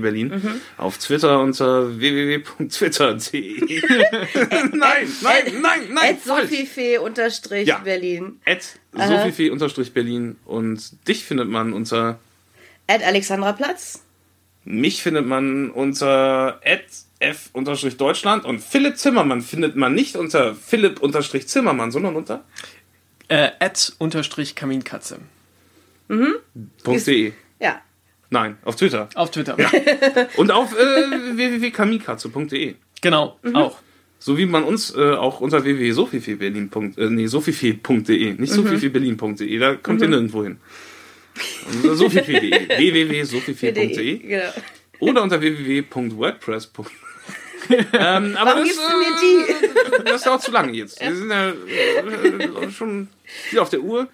Berlin. Mhm. Auf Twitter unter www.twitter.de. nein, nein, nein, nein, falsch. Sophiefee unterstrich Ja. Berlin. At Sophie-Berlin und dich findet man unter Ed Alexandra Platz. Mich findet man unter f-deutschland und Philipp Zimmermann findet man nicht unter Philipp-Zimmermann, sondern unter Äh, Ad unterstrich Kaminkatze. .de. Ja. Nein, auf Twitter. Auf Twitter. Und auf äh, www.kamikatze.de. Genau, auch. So wie man uns äh, auch unter www.sophieberlin. Äh, nee, sophiefe.de, nicht sophieberlin.de, da kommt ihr nirgendwo hin. Unter sophiefe.de, www.sophiefe.de Genau. oder unter www.wordpress.de. ähm, aber Warum das, gibst du mir äh, das dauert zu lange jetzt. Wir sind ja äh, schon viel auf der Uhr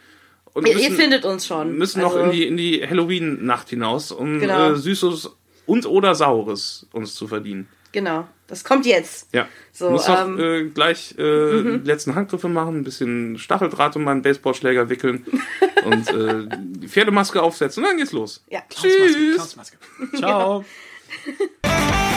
und Ihr, müssen, ihr findet uns schon. müssen noch Also, in die, in die Halloween-Nacht hinaus, um Genau. äh, Süßes und oder Saures uns zu verdienen. Genau. Das kommt jetzt. Ja. So, ich muss ähm, äh, gleich äh, die letzten Handgriffe machen, ein bisschen Stacheldraht um meinen Baseballschläger wickeln und äh, die Pferdemaske aufsetzen und dann geht's los. Ja. Klaus Maske, Klaus Maske. Ciao.